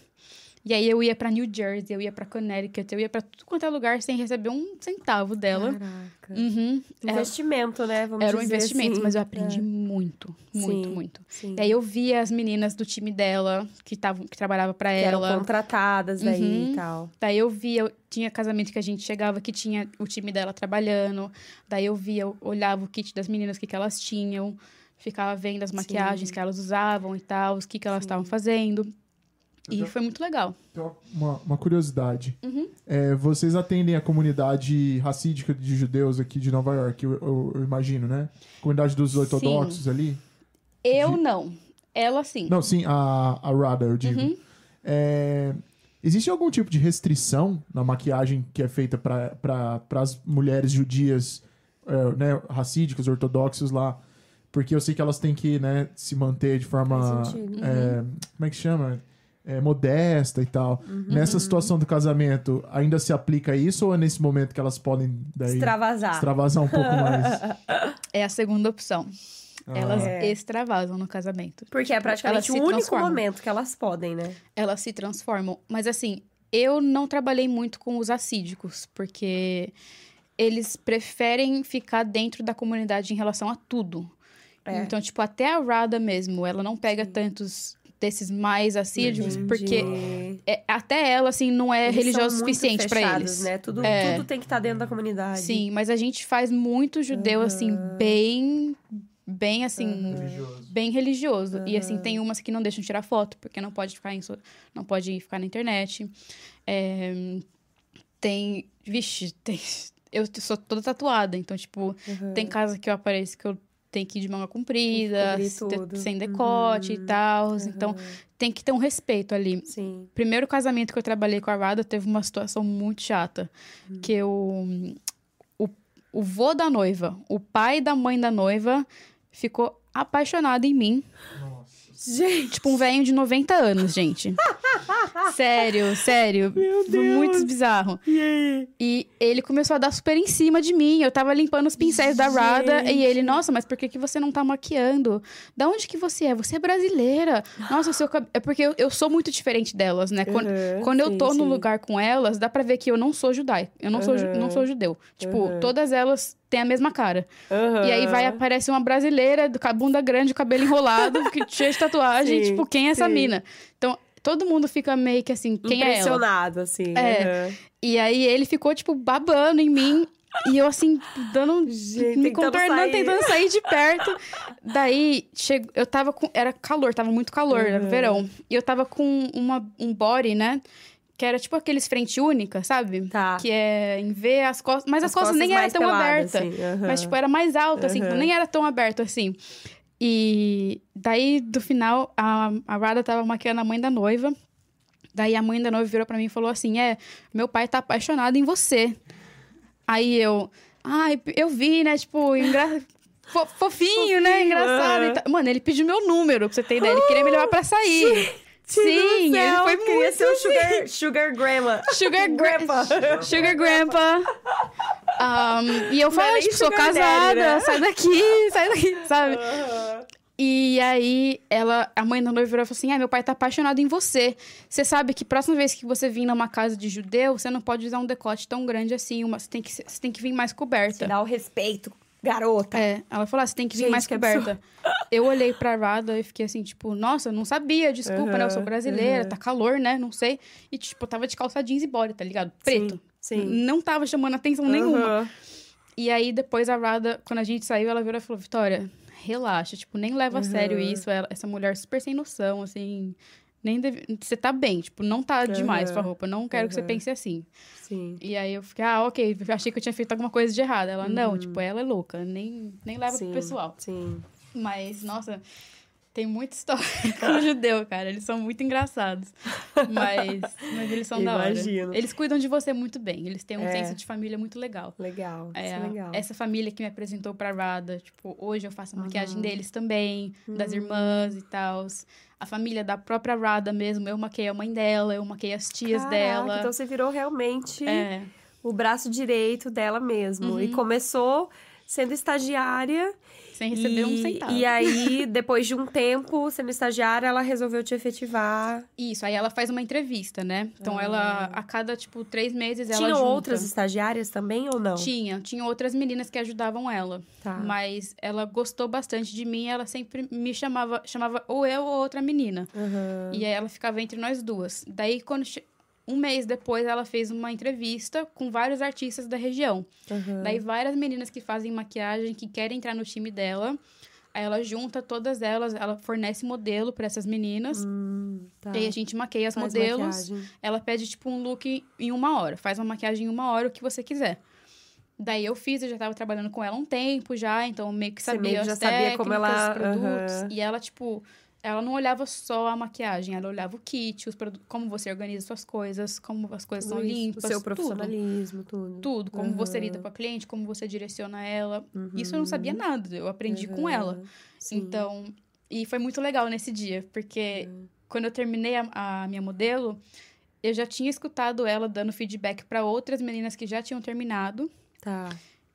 E aí eu ia pra New Jersey, eu ia pra Connecticut, eu ia pra tudo quanto é lugar sem receber um centavo dela. Caraca. Uhum. Era, Investimento, né? Vamos era um investimento, assim. mas eu aprendi É. muito, muito, Sim, muito. Sim. E aí eu via as meninas do time dela, que, tavam, que trabalhava pra que eram ela. contratadas daí Uhum. e tal. Daí eu via, tinha casamento que a gente chegava que tinha o time dela trabalhando. Daí eu via, eu olhava o kit das meninas, que, que elas tinham. Ficava vendo as maquiagens Sim. que elas usavam e tal, os que, que elas estavam fazendo. E foi muito legal. Então, uma, uma curiosidade. Uhum. É, vocês atendem a comunidade racídica de judeus aqui de Nova York, eu, eu- eu imagino, né? Comunidade dos ortodoxos ali? Eu De- não. Ela sim. Não, sim, a, a Rada, eu digo. Uhum. É, existe algum tipo de restrição na maquiagem que é feita para as mulheres judias, é, né, racídicas, ortodoxas lá? Porque eu sei que elas têm que né, se manter de forma. É, como é que chama? É, modesta e tal. Nessa situação do casamento, ainda se aplica isso ou é nesse momento que elas podem daí, Extravasar. extravasar um pouco mais? É a segunda opção. Elas É. extravasam no casamento. Porque é praticamente Elas o único momento que elas podem, né? Elas se transformam. Mas assim, eu não trabalhei muito com os assídicos, porque eles preferem ficar dentro da comunidade em relação a tudo. É. Então, tipo, até a Rada mesmo, ela não pega tantos desses mais assídicos, Entendi. porque é- até ela, assim, não é Eles religiosa o suficiente pra fechados, eles. né? Tudo, É. tudo tem que estar dentro da comunidade. Sim, mas a gente faz muito judeu, assim, bem, bem, assim, Religioso. bem religioso. E assim, tem umas que não deixam tirar foto, porque não pode ficar, em so- não pode ficar na internet. É, tem. Vixe, tem. Eu sou toda tatuada, então, tipo, Uhum. tem casa que eu apareço que eu tenho que ir de manga comprida, sem decote e Uhum. tal. Então, tem que ter um respeito ali. Sim. Primeiro casamento que eu trabalhei com a Rada teve uma situação muito chata. Hum. Que eu. O, o vô da noiva, o pai da mãe da noiva, ficou apaixonado em mim. Gente, Tipo, um velho de 90 anos, gente. sério, sério. Meu Foi muito Deus. bizarro. e aí? E ele começou a dar super em cima de mim. Eu tava limpando os pincéis da Rada. E ele, nossa, mas por que, que você não tá maquiando? Da onde que você é? Você é brasileira. Nossa, o seu cabelo. É porque eu, eu sou muito diferente delas, né? Quando, Uhum, quando eu sim, tô no sim. lugar com elas, dá pra ver que eu não sou judaico. Eu não, sou, Uhum. não sou judeu. Tipo, Uhum. todas elas têm a mesma cara. Aham. E aí vai, aparece uma brasileira com a bunda grande, o cabelo enrolado, que cheia de tatuagem. Sim, tipo, quem é essa sim. mina? Então, todo mundo fica meio que assim, quem é ela? Impressionado, assim. É. aham. E aí ele ficou, tipo, babando em mim. E eu, assim, dando. Gente, me contornando, sair. tentando sair de perto. Daí, chegou, eu tava com. Era calor, tava muito calor, era Uhum. verão. E eu tava com uma, um body, né? Que era tipo aqueles frente única, sabe? Tá. Que é em V as costas. Mas as, costas, nem era tão aberta. assim, aham. Mas, tipo, era mais alto, assim, Uhum. nem era tão aberto assim. E daí, do final, a, a Rada tava maquiando a mãe da noiva. Daí a mãe da noiva virou pra mim e falou assim: É, meu pai tá apaixonado em você. Aí eu. Ai, eu vi, né? Tipo, engra... Fo fofinho, né? Engraçado. Mano, ele pediu meu número, pra você ter ideia. Ele queria me levar pra sair. Sim, céu, ele foi queria ser o sugar, sugar grandma. Sugar Grandpa. Sugar Grandpa. Um, e eu é falei, tipo, sou sugar daddy, casada, né? sai daqui, sai daqui, sabe? E aí, ela, a mãe da noiva virou e falou assim: Ah, meu pai tá apaixonado em você. Você sabe que próxima vez que você vir numa casa de judeu, você não pode usar um decote tão grande assim. Uma, você, tem que, você tem que vir mais coberta. Dá o respeito, garota. É, ela falou: ah, você tem que vir Gente, mais que coberta. Eu olhei pra Rada e fiquei assim, tipo, nossa, não sabia, desculpa, né? Eu sou brasileira, aham. tá calor, né? Não sei. E, tipo, eu tava de calça jeans e body, tá ligado? Preto. Sim. Não tava chamando atenção nenhuma. Aham. E aí, depois a Rada, quando a gente saiu, ela virou e falou: Vitória, relaxa, tipo, nem leva a sério isso. Ela- essa mulher super sem noção, assim. Nem deve... Você tá bem, tipo, não tá demais Aham. sua roupa. Não quero que você pense assim. Sim. E aí eu fiquei, ah, ok, achei que eu tinha feito alguma coisa de errado. Ela, não, tipo, ela é louca, nem, nem leva Sim. pro pessoal. Sim. Mas, nossa, tem muita história com o judeu, cara. Eles são muito engraçados. Mas, mas eles são da Imagino. hora. Eles cuidam de você muito bem. Eles têm um É. senso de família muito legal. Legal. É, Isso é legal. Essa família que me apresentou pra Rada, tipo, hoje eu faço a maquiagem Uhum. deles também, das irmãs e tal. A família da própria Rada mesmo, eu maquei a mãe dela, eu maquei as tias Caraca, dela. Então você virou realmente É, o braço direito dela mesmo. E começou sendo estagiária. Sem receber e, um centavo. E aí, depois de um tempo sendo estagiária, ela resolveu te efetivar. Isso, aí ela faz uma entrevista, né? Então ela, a cada, tipo, três meses ela junta. outras estagiárias também ou não? Tinha, tinha outras meninas que ajudavam ela. Tá. Mas ela gostou bastante de mim, ela sempre me chamava, chamava ou eu ou outra menina. Aham. E aí ela ficava entre nós duas. Daí, quando um mês depois, ela fez uma entrevista com vários artistas da região. Aham. Daí, várias meninas que fazem maquiagem, que querem entrar no time dela. Aí ela junta todas elas, ela fornece modelo para essas meninas. Hum, tá. E aí a gente maqueia as Faz modelos. maquiagem. Ela pede, tipo, um look em uma hora. Faz uma maquiagem em uma hora, o que você quiser. Daí eu fiz, eu já tava trabalhando com ela um tempo já, então meio que Você sabia meio que já sabia como ela- os produtos. aham. E ela, tipo, ela não olhava só a maquiagem, ela olhava o kit, os produ- como você organiza suas coisas, como as coisas são Tudo isso, limpas. O seu tudo. profissionalismo, tudo. Tudo, como você Aham. lida com a cliente, como você direciona ela. Isso eu não sabia nada, eu aprendi com Uhum. ela. Sim. Então, e foi muito legal nesse dia, porque quando eu terminei a, a minha modelo, eu já tinha escutado ela dando feedback para outras meninas que já tinham terminado. Tá.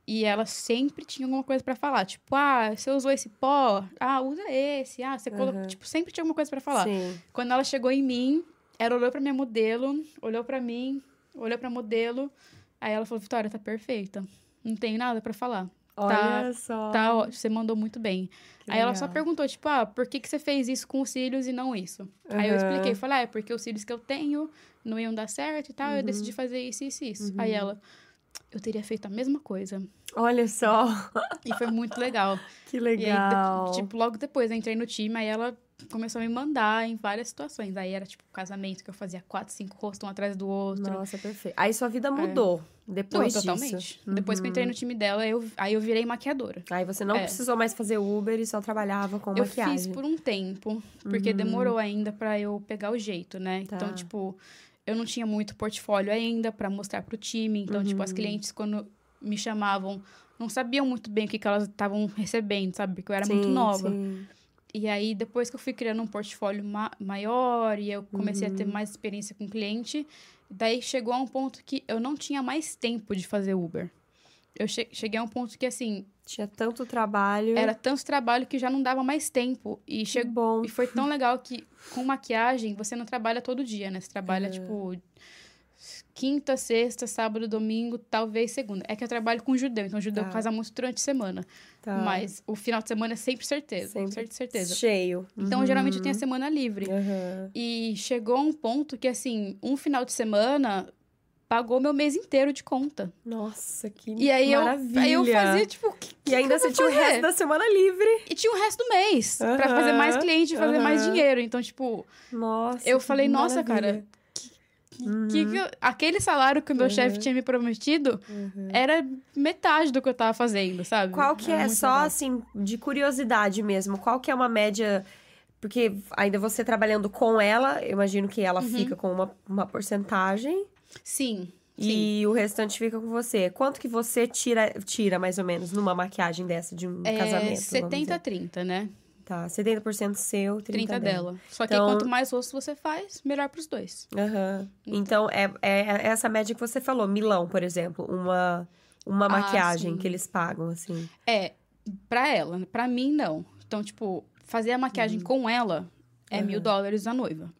E ela sempre tinha alguma coisa pra falar. Tipo, ah, você usou esse pó? Ah, usa esse. Ah, você colocou. Uhum. Tipo, sempre tinha alguma coisa pra falar. Sim. Quando ela chegou em mim, ela olhou pra minha modelo, olhou pra mim, olhou pra modelo. Aí ela falou: Vitória, tá perfeita. Não tem nada pra falar. Olha só. Tá, ó, você mandou muito bem. Que Aí ela só legal. perguntou, tipo, ah, por que, que você fez isso com os cílios e não isso? Aí eu expliquei, falei, ah, é porque os cílios que eu tenho não iam dar certo e tal, eu Uhum. decidi fazer isso, isso, isso. Aí ela, eu teria feito a mesma coisa. Olha só. E foi muito legal. Que E aí, legal. tipo, logo depois eu entrei no time, aí ela começou a me mandar em várias situações. Aí era, tipo, casamento que eu fazia quatro, cinco rostos um atrás do outro. Nossa, perfeito. Aí sua vida mudou Não, depois totalmente. disso. Uhum. Depois que eu entrei no time dela, eu, aí eu virei maquiadora. Aí você não É. precisou mais fazer Uber e só trabalhava com Eu maquiagem. fiz por um tempo, porque demorou ainda pra eu pegar o jeito, né? Tá. Então, tipo, eu não tinha muito portfólio ainda pra mostrar pro time. Então, tipo, as clientes, quando me chamavam, não sabiam muito bem o que, que elas estavam recebendo, sabe? Porque eu era muito Sim, nova. sim. E aí, depois que eu fui criando um portfólio ma maior e eu comecei Uhum. a ter mais experiência com cliente, daí chegou a um ponto que eu não tinha mais tempo de fazer Uber. Eu che cheguei a um ponto que, assim, Tinha tanto trabalho. era tanto trabalho que já não dava mais tempo. E chegou. bom. E foi tão legal que com maquiagem você não trabalha todo dia, né? Você trabalha, É. tipo, quinta, sexta, sábado, domingo, talvez segunda. É que eu trabalho com judeu, então judeu Tá. casa muito durante a semana. Tá. Mas o final de semana é sempre certeza. Sempre Sempre certeza. Cheio. Então, geralmente, eu tenho a semana livre. Aham. E chegou a um ponto que, assim, um final de semana pagou meu mês inteiro de conta. Nossa, que E aí eu, maravilha. aí eu fazia, tipo, o que, E ainda que eu você tinha o fazer? resto da semana livre. E tinha o resto do mês pra Aham, fazer mais cliente e fazer mais aham. dinheiro. Então, tipo, Nossa. Eu que falei, nossa, maravilha. cara, que que eu- aquele salário que o meu chefe tinha me prometido era metade do que eu tava fazendo, sabe? Qual que é, muito só legal. assim, de curiosidade mesmo, qual que é uma média... Porque ainda você trabalhando com ela, eu imagino que ela Uhum. fica com uma, uma porcentagem. Sim. E o restante fica com você. Quanto que você tira, tira mais ou menos, numa maquiagem dessa de um É casamento? 70 a 30, né? Tá, 70% seu, 30%, 30 dela. dela. Só que Então- quanto mais rosto você faz, melhor pros dois. Aham. Então, é, é essa média que você falou. Milão, por exemplo. Uma, uma Ah, maquiagem sim. que eles pagam, assim. É, pra ela. Pra mim, não. Então, tipo, fazer a maquiagem Uhum. com ela é mil dólares a noiva.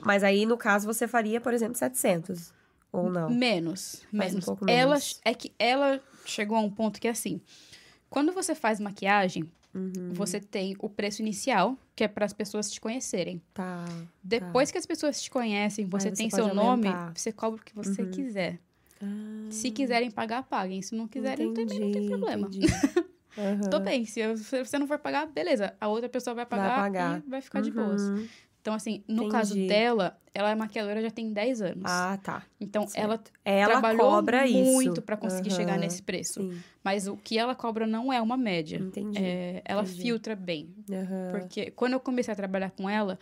Mas aí, no caso, você faria, por exemplo, 700. Ou não? Menos. Um menos. pouco ela, menos. É que ela chegou a um ponto que é assim. Quando você faz maquiagem, Uhum. você tem o preço inicial, que é para as pessoas te conhecerem. Tá. Depois que as pessoas te conhecem, você você tem seu nome, aumentar. você cobra o que você Uhum. quiser. Ah, Se quiserem pagar, paguem. Se não quiserem, também não tem entendi, problema. entendi. Aham. Tô bem. Se você não for pagar, beleza. A outra pessoa vai pagar, pagar. e vai ficar de boas. Uhum. Então, assim, no caso Entendi. dela, ela é maquiadora já tem 10 anos. Ah, tá. então, certo. ela Ela trabalhou cobra muito pra conseguir chegar Aham, nesse preço. Sim, Mas o que ela cobra não é uma média. entendi. É, ela entendi. filtra bem. Aham. Porque quando eu comecei a trabalhar com ela,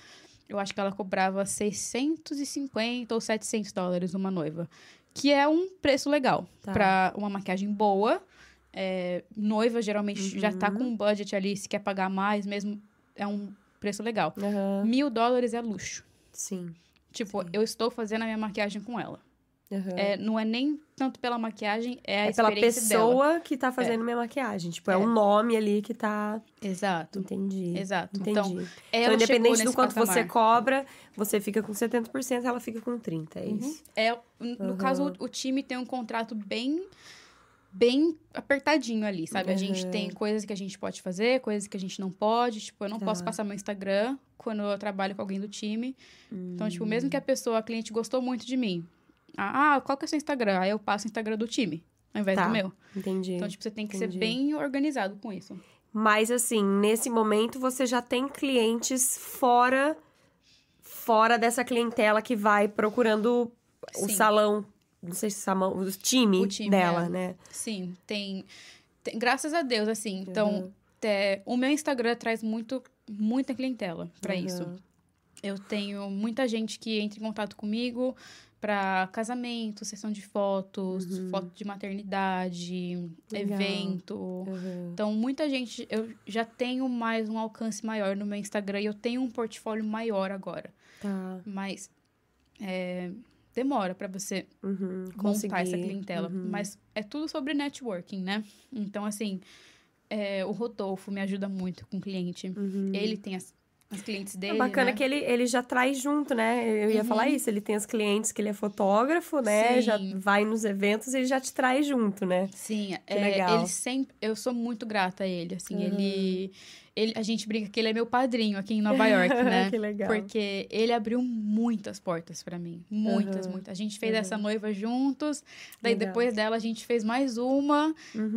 eu acho que ela cobrava 650 ou 700 dólares uma noiva. Que é um preço legal Tá. pra uma maquiagem boa. É, noiva geralmente já tá Uhum. com um budget ali, se quer pagar mais mesmo, é um preço legal. Mil dólares é luxo. Sim. Tipo, Sim. eu estou fazendo a minha maquiagem com ela. Aham. É, não é nem tanto pela maquiagem, é a É pela experiência dela. pessoa que tá fazendo minha maquiagem. Tipo, é, É. um nome ali que tá. Exato. Entendi. Exato. Entendi. Então, Então, independente do quanto você patamar. cobra, você fica com 70%, ela fica com 30%. É Uhum. isso. É, no Aham. caso, o, o time tem um contrato bem bem apertadinho ali, sabe? A gente tem coisas que a gente pode fazer, coisas que a gente não pode. Tipo, eu não Tá. posso passar meu Instagram quando eu trabalho com alguém do time. Então, tipo, Hum. mesmo que a pessoa, a cliente, gostou muito de mim. Ah, qual que é o seu Instagram? Aí eu passo o Instagram do time, ao invés Tá. do meu. Entendi. Então, tipo, você tem que Entendi. ser bem organizado com isso. Mas assim, nesse momento você já tem clientes fora fora dessa clientela que vai procurando o Sim. salão, não sei se salão, o time, O time, dela, é. né? Sim, tem, tem- Graças a Deus, assim. Então, Uhum. é, o meu Instagram traz muito, muita clientela pra Uhum. isso. Eu tenho muita gente que entra em contato comigo pra casamento, sessão de fotos, foto de maternidade, Uhum. Legal. evento. Uhum. Então, muita gente. Eu já tenho mais um alcance maior no meu Instagram e eu tenho um portfólio maior agora. Tá. Mas é, demora pra você Uhum. montar essa Conseguir. clientela. Uhum. Mas é tudo sobre networking, né? Então, assim, é, o Rodolfo me ajuda muito com cliente. Uhum. Ele tem as, as clientes É dele. bacana né? que ele, ele já traz junto, né? Eu ia Uhum. falar isso. Ele tem as clientes que ele é fotógrafo, né? Sim. Já vai nos eventos e ele já te traz junto, né? Sim, Que é, legal. ele sempre. Eu sou muito grata a ele. Assim, Uhum. ele, ele. A gente brinca que ele é meu padrinho aqui em Nova York, né? que legal. Porque ele abriu muitas portas pra mim. Muitas, Uhum. muitas. A gente fez Uhum. essa noiva juntos. Daí Legal. depois dela a gente fez mais uma.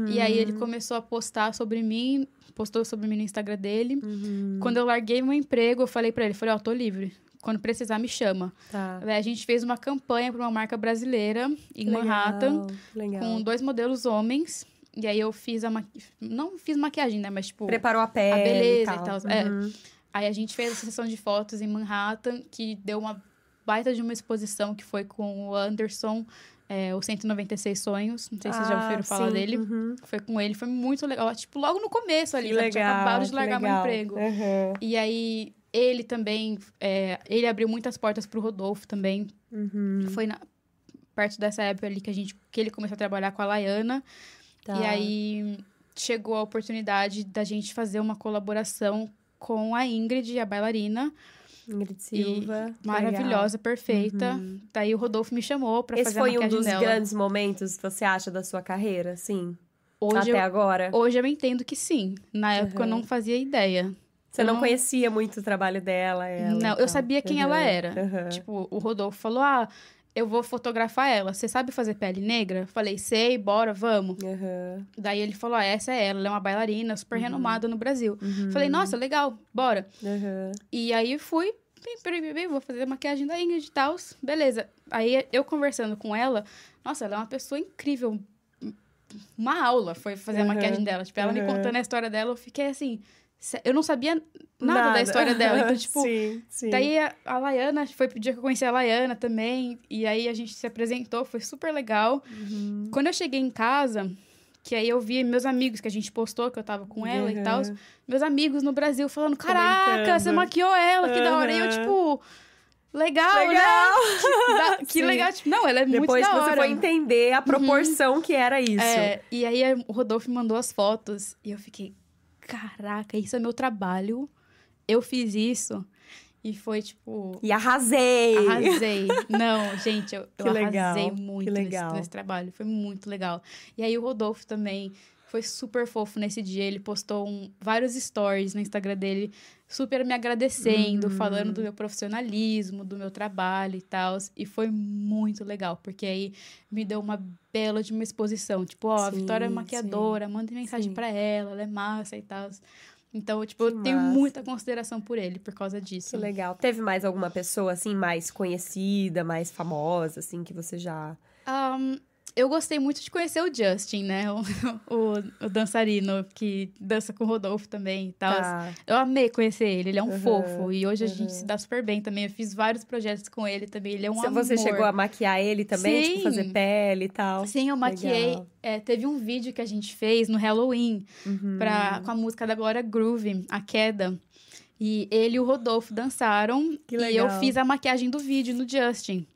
E aí ele Uhum. começou a postar sobre mim. Postou sobre mim no Instagram dele. Uhum. Quando eu larguei meu emprego, eu falei pra ele, falei, ó, tô livre. Quando precisar, me chama. Tá. A gente fez uma campanha pra uma marca brasileira em Manhattan, Legal. com dois modelos homens. E aí eu fiz a maqui... Não fiz maquiagem, né? Mas, tipo... Preparou a pele. a beleza e e tal. tal, é. Uhum. Aí a gente fez a sessão de fotos em Manhattan, que deu uma baita de uma exposição que foi com o Anderson, é, o 196 Sonhos. Não sei se vocês já Ah, ouviram falar sim. dele. Uhum. Foi com ele, foi muito legal. Tipo, logo no começo ali, Que sabe? legal. Tinha acabado de largar meu emprego. Uhum. E aí, ele também, é, ele abriu muitas portas pro Rodolfo também. Uhum. Foi na, perto dessa época ali que, a gente, que ele começou a trabalhar com a Laiana. Tá. E aí, chegou a oportunidade da gente fazer uma colaboração com a Ingrid, a bailarina. Ingrid Silva. Maravilhosa, perfeita. Uhum. Daí o Rodolfo me chamou pra Esse fazer foi a um maquiagem dos dela. grandes momentos, você acha, da sua carreira? Sim. Hoje, Até eu, agora? hoje eu entendo que sim. Na época eu Uhum. não fazia ideia. Você eu não conhecia muito o trabalho dela? Ela, Não, e eu sabia quem Uhum, ela era. uhum. Tipo, o Rodolfo falou: Ah, eu vou fotografar ela. Você sabe fazer pele negra? Falei, sei, bora, vamos. Uhum. Daí ele falou: ah, essa é ela, ela é uma bailarina super renomada no Brasil. Uhum. Falei, nossa, legal, bora. Uhum. E aí fui, bem, peraí, bem, vou fazer a maquiagem da Ingrid e tal. Beleza. Aí eu conversando com ela, nossa, ela é uma pessoa incrível. Uma aula foi fazer Uhum. a maquiagem dela. Tipo, ela me Uhum. contando a história dela, eu fiquei assim. Eu não sabia nada, nada. da história dela. Então, tipo, sim, sim. daí a, a Laiana, foi pro dia que eu conheci a Laiana também, e aí a gente se apresentou, foi super legal. Uhum. Quando eu cheguei em casa, que aí eu vi meus amigos que a gente postou, que eu tava com ela uhum. e tal, meus amigos no Brasil falando: Caraca, você maquiou ela, que uhum. da hora. E eu, tipo. Legal, legal. né? Que, que legal. Tipo, não, ela é Depois muito da. Depois você foi entender a proporção uhum. que era isso. É, e aí o Rodolfo mandou as fotos e eu fiquei, caraca, isso é meu trabalho. Eu fiz isso. E foi tipo. E arrasei! Arrasei. Não, gente, eu, eu arrasei muito nesse, nesse, trabalho. Foi muito legal. E aí o Rodolfo também foi super fofo nesse dia. Ele postou um, vários stories no Instagram dele, super me agradecendo, uhum. falando do meu profissionalismo, do meu trabalho e tal. E foi muito legal, porque aí me deu uma bela de uma exposição. Tipo, ó, sim, a Vitória é maquiadora, sim. manda mensagem para ela, ela é massa e tal. Então, tipo, que eu tenho muita consideração por ele por causa disso. Que legal. Teve mais alguma pessoa, assim, mais conhecida, mais famosa, assim, que você já. Um, eu gostei muito de conhecer o Justin, né? O, o, o dançarino que dança com o Rodolfo também e tal. Tá. Eu amei conhecer ele, ele é um uhum, fofo. E hoje uhum. a gente se dá super bem também. Eu fiz vários projetos com ele também, ele é um Você amor. Você chegou a maquiar ele também? Sim. Tipo, fazer pele e tal? Sim, eu maquiei. É, teve um vídeo que a gente fez no Halloween uhum. pra, com a música da Glória Groove, A Queda. E ele e o Rodolfo dançaram. E eu fiz a maquiagem do vídeo no Justin.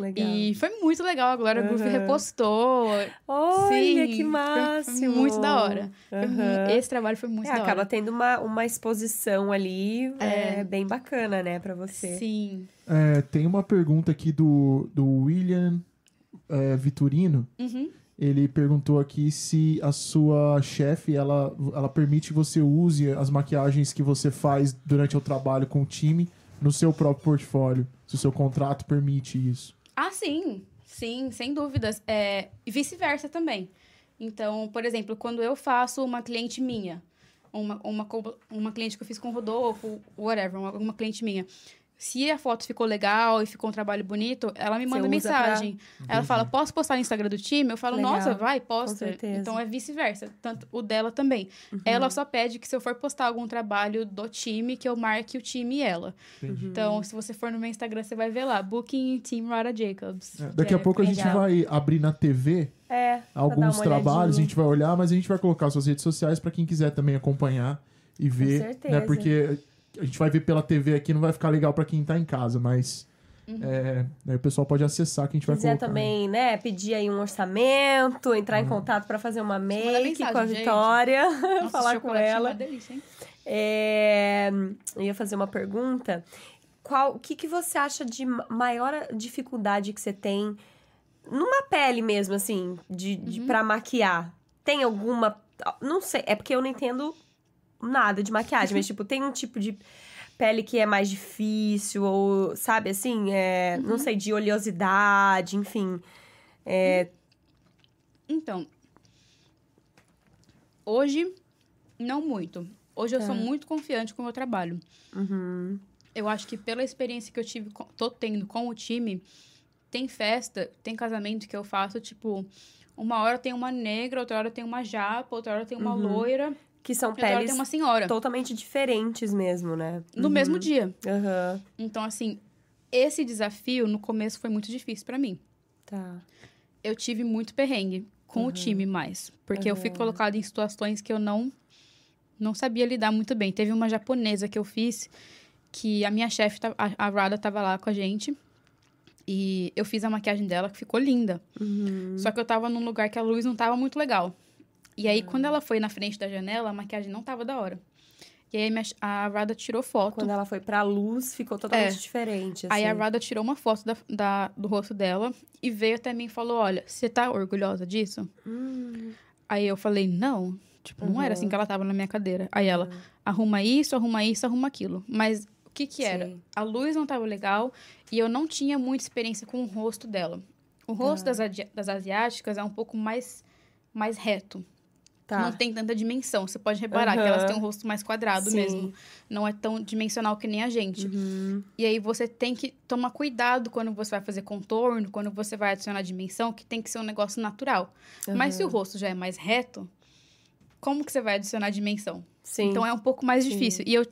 Legal. E foi muito legal. A Glória uhum. Groove repostou. Olha, Sim, que máximo! Foi, muito da hora. Uhum. esse trabalho foi muito é, da hora. Acaba tendo uma, uma exposição ali é. é bem bacana, né, pra você. Sim. É, tem uma pergunta aqui do, do William é, Vitorino. Uhum. Ele perguntou aqui se a sua chefe ela, ela permite que você use as maquiagens que você faz durante o trabalho com o time no seu próprio portfólio, se o seu contrato permite isso. Ah, sim. Sim, sem dúvidas. É, e vice-versa também. Então, por exemplo, quando eu faço uma cliente minha, uma, uma, uma cliente que eu fiz com o Rodolfo, whatever, uma, uma cliente minha, se a foto ficou legal e ficou um trabalho bonito, ela me manda mensagem. Pra... Ela fala, posso postar no Instagram do time? Eu falo, legal. nossa, vai, posta. Então é vice-versa. Tanto o dela também. Uhum. Ela só pede que se eu for postar algum trabalho do time, que eu marque o time e ela. Uhum. Então, se você for no meu Instagram, você vai ver lá, Booking Team Rara Jacobs. É, daqui a é pouco legal. a gente vai abrir na TV é, alguns trabalhos, a gente vai olhar, mas a gente vai colocar suas redes sociais para quem quiser também acompanhar e ver. Com certeza. Né, porque a gente vai ver pela TV aqui, não vai ficar legal para quem tá em casa, mas Uhum. É, aí o pessoal pode acessar que a gente vai quiser também, né, pedir aí um orçamento, entrar uhum. em contato para fazer uma make com a Vitória, Nossa, falar com ela. É delícia, hein? É, eu ia fazer uma pergunta. Qual, o que, que você acha de maior dificuldade que você tem numa pele mesmo, assim, de, de uhum. para maquiar? Tem alguma? Não sei, é porque eu não entendo nada de maquiagem, mas, tipo, tem um tipo de pele que é mais difícil, ou, sabe, assim, é, uhum. não sei, de oleosidade, enfim. É... Então, hoje, não muito. Hoje eu sou tá. muito confiante com o meu trabalho. Uhum. Eu acho que pela experiência que eu tive, tô tendo com o time, tem festa, tem casamento que eu faço, tipo, uma hora tem uma negra, outra hora tem uma japa, outra hora tem uma uhum. loira. Que são peles tem uma senhora. totalmente diferentes mesmo, né? No uhum. mesmo dia. Uhum. Então, assim, esse desafio no começo foi muito difícil para mim. Tá. Eu tive muito perrengue com uhum. o time mais. Porque eu fui colocada em situações que eu não, não sabia lidar muito bem. Teve uma japonesa que eu fiz que a minha chefe, a Rada, tava lá com a gente. E eu fiz a maquiagem dela, que ficou linda. Uhum. Só que eu tava num lugar que a luz não tava muito legal. E aí, quando ela foi na frente da janela, a maquiagem não tava da hora. E aí a Rada tirou foto. Quando ela foi pra luz, ficou totalmente é. diferente. Assim. Aí a assim. Rada tirou uma foto da, da, do rosto dela e veio até mim e falou: Olha, você tá orgulhosa disso? Hum. Aí eu falei, não. Tipo, uhum. não era assim que ela tava na minha cadeira. Aí ela, uhum. arruma isso, arruma isso, arruma aquilo. Mas o que que era? Sim. A luz não tava legal e eu não tinha muita experiência com o rosto dela. O rosto uhum. das, das asiáticas é um pouco mais, mais reto. Tá. Não tem tanta dimensão. Você pode reparar uhum. que elas têm um rosto mais quadrado Sim. mesmo. Não é tão dimensional que nem a gente. Uhum. E aí você tem que tomar cuidado quando você vai fazer contorno, quando você vai adicionar dimensão, que tem que ser um negócio natural. Uhum. Mas se o rosto já é mais reto, como que você vai adicionar dimensão? Sim. Então é um pouco mais difícil. Sim. E eu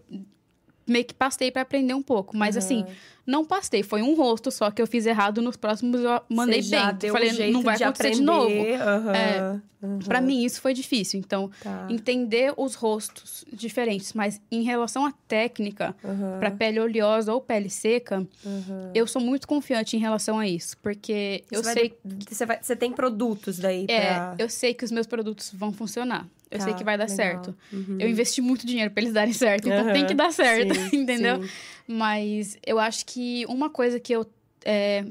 meio que pastei para aprender um pouco. Mas uhum. assim, não pastei. Foi um rosto só que eu fiz errado. Nos próximos eu mandei Você bem. Deu Falei, um jeito não vai de acontecer aprender. de novo. Uhum. É, uhum. Pra mim, isso foi difícil. Então, tá. entender os rostos diferentes. Mas em relação à técnica, uhum. pra pele oleosa ou pele seca, eu sou muito confiante em relação a isso. Porque eu sei. De... Você, vai... Você tem produtos daí pra... É, eu sei que os meus produtos vão funcionar. Eu tá, sei que vai dar legal. certo. Uhum. Eu investi muito dinheiro para eles darem certo, então uhum. tem que dar certo, sim, entendeu? Sim. Mas eu acho que uma coisa que eu é,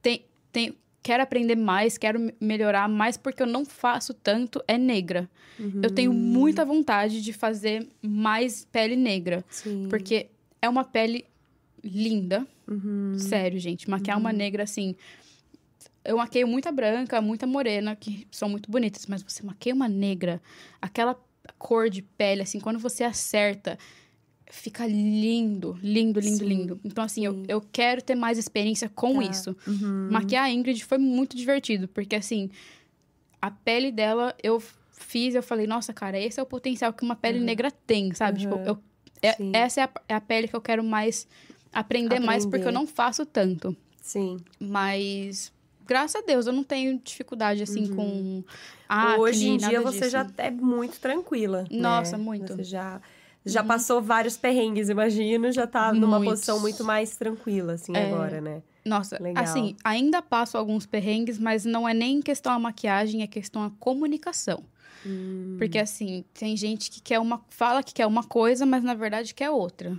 tem, tem, quero aprender mais, quero melhorar mais, porque eu não faço tanto, é negra. Uhum. Eu tenho muita vontade de fazer mais pele negra. Sim. Porque é uma pele linda. Uhum. Sério, gente. Maquiar uma uhum. negra assim eu maqueio muita branca, muita morena, que são muito bonitas, mas você maqueia uma negra, aquela cor de pele, assim, quando você acerta, fica lindo, lindo, lindo, Sim. lindo. Então, assim, eu, eu quero ter mais experiência com tá. isso. Uhum. Maquiar a Ingrid foi muito divertido, porque, assim, a pele dela, eu fiz, eu falei, nossa, cara, esse é o potencial que uma pele uhum. negra tem, sabe? Uhum. Tipo, eu, é, essa é a, é a, pele que eu quero mais aprender, aprender mais, porque eu não faço tanto. Sim. Mas graças a Deus, eu não tenho dificuldade, assim, uhum. com acne, Hoje em dia você disso. já é muito tranquila. Nossa, né? muito. Você já, já uhum. passou vários perrengues, imagino, já tá numa Muitos. posição muito mais tranquila, assim, é... agora, né? Nossa, Legal. assim, ainda passo alguns perrengues, mas não é nem questão a maquiagem, é questão a comunicação. Hum. Porque, assim, tem gente que quer uma... Fala que quer uma coisa, mas na verdade quer outra.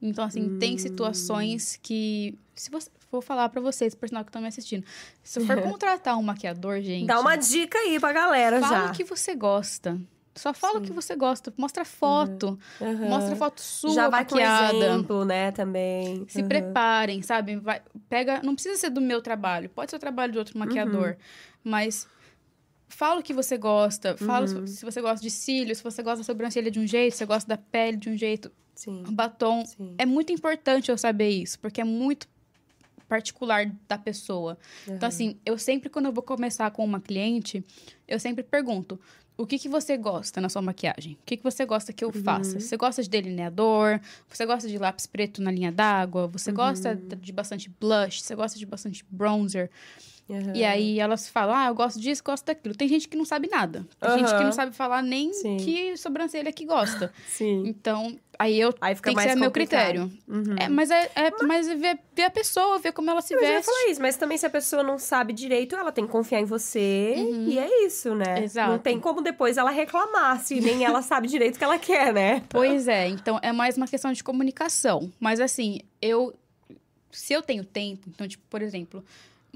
Então, assim, hum. tem situações que... Se você, vou falar para vocês, personal que estão me assistindo. Se for contratar um maquiador, gente. Dá uma dica aí pra galera fala já. Fala o que você gosta. Só fala o que você gosta. Mostra foto. Uhum. Uhum. Mostra foto sua Já vai maquiada. com exemplo, né, também. Se uhum. preparem, sabe? Vai, pega... Não precisa ser do meu trabalho. Pode ser o trabalho de outro maquiador. Uhum. Mas fala o que você gosta. Fala uhum. se você gosta de cílios, se você gosta da sobrancelha de um jeito, se você gosta da pele de um jeito. Sim. Batom. Sim. É muito importante eu saber isso, porque é muito particular da pessoa. Uhum. Então, assim, eu sempre, quando eu vou começar com uma cliente, eu sempre pergunto: o que, que você gosta na sua maquiagem? O que, que você gosta que eu uhum. faça? Você gosta de delineador? Você gosta de lápis preto na linha d'água? Você uhum. gosta de bastante blush? Você gosta de bastante bronzer? Uhum. E aí elas falam, ah, eu gosto disso, gosto daquilo. Tem gente que não sabe nada. Tem uhum. gente que não sabe falar nem Sim. que sobrancelha que gosta. Sim. Então, aí eu aí fica tem que ser meu critério. Uhum. É, mas é, é mas... mas ver, ver, a pessoa, ver como ela se veste. Eu ia falar isso, mas também se a pessoa não sabe direito, ela tem que confiar em você. Uhum. E é isso, né? Exato. Não tem como depois ela reclamar se nem ela sabe direito o que ela quer, né? Pois é, então é mais uma questão de comunicação. Mas assim, eu. Se eu tenho tempo, então, tipo, por exemplo,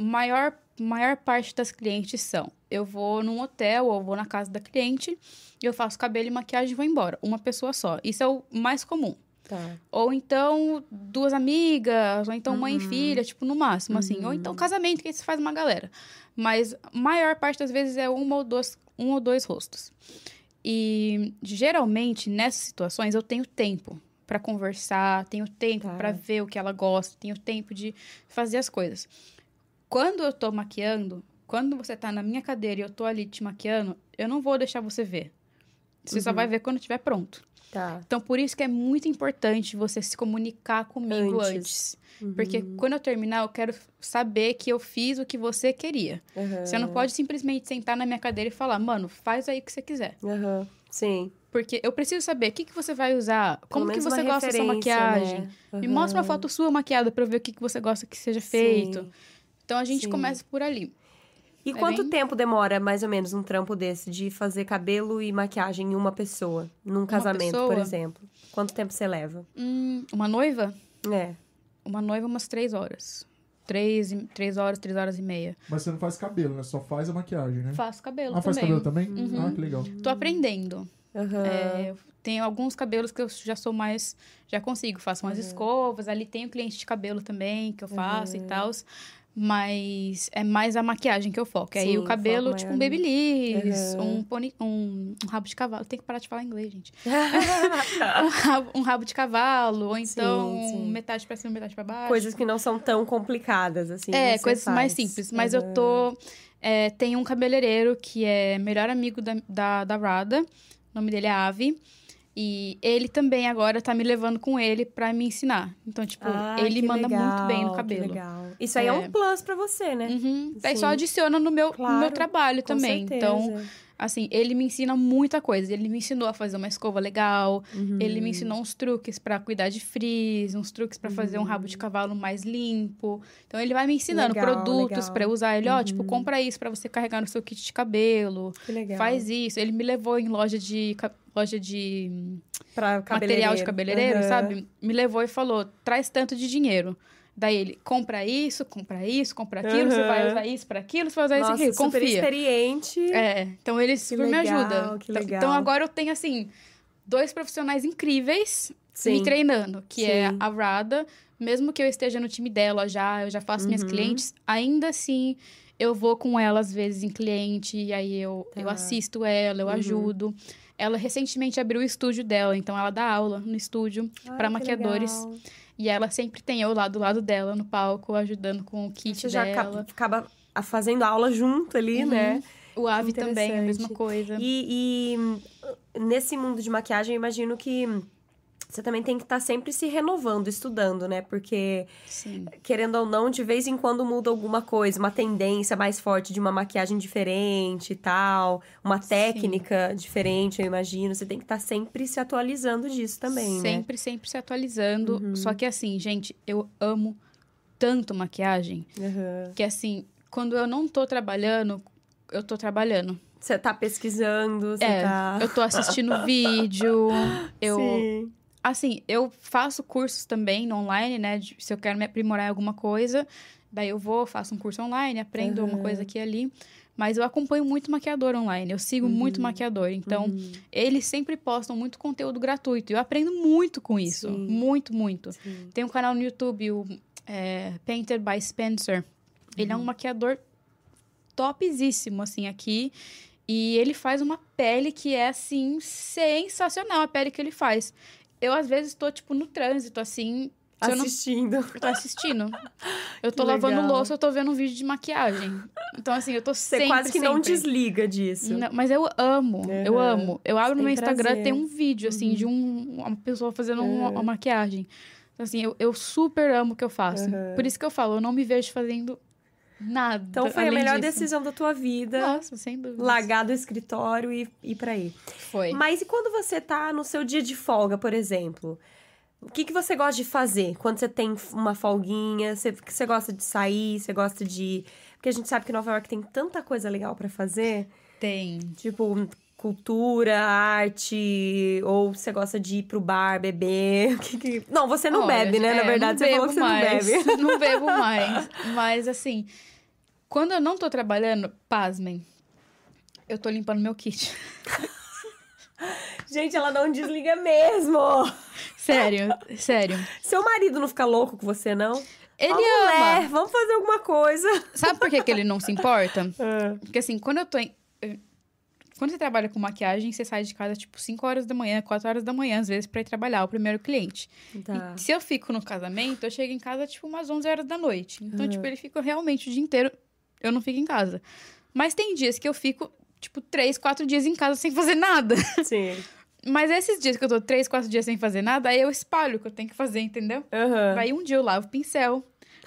maior, maior parte das clientes são: eu vou num hotel ou vou na casa da cliente, eu faço cabelo e maquiagem e vou embora. Uma pessoa só. Isso é o mais comum. Tá. Ou então duas amigas, ou então mãe uhum. e filha, tipo, no máximo, uhum. assim. Ou então uhum. casamento, que aí você faz uma galera. Mas maior parte das vezes é uma ou dois, um ou dois rostos. E geralmente, nessas situações, eu tenho tempo para conversar, tenho tempo tá. para ver o que ela gosta, tenho tempo de fazer as coisas. Quando eu tô maquiando, quando você tá na minha cadeira e eu tô ali te maquiando, eu não vou deixar você ver. Você uhum. só vai ver quando estiver pronto. Tá. Então, por isso que é muito importante você se comunicar comigo antes. antes. Uhum. Porque quando eu terminar, eu quero saber que eu fiz o que você queria. Uhum. Você não pode simplesmente sentar na minha cadeira e falar, mano, faz aí o que você quiser. Uhum. Sim. Porque eu preciso saber o que, que você vai usar, como que você gosta da sua maquiagem. Né? Me mostra uma foto sua maquiada para eu ver o que, que você gosta que seja feito. Sim. Então a gente Sim. começa por ali. E é quanto bem... tempo demora, mais ou menos, um trampo desse de fazer cabelo e maquiagem em uma pessoa? Num casamento, pessoa? por exemplo. Quanto tempo você leva? Hum, uma noiva? É. Uma noiva, umas três horas. Três, três horas, três horas e meia. Mas você não faz cabelo, né? Só faz a maquiagem, né? Faço cabelo ah, também. faz cabelo também? Uhum. Ah, que legal. Tô aprendendo. Uhum. É, tenho alguns cabelos que eu já sou mais... Já consigo. Faço umas uhum. escovas. Ali tenho cliente de cabelo também que eu faço e tal. Mas é mais a maquiagem que eu foco. Sim, Aí o cabelo, tipo um babyliss, uhum. um, pony, um, um, rabo de cavalo. Tem que parar de falar inglês, gente. um, rabo, um, rabo, de cavalo, ou então sim, sim. metade pra cima, metade pra baixo. Coisas que não são tão complicadas, assim. É, coisas faz. mais simples. Mas uhum. eu tô. É, tem um cabeleireiro que é melhor amigo da, da, da Rada. O nome dele é Ave. E ele também agora tá me levando com ele pra me ensinar. Então, tipo, Ah, ele manda legal, muito bem no cabelo. legal. Isso aí é. um É. plus pra você, né? Uhum. Daí só adiciona no meu, no Claro, meu trabalho também. certeza. Então, assim, ele me ensina muita coisa. Ele me ensinou a fazer uma escova legal. Uhum. Ele me ensinou uns truques pra cuidar de frizz, uns truques pra fazer um rabo de cavalo mais limpo. Então ele vai me ensinando Legal, produtos eu usar. Ele, ó, tipo, compra isso pra você carregar no seu kit de cabelo. que legal. Faz isso. Ele me levou em loja de loja de material de cabeleireiro, sabe? Me levou e falou: "Traz tanto de dinheiro". Daí ele, compra isso, compra isso, compra aquilo, você vai usar isso pra aquilo, você vai usar Nossa, isso aqui, super confia. experiente. É, então ele super me legal, ajuda. que Então- legal. Então agora eu tenho, assim, dois profissionais incríveis Sim. me treinando, que é Sim. a Rada. Mesmo que eu esteja no time dela já, eu já faço minhas Uhum. clientes, ainda assim eu vou com ela às vezes em cliente, e aí eu, eu Tá. assisto ela, eu Uhum. ajudo. Ela recentemente abriu o estúdio dela, então ela dá aula no estúdio para maquiadores. legal. E ela sempre tem eu lá do lado dela no palco, ajudando com o kit Você já dela. acaba, fazendo aula junto ali, Uhum. né? O Ave também, a mesma coisa. E, e, hum, nesse mundo de maquiagem, eu imagino que você também tem que estar sempre se renovando, estudando, né? Porque, Sim. querendo ou não, de vez em quando muda alguma coisa, uma tendência mais forte de uma maquiagem diferente e tal, uma Sim. técnica diferente, eu imagino. Você tem que estar sempre se atualizando disso também, né? sempre, sempre se atualizando. Uhum. Só que assim, gente, eu amo tanto maquiagem Uhum. que assim, quando eu não tô trabalhando, eu tô trabalhando. Você tá pesquisando, você É, tá. Eu tô assistindo vídeo, eu Sim. Assim, eu faço cursos também online, né? de- se eu quero me aprimorar em alguma coisa, daí eu vou, faço um curso online, aprendo uma Aham. coisa aqui e ali. Mas eu acompanho muito maquiador online, eu sigo muito maquiador. Então, Uhum. eles sempre postam muito conteúdo gratuito. e Eu aprendo muito com isso. Sim. Muito, muito. Sim. Tem um canal no YouTube, o é, Painted by Spencer. Ele é Uhum. um maquiador topzíssimo, assim, aqui. E ele faz uma pele que é, assim, sensacional, a pele que ele faz. Eu, às vezes, tô, tipo, no trânsito, assim... Se eu não Assistindo. eu tô assistindo. Eu tô Que lavando legal. louça, eu tô vendo um vídeo de maquiagem. Então, assim, eu tô Você sempre, quase que não sempre. desliga disso. Não, mas eu amo, eu Uhum. amo. Eu abro Você no meu Instagram, prazer. Uhum. tem um vídeo, assim, de um, uma pessoa fazendo uma, Uhum. uma maquiagem. Então, assim, eu, eu super amo o que eu faço. Uhum. Por isso que eu falo, eu não me vejo fazendo nada. Então foi a melhor disso. decisão da tua vida. Nossa, sem dúvida. Largar do escritório e ir pra aí. Foi. Mas e quando você tá no seu dia de folga, por exemplo? O que, que você gosta de fazer quando você tem uma folguinha? Você, você gosta de sair? Você gosta de. Porque a gente sabe que Nova York tem tanta coisa legal pra fazer. Tem. Tipo, cultura, arte. Ou você gosta de ir pro bar, beber. Que que- Não, você não Olha, bebe, né? Na é, verdade, não você falou que você mais. não bebe. Não bebo mais. Mas, assim, quando eu não tô trabalhando, pasmem, eu tô limpando meu kit. Gente, ela não desliga mesmo. Sério, sério. Seu marido não fica louco com você, não? Ele Ó, ama. mulher, vamos fazer alguma coisa. Sabe por que, que ele não se importa? Ah, Porque assim, quando eu tô em. eu- Quando você trabalha com maquiagem, você sai de casa tipo 5 horas da manhã, 4 horas da manhã, às vezes, pra ir trabalhar, o primeiro cliente. Tá. E se eu fico no casamento, eu chego em casa tipo umas 11 horas da noite. Então, tipo, ele fica realmente o dia inteiro. Eu não fico em casa. Mas tem dias que eu fico, tipo, 3, 4 dias em casa sem fazer nada. Sim. Mas esses dias que eu tô 3, 4 dias sem fazer nada, aí eu espalho o que eu tenho que fazer, entendeu? Aham. Daí um dia eu lavo pincel.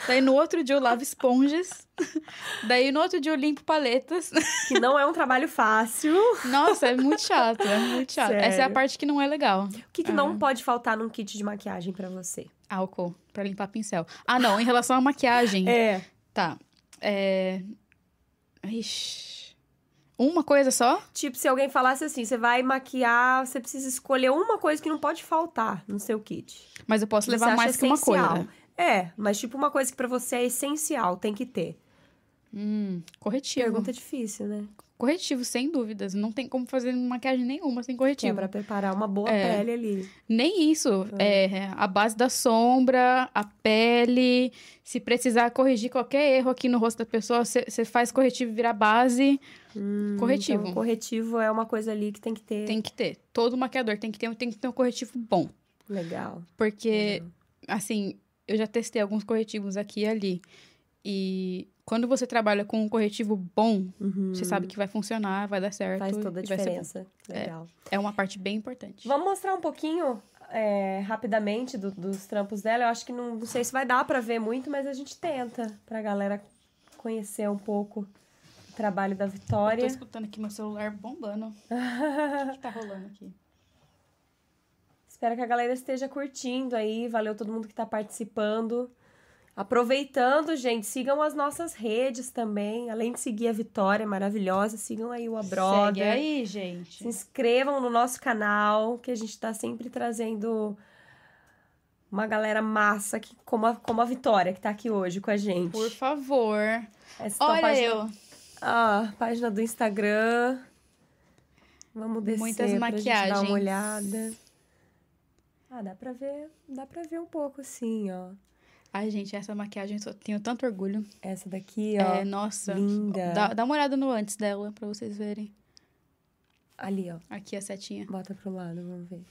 Daí no outro dia eu lavo esponjas. Daí no outro dia eu limpo paletas. Que não é um trabalho fácil. O Nossa, é muito chato, é muito chato. Essa é a Sério? parte que não é legal. que, que não pode faltar num kit de maquiagem pra você? Álcool pra limpar pincel. Ah, não, em relação à maquiagem. É. Tá. É. Ixi. Uma coisa só? Tipo, se alguém falasse assim, você vai maquiar, você precisa escolher uma coisa que não pode faltar no seu kit. Mas eu posso levar mais que uma essencial. coisa. É, mas tipo uma coisa que pra você é essencial, tem que ter. Hum, corretivo. Pergunta difícil, né? Corretivo, sem dúvidas. Não tem como fazer maquiagem nenhuma sem Que é corretivo. pra preparar uma boa É. pele ali. Nem isso. É. a base da sombra, a pele. Se precisar corrigir qualquer erro aqui no rosto da pessoa, você faz corretivo e virar base. Hum, Corretivo. Então, corretivo é uma coisa ali que tem que ter. Tem que ter. Todo maquiador tem que ter, tem que ter um corretivo bom. Legal. Porque, assim, eu já testei alguns corretivos aqui e ali. E quando você trabalha com um corretivo bom, Uhum. você sabe que vai funcionar, vai dar certo. Faz toda a diferença. Legal. É uma parte bem importante. Vamos mostrar um pouquinho é, rapidamente do- dos trampos dela. Eu acho que não, não sei se vai dar pra ver muito, mas a gente tenta pra galera conhecer um pouco o trabalho da Eu tô Vitória. escutando aqui meu celular bombando. O que tá rolando aqui? Espero que a galera esteja curtindo aí. Valeu todo mundo que tá participando. Aproveitando, gente, sigam as nossas redes também. Além de seguir a Vitória maravilhosa, sigam aí o Abroda. Segue aí, gente. Se inscrevam no nosso canal, que a gente tá sempre trazendo uma galera massa, que, como, a, como a Vitória, que tá aqui hoje com a gente. Por favor. Essa tua Olha página, eu. Ah, página do Instagram. Vamos descer Muitas pra gente dar maquiagens. uma olhada. Ah, dá pra ver, dá pra ver um pouco assim, ó. Ai, gente, essa maquiagem eu tenho tanto orgulho. Essa daqui, ó. É, nossa. linda. Dá, dá uma olhada no antes dela, pra vocês verem. Ali, ó. Aqui a setinha. Bota pro lado, vamos ver.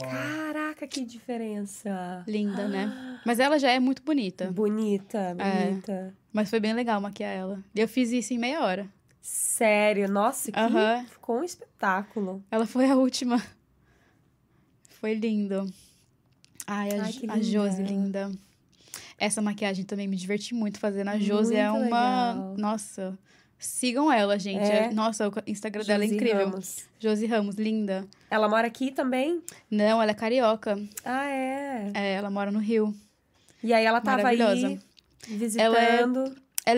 Caraca, que diferença. Linda, né? Mas ela já é muito bonita. Bonita, É. bonita. Mas foi bem legal maquiar ela. E eu fiz isso em meia hora. Sério, nossa, que Aham. ficou um espetáculo. Ela foi a última. Foi lindo. Ai, a, Ai, que a Josi, linda. Essa maquiagem também me diverti muito fazendo. A Josi é uma. legal. Nossa. Sigam ela, gente. É? Nossa, o Instagram dela é Josi incrível. Ramos. Josi Ramos, linda. Ela mora aqui também? Não, ela é carioca. Ah, é. É, ela mora no Rio. E aí ela tava aí visitando. Ela é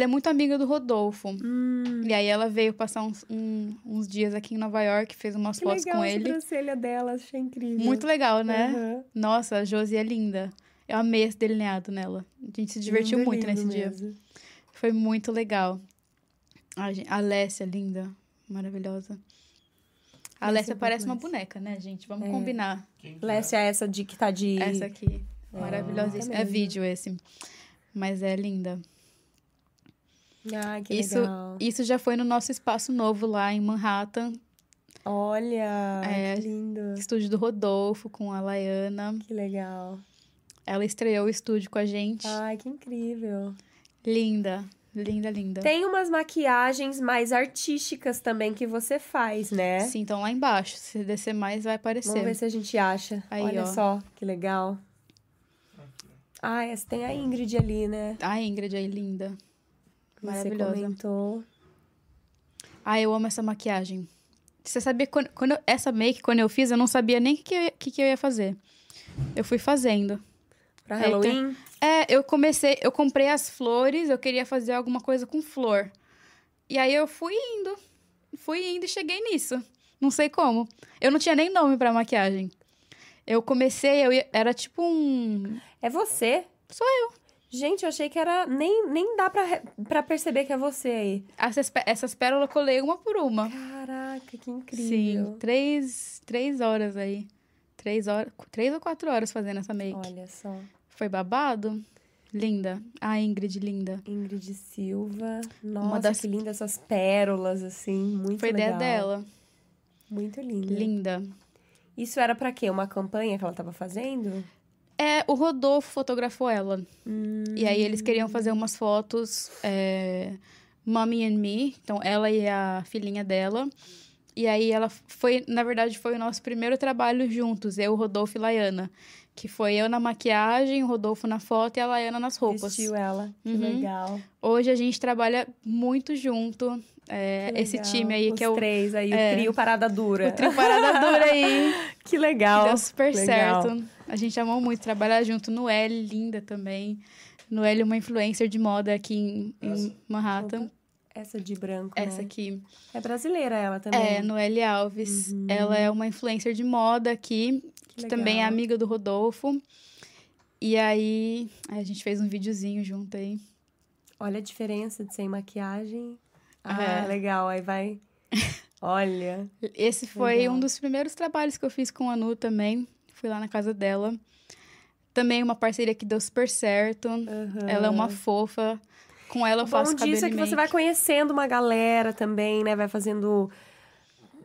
muito amiga do Rodolfo. Hum, E aí ela veio passar uns, um- uns dias aqui em Nova York, fez umas que fotos legal com a ele. sobrancelha dela, achei incrível. Muito legal, né? Aham. Nossa, a Josi é linda. Eu amei esse delineado nela. A gente se divertiu Lindo, muito nesse dia. mesmo. Foi muito legal. A, a Alessia, linda. Maravilhosa. A Alessia Lécia parece uma boneca, né, gente? Vamos É. combinar. Lécia é essa de que tá de... Essa aqui. Maravilhosa. tá é mesmo. vídeo esse. Mas é linda. Ai, que Isso, legal. isso já foi no nosso espaço novo lá em Manhattan. Olha, É. que lindo. Estúdio do Rodolfo com a Laiana. Que legal. Ela estreou o estúdio com a gente. Ai, que incrível. Linda. Linda, linda. Tem umas maquiagens mais artísticas também que você faz, né? Sim, então lá embaixo. Se descer mais, vai aparecer. Vamos ver se a gente acha. Aí, Olha ó. só, que legal. Ah, essa tem a Ingrid ali, né? A Ingrid aí, linda. Você Maravilhosa. comentou. Ah, eu amo essa maquiagem. Você sabia, quando, quando eu- essa make, quando eu fiz, eu não sabia nem o que, que, eu ia- que, eu ia fazer. Eu fui fazendo. Pra tem- Halloween? É, eu comecei, eu comprei as flores, eu queria fazer alguma coisa com flor. E aí eu fui indo, fui indo e cheguei nisso. Não sei como. Eu não tinha nem nome pra maquiagem. Eu comecei, eu ia- era tipo um. É você? Sou eu. Gente, eu achei que era. Nem, nem dá pra, re- pra perceber que é você aí. Essas, pé- essas pérolas eu colei uma por uma. Caraca, que Sim, incrível. três, três horas aí. Três horas, três ou quatro horas fazendo essa make. Olha só. Foi babado? Linda. A Ingrid, linda. Ingrid Silva. Nossa, das- que linda essas pérolas, assim. Muito Foi legal. ideia dela. Muito linda. Linda. Isso era pra quê? Uma campanha que ela tava fazendo? É, o Rodolfo fotografou ela. Hum, E aí eles queriam fazer umas fotos, é, Mommy and Me, então ela e a filhinha dela. E aí ela foi, na verdade, foi o nosso primeiro trabalho juntos, eu, Rodolfo e Laiana. Que foi eu na maquiagem, o Rodolfo na foto e a Laiana nas roupas. Vestiu ela. Que Uhum. legal. Hoje a gente trabalha muito junto. É, Que esse time aí, Os que é o, três aí, é. o trio Parada Dura. o trio Parada Dura aí. Que legal. Deu super legal. certo. A gente amou muito trabalhar junto. Noelle, linda também. Noelle, uma influencer de moda aqui em, em Manhattan. Essa de branco, Essa né? aqui. É brasileira ela também. É, Noelle Alves. Ela é uma influencer de moda aqui, que, Que também é amiga do Rodolfo. E aí, a gente fez um videozinho junto aí. Olha a diferença de sem maquiagem. Ah, É. legal. Aí vai... Olha. Esse foi Legal. um dos primeiros trabalhos que eu fiz com a Nu também. Fui lá na casa dela. Também uma parceria que deu super certo. Aham. Ela é uma fofa. Com ela eu O faço bom cabelo disso é que você make. vai conhecendo uma galera também, né? Vai fazendo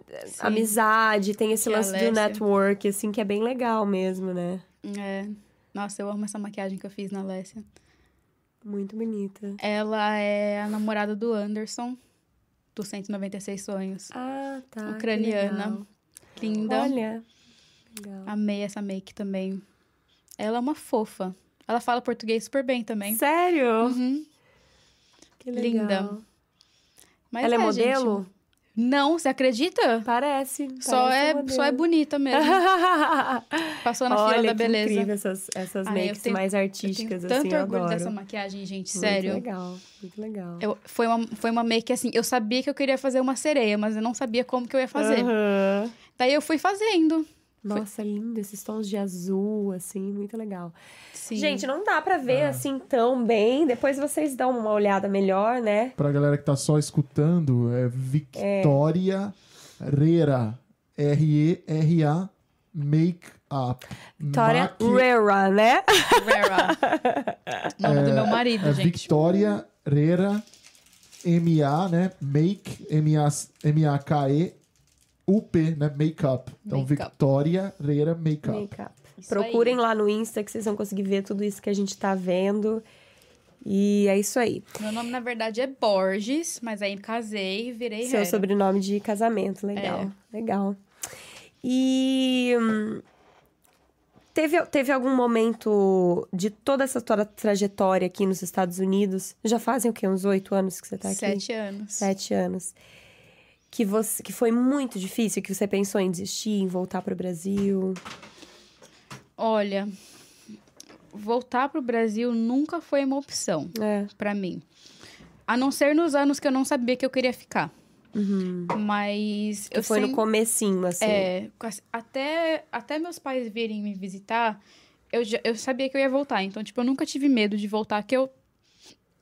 eh, Sim. amizade, tem esse Que lance do network, assim, que é bem legal mesmo, né? É. Nossa, eu amo essa maquiagem que eu fiz na Alessia. Muito bonita. Ela é a namorada do Anderson, do 196 Sonhos. Ah, tá. Ucraniana. Linda. Olha. Legal. Amei essa make também. Ela é uma fofa. Ela fala português super bem também. Sério? Uhum. Que legal. Linda. Mas Ela é, gente, modelo? Não, você acredita? Parece. Só parece é, só é bonita mesmo. Passou na Olha, fila da que beleza. incrível essas, essas eu makes tenho- mais Eu artísticas, tanto assim, eu orgulho adoro. dessa maquiagem, gente, Muito sério. legal, muito legal. Eu, foi, uma, foi uma make assim, eu sabia que eu queria fazer uma sereia, mas eu não sabia como que eu ia fazer. Aham. Daí eu fui fazendo. Nossa, lindo, esses tons de azul, assim, muito legal. Sim. Gente, não dá pra ver assim tão bem. Depois vocês dão uma olhada melhor, né? Pra galera que tá só escutando, é Victoria Rera. R-E-R-A Make Up. Vitória Maqui- Rera, né? Rara. Nome do meu marido, é gente. Victoria Rera M-A, né? Make, M-A- M-A-K-E, U-P, né? Make-up. Então, Make-up. Victoria Rera Make-up. Makeup. Procurem aí. lá no Insta que vocês vão conseguir ver tudo isso que a gente tá vendo. E é isso aí. Meu nome, na verdade, é Borges, mas aí casei e virei Seu Hera. sobrenome de casamento, legal. Legal. E hum, teve, teve algum momento de toda essa tua trajetória aqui nos Estados Unidos? Já fazem o quê? Uns oito anos que você tá aqui? Sete anos. Sete anos. Que, você, que foi muito difícil, que você pensou em desistir, em voltar para o Brasil. Olha, voltar pro Brasil nunca foi uma opção É. pra mim. A não ser nos anos que eu não sabia que eu queria ficar. Mas Que eu foi no comecinho, assim. É, até, até meus pais virem me visitar, eu, já, eu sabia que eu ia voltar. Então, tipo, eu nunca tive medo de voltar, que eu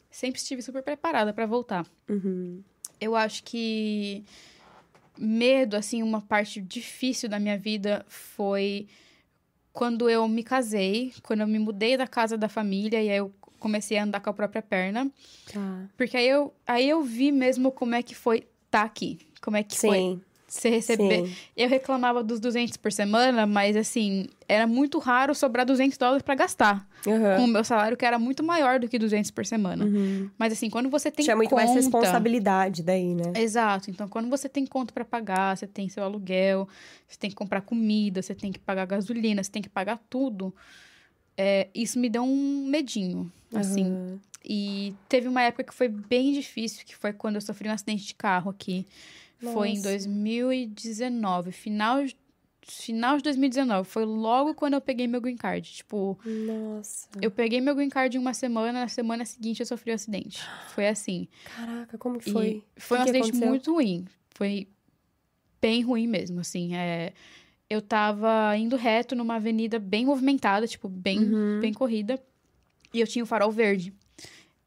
sempre estive super preparada pra voltar. Uhum. Eu acho que medo, assim, uma parte difícil da minha vida foi quando eu me casei, quando eu me mudei da casa da família e aí eu comecei a andar com a própria perna. Tá. Porque aí eu, aí eu vi mesmo como é que foi estar aqui. Como é que foi Sim. Você receber. Sim. Eu reclamava dos 200 por semana, mas assim, era muito raro sobrar 200 dólares pra gastar. Aham. Com o meu salário, que era muito maior do que 200 por semana. Uhum. Mas assim, quando você tem Tinha muito conta... mais responsabilidade daí, né? Exato. Então, quando você tem conta pra pagar, você tem seu aluguel, você tem que comprar comida, você tem que pagar gasolina, você tem que pagar tudo. é, isso me deu um medinho, assim. Aham. E teve uma época que foi bem difícil, que foi quando eu sofri um acidente de carro aqui. Foi em Nossa. 2019, final, final de 2019. Foi logo quando eu peguei meu green card. Tipo, Nossa. eu peguei meu green card em uma semana, na semana seguinte eu sofri um acidente. Foi assim. Caraca, como que E foi? foi um que que acidente aconteceu? muito ruim. Foi bem ruim mesmo, assim. É, eu tava indo reto numa avenida bem movimentada, tipo, bem, Uhum. bem corrida. E eu tinha o farol verde.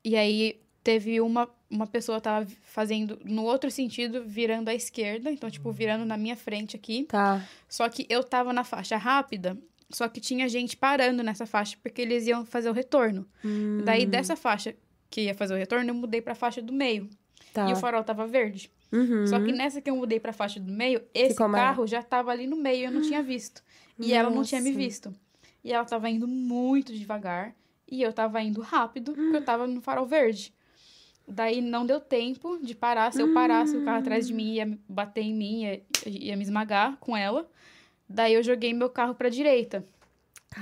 E aí teve uma, uma pessoa tava fazendo no outro sentido, virando à esquerda. Então, tipo, virando na minha frente aqui. Tá. Só que eu tava na faixa rápida. Só que tinha gente parando nessa faixa porque eles iam fazer o retorno. Hum, Daí, dessa faixa que ia fazer o retorno, eu mudei pra faixa do meio. tá. E o farol tava verde. Uhum. Só que nessa que eu mudei pra faixa do meio, esse Ficou mais- carro já tava ali no meio, eu não tinha visto. E ela não tinha me Nossa. visto. E ela tava indo muito devagar. E eu tava indo rápido, porque eu tava no farol verde. Daí não deu tempo de parar. Se eu parasse, o carro atrás de mim ia bater em mim, ia, ia me esmagar com ela. Daí eu joguei meu carro pra direita.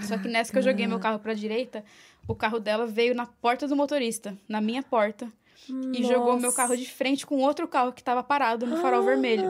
Só que nessa que eu joguei meu carro pra direita, o carro dela veio na porta do motorista, na minha porta. E jogou meu Nossa. carro de frente com outro carro que tava parado no farol vermelho.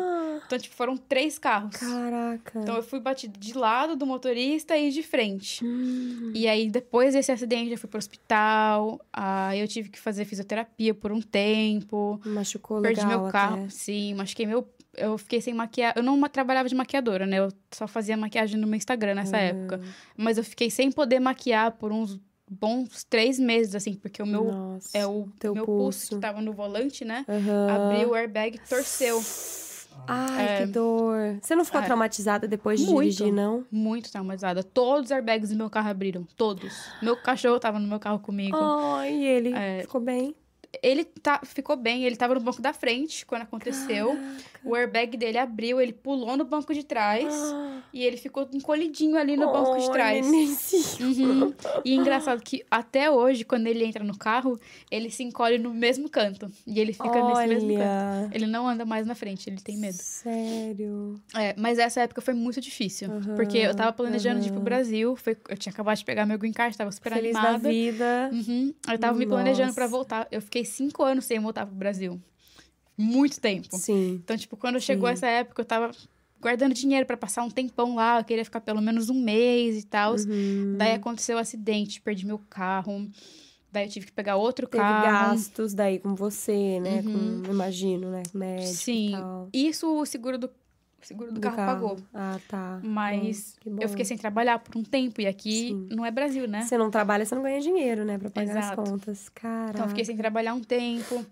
Então, tipo, foram três carros. Caraca. Então, eu fui batida de lado do motorista e de frente. Hum. E aí, depois desse acidente, eu fui pro hospital. Aí, eu tive que fazer fisioterapia por um tempo. Machucou Perdi legal meu carro. até. Sim, machuquei meu... Eu fiquei sem maquiagem. Eu não trabalhava de maquiadora, né? Eu só fazia maquiagem no meu Instagram nessa Ah. época. Mas eu fiquei sem poder maquiar por uns bons três meses, assim. Porque o meu... Nossa. É o meu pulso pulso. que tava no volante, né? Aham. Abriu o airbag e torceu. Ai, que dor. Você não ficou É. traumatizada depois de Muito. dirigir, não? Muito traumatizada. Todos os airbags do meu carro abriram. Todos. Meu cachorro tava no meu carro comigo. Ai, e ele É. ficou bem? ele tá, ficou bem, ele tava no banco da frente quando aconteceu. Caraca. O airbag dele abriu, ele pulou no banco de trás ah. e ele ficou encolhidinho ali no oh, banco de trás. Uhum. E engraçado que até hoje, quando ele entra no carro, ele se encolhe no mesmo canto. E ele fica Olha. nesse mesmo canto. Ele não anda mais na frente, ele tem medo. Sério? É, mas essa época foi muito difícil. Uhum. Porque eu tava planejando uhum. ir pro Brasil, foi, eu tinha acabado de pegar meu green card, tava super Feliz animada. Da vida. Uhum. Eu tava Nossa. me planejando para voltar. Eu fiquei cinco anos sem voltar pro Brasil. Muito tempo. Sim. Então, tipo, quando chegou Sim. essa época, eu tava guardando dinheiro para passar um tempão lá. Eu queria ficar pelo menos um mês e tal. Uhum. Daí aconteceu o um acidente, perdi meu carro. Daí eu tive que pegar outro Teve carro. gastos daí com você, né? Uhum. Com, imagino, né? Médico Sim. Isso o seguro do o seguro do, do carro, carro, pagou. Ah, tá. Mas bom, eu fiquei sem trabalhar por um tempo. E aqui Sim. não é Brasil, né? Você não trabalha, você não ganha dinheiro, né? Pra pagar Exato. as contas. Cara. Então eu fiquei sem trabalhar um tempo,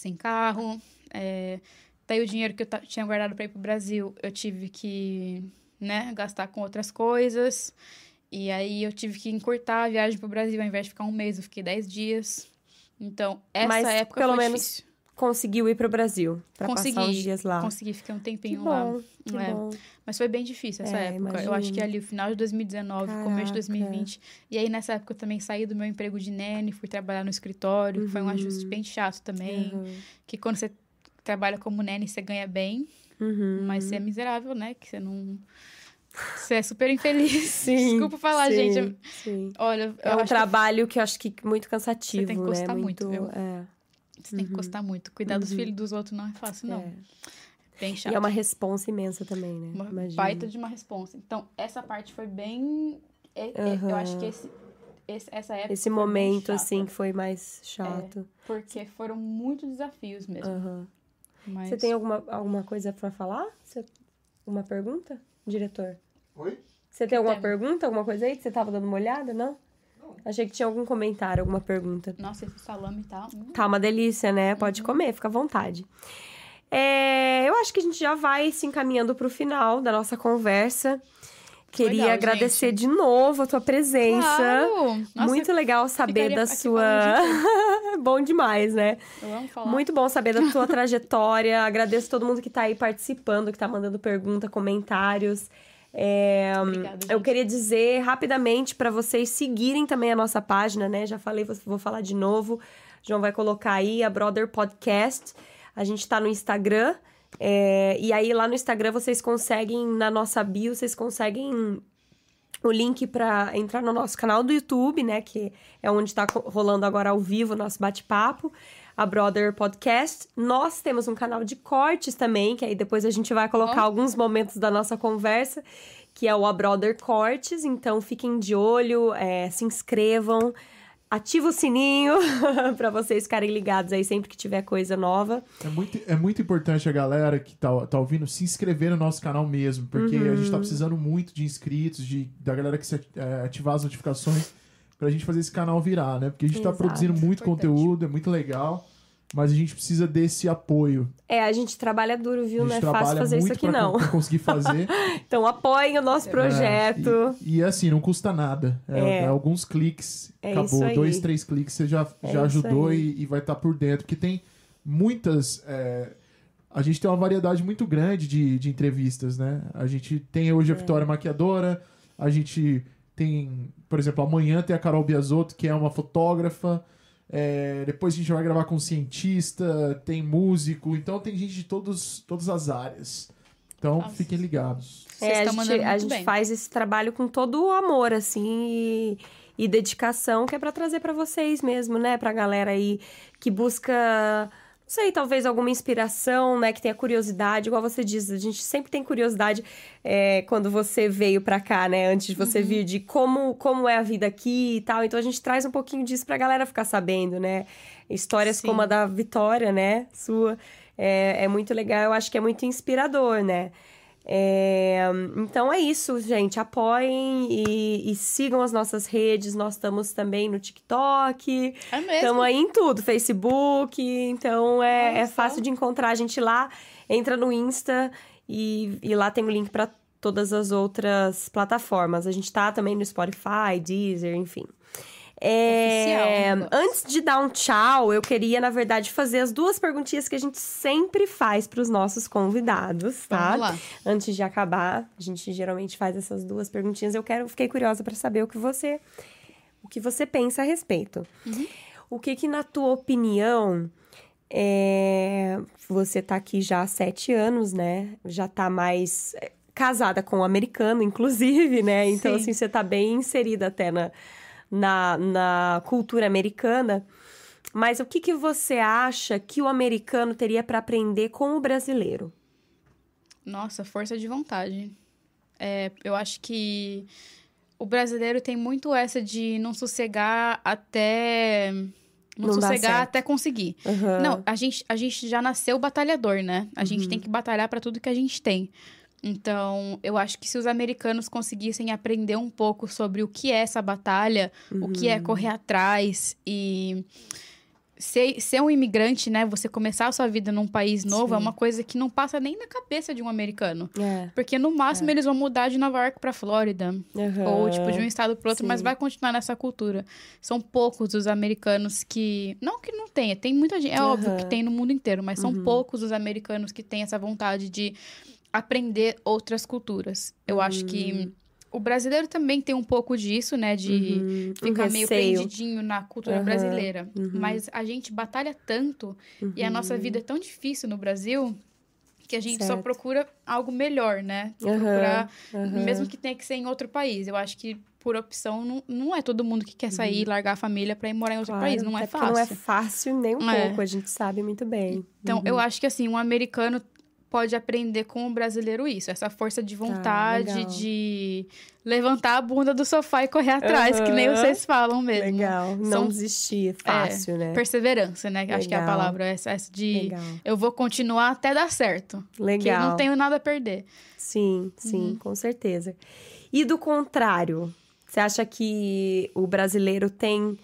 sem carro. É... Daí o dinheiro que eu tinha guardado pra ir pro Brasil, eu tive que, né, gastar com outras coisas. E aí eu tive que encurtar a viagem pro Brasil. Ao invés de ficar um mês, eu fiquei dez dias. Então, essa Mas, época pelo foi menos difícil conseguiu ir para o Brasil para passar uns dias lá. Consegui, fiquei um tempinho que bom, lá. Que é. bom. Mas foi bem difícil essa é, época. Imagino. Eu acho que ali o final de 2019, Caraca. começo de 2020. E aí nessa época eu também saí do meu emprego de nene, fui trabalhar no escritório, uhum. foi um uhum. ajuste bem chato também. Uhum. Que quando você trabalha como nene, você ganha bem, uhum. mas você é miserável, né? Que você não você é super infeliz. Sim, Desculpa falar, sim, gente. Sim. Olha, é um trabalho que... que... eu acho que muito cansativo, você tem que gostar né? muito, muito viu? É. Você tem que gostar muito. Cuidar uhum. dos filhos dos outros não é fácil, não. É. Bem chato. E é uma responsa imensa também, né? Uma Imagina. baita de uma responsa. Então, essa parte foi bem... Uhum. Eu acho que esse, esse, essa época Esse momento, assim, que foi mais chato. É, porque foram muitos desafios mesmo. Uhum. Mas... Você tem alguma, alguma coisa para falar? Você... Uma pergunta, diretor? Oi? Você tem alguma pergunta, alguma coisa aí que você tava dando uma olhada, não? Achei que tinha algum comentário, alguma pergunta. Nossa, esse salame tá. Hum. Tá uma delícia, né? Pode uhum. comer, fica à vontade. É, eu acho que a gente já vai se encaminhando para o final da nossa conversa. Queria legal, agradecer gente. de novo a tua presença. Claro. Nossa, Muito legal saber da sua. bom demais, né? Eu amo falar. Muito bom saber da tua trajetória. Agradeço todo mundo que está aí participando, que está mandando pergunta, comentários. É, Obrigada, eu queria dizer rapidamente para vocês seguirem também a nossa página, né? Já falei, vou falar de novo. João vai colocar aí a Brother Podcast. A gente tá no Instagram. É, e aí lá no Instagram vocês conseguem, na nossa bio, vocês conseguem o link para entrar no nosso canal do YouTube, né? Que é onde está rolando agora ao vivo o nosso bate-papo a Brother Podcast. Nós temos um canal de cortes também, que aí depois a gente vai colocar oh. alguns momentos da nossa conversa, que é o A Brother Cortes. Então fiquem de olho, é, se inscrevam, ativa o sininho para vocês ficarem ligados aí sempre que tiver coisa nova. É muito, é muito importante a galera que tá, tá ouvindo se inscrever no nosso canal mesmo, porque uhum. a gente tá precisando muito de inscritos, de, da galera que se, é, ativar as notificações pra gente fazer esse canal virar, né? Porque a gente Exato, tá produzindo muito importante. conteúdo, é muito legal. Mas a gente precisa desse apoio. É, a gente trabalha duro, viu? Não é fácil fazer isso aqui, não. Pra conseguir fazer. então apoiem o nosso é, projeto. E, e, assim, não custa nada. É, é. é alguns cliques, é acabou. Dois, três cliques, você já, já ajudou e, e, vai estar tá por dentro. Porque tem muitas. A gente tem uma variedade muito grande de, de entrevistas, né? A gente tem hoje a Vitória Maquiadora, a gente tem, por exemplo, amanhã tem a Carol Biasotto, que é uma fotógrafa. É, depois a gente vai gravar com cientista, tem músico, então tem gente de todos, todas as áreas. Então Nossa. fiquem ligados. É, a gente, a gente faz esse trabalho com todo o amor, assim, e, e dedicação, que é para trazer para vocês mesmo, né? Pra galera aí que busca sei, talvez alguma inspiração, né? Que tenha curiosidade, igual você diz, a gente sempre tem curiosidade é, quando você veio pra cá, né? Antes de você uhum. vir, de como, como é a vida aqui e tal. Então a gente traz um pouquinho disso pra galera ficar sabendo, né? Histórias Sim. como a da Vitória, né? Sua. É, é muito legal, eu acho que é muito inspirador, né? É, então é isso, gente. Apoiem e, e, sigam as nossas redes. Nós estamos também no TikTok. É mesmo? Estamos aí em tudo, Facebook. Então é, é, fácil de encontrar a gente lá. Entra no Insta e, e lá tem o link para todas as outras plataformas. A gente tá também no Spotify, Deezer, enfim. É, antes de dar um tchau, eu queria, na verdade, fazer as duas perguntinhas que a gente sempre faz para os nossos convidados, tá? Vamos lá. Antes de acabar, a gente geralmente faz essas duas perguntinhas. Eu quero, fiquei curiosa para saber o que você, o que você pensa a respeito. Uhum. O que que, na tua opinião, é... você tá aqui já há sete anos, né? Já tá mais é, casada com um americano, inclusive, né? Então, Sim. assim, você tá bem inserida até na, na, na cultura americana. Mas o que, que você acha que o americano teria para aprender com o brasileiro? Nossa, força de vontade. É, eu acho que o brasileiro tem muito essa de não sossegar até. Não, Não sossegar até conseguir. Aham. Não, a gente, a gente já nasceu batalhador, né? A gente tem que batalhar para tudo que a gente tem. Então, eu acho que se os americanos conseguissem aprender um pouco sobre o que é essa batalha, o que é correr atrás e ser, ser um imigrante, né? Você começar a sua vida num país novo é Sim. uma coisa que não passa nem na cabeça de um americano. É. Porque no máximo eles vão mudar de Nova York pra Flórida. Aham. Ou, tipo, de um estado pro outro, mas Sim. vai continuar nessa cultura. São poucos os americanos que. Não que não tenha, tem muita gente. É óbvio que tem no mundo inteiro, mas Uhum. são poucos os americanos que têm essa vontade de aprender outras culturas. Eu acho que. O brasileiro também tem um pouco disso, né? De Uhum. Um ficar meio receio. prendidinho na cultura Aham, brasileira. uhum. Mas a gente batalha tanto e a nossa vida é tão difícil no Brasil que a gente só Certo. procura algo melhor, né? Procurar, mesmo que tenha que ser em outro país. Eu acho que por opção não, não é todo mundo que quer sair e largar a família para ir morar em outro Uhum. Claro, país. Não é fácil. Não é fácil nem um É. pouco, a gente sabe muito bem. Então, eu acho que assim, um americano pode aprender com o brasileiro isso, essa força de vontade Tá, legal. de levantar a bunda do sofá e correr atrás, que nem vocês falam mesmo. Legal, não São- desistir, fácil, né? Perseverança, né? Acho que é a Legal. palavra essa, essa de Legal. eu vou continuar até dar certo. Porque eu Legal. não tenho nada a perder. Sim, Uhum. sim, com certeza. E do contrário, você acha que o brasileiro tem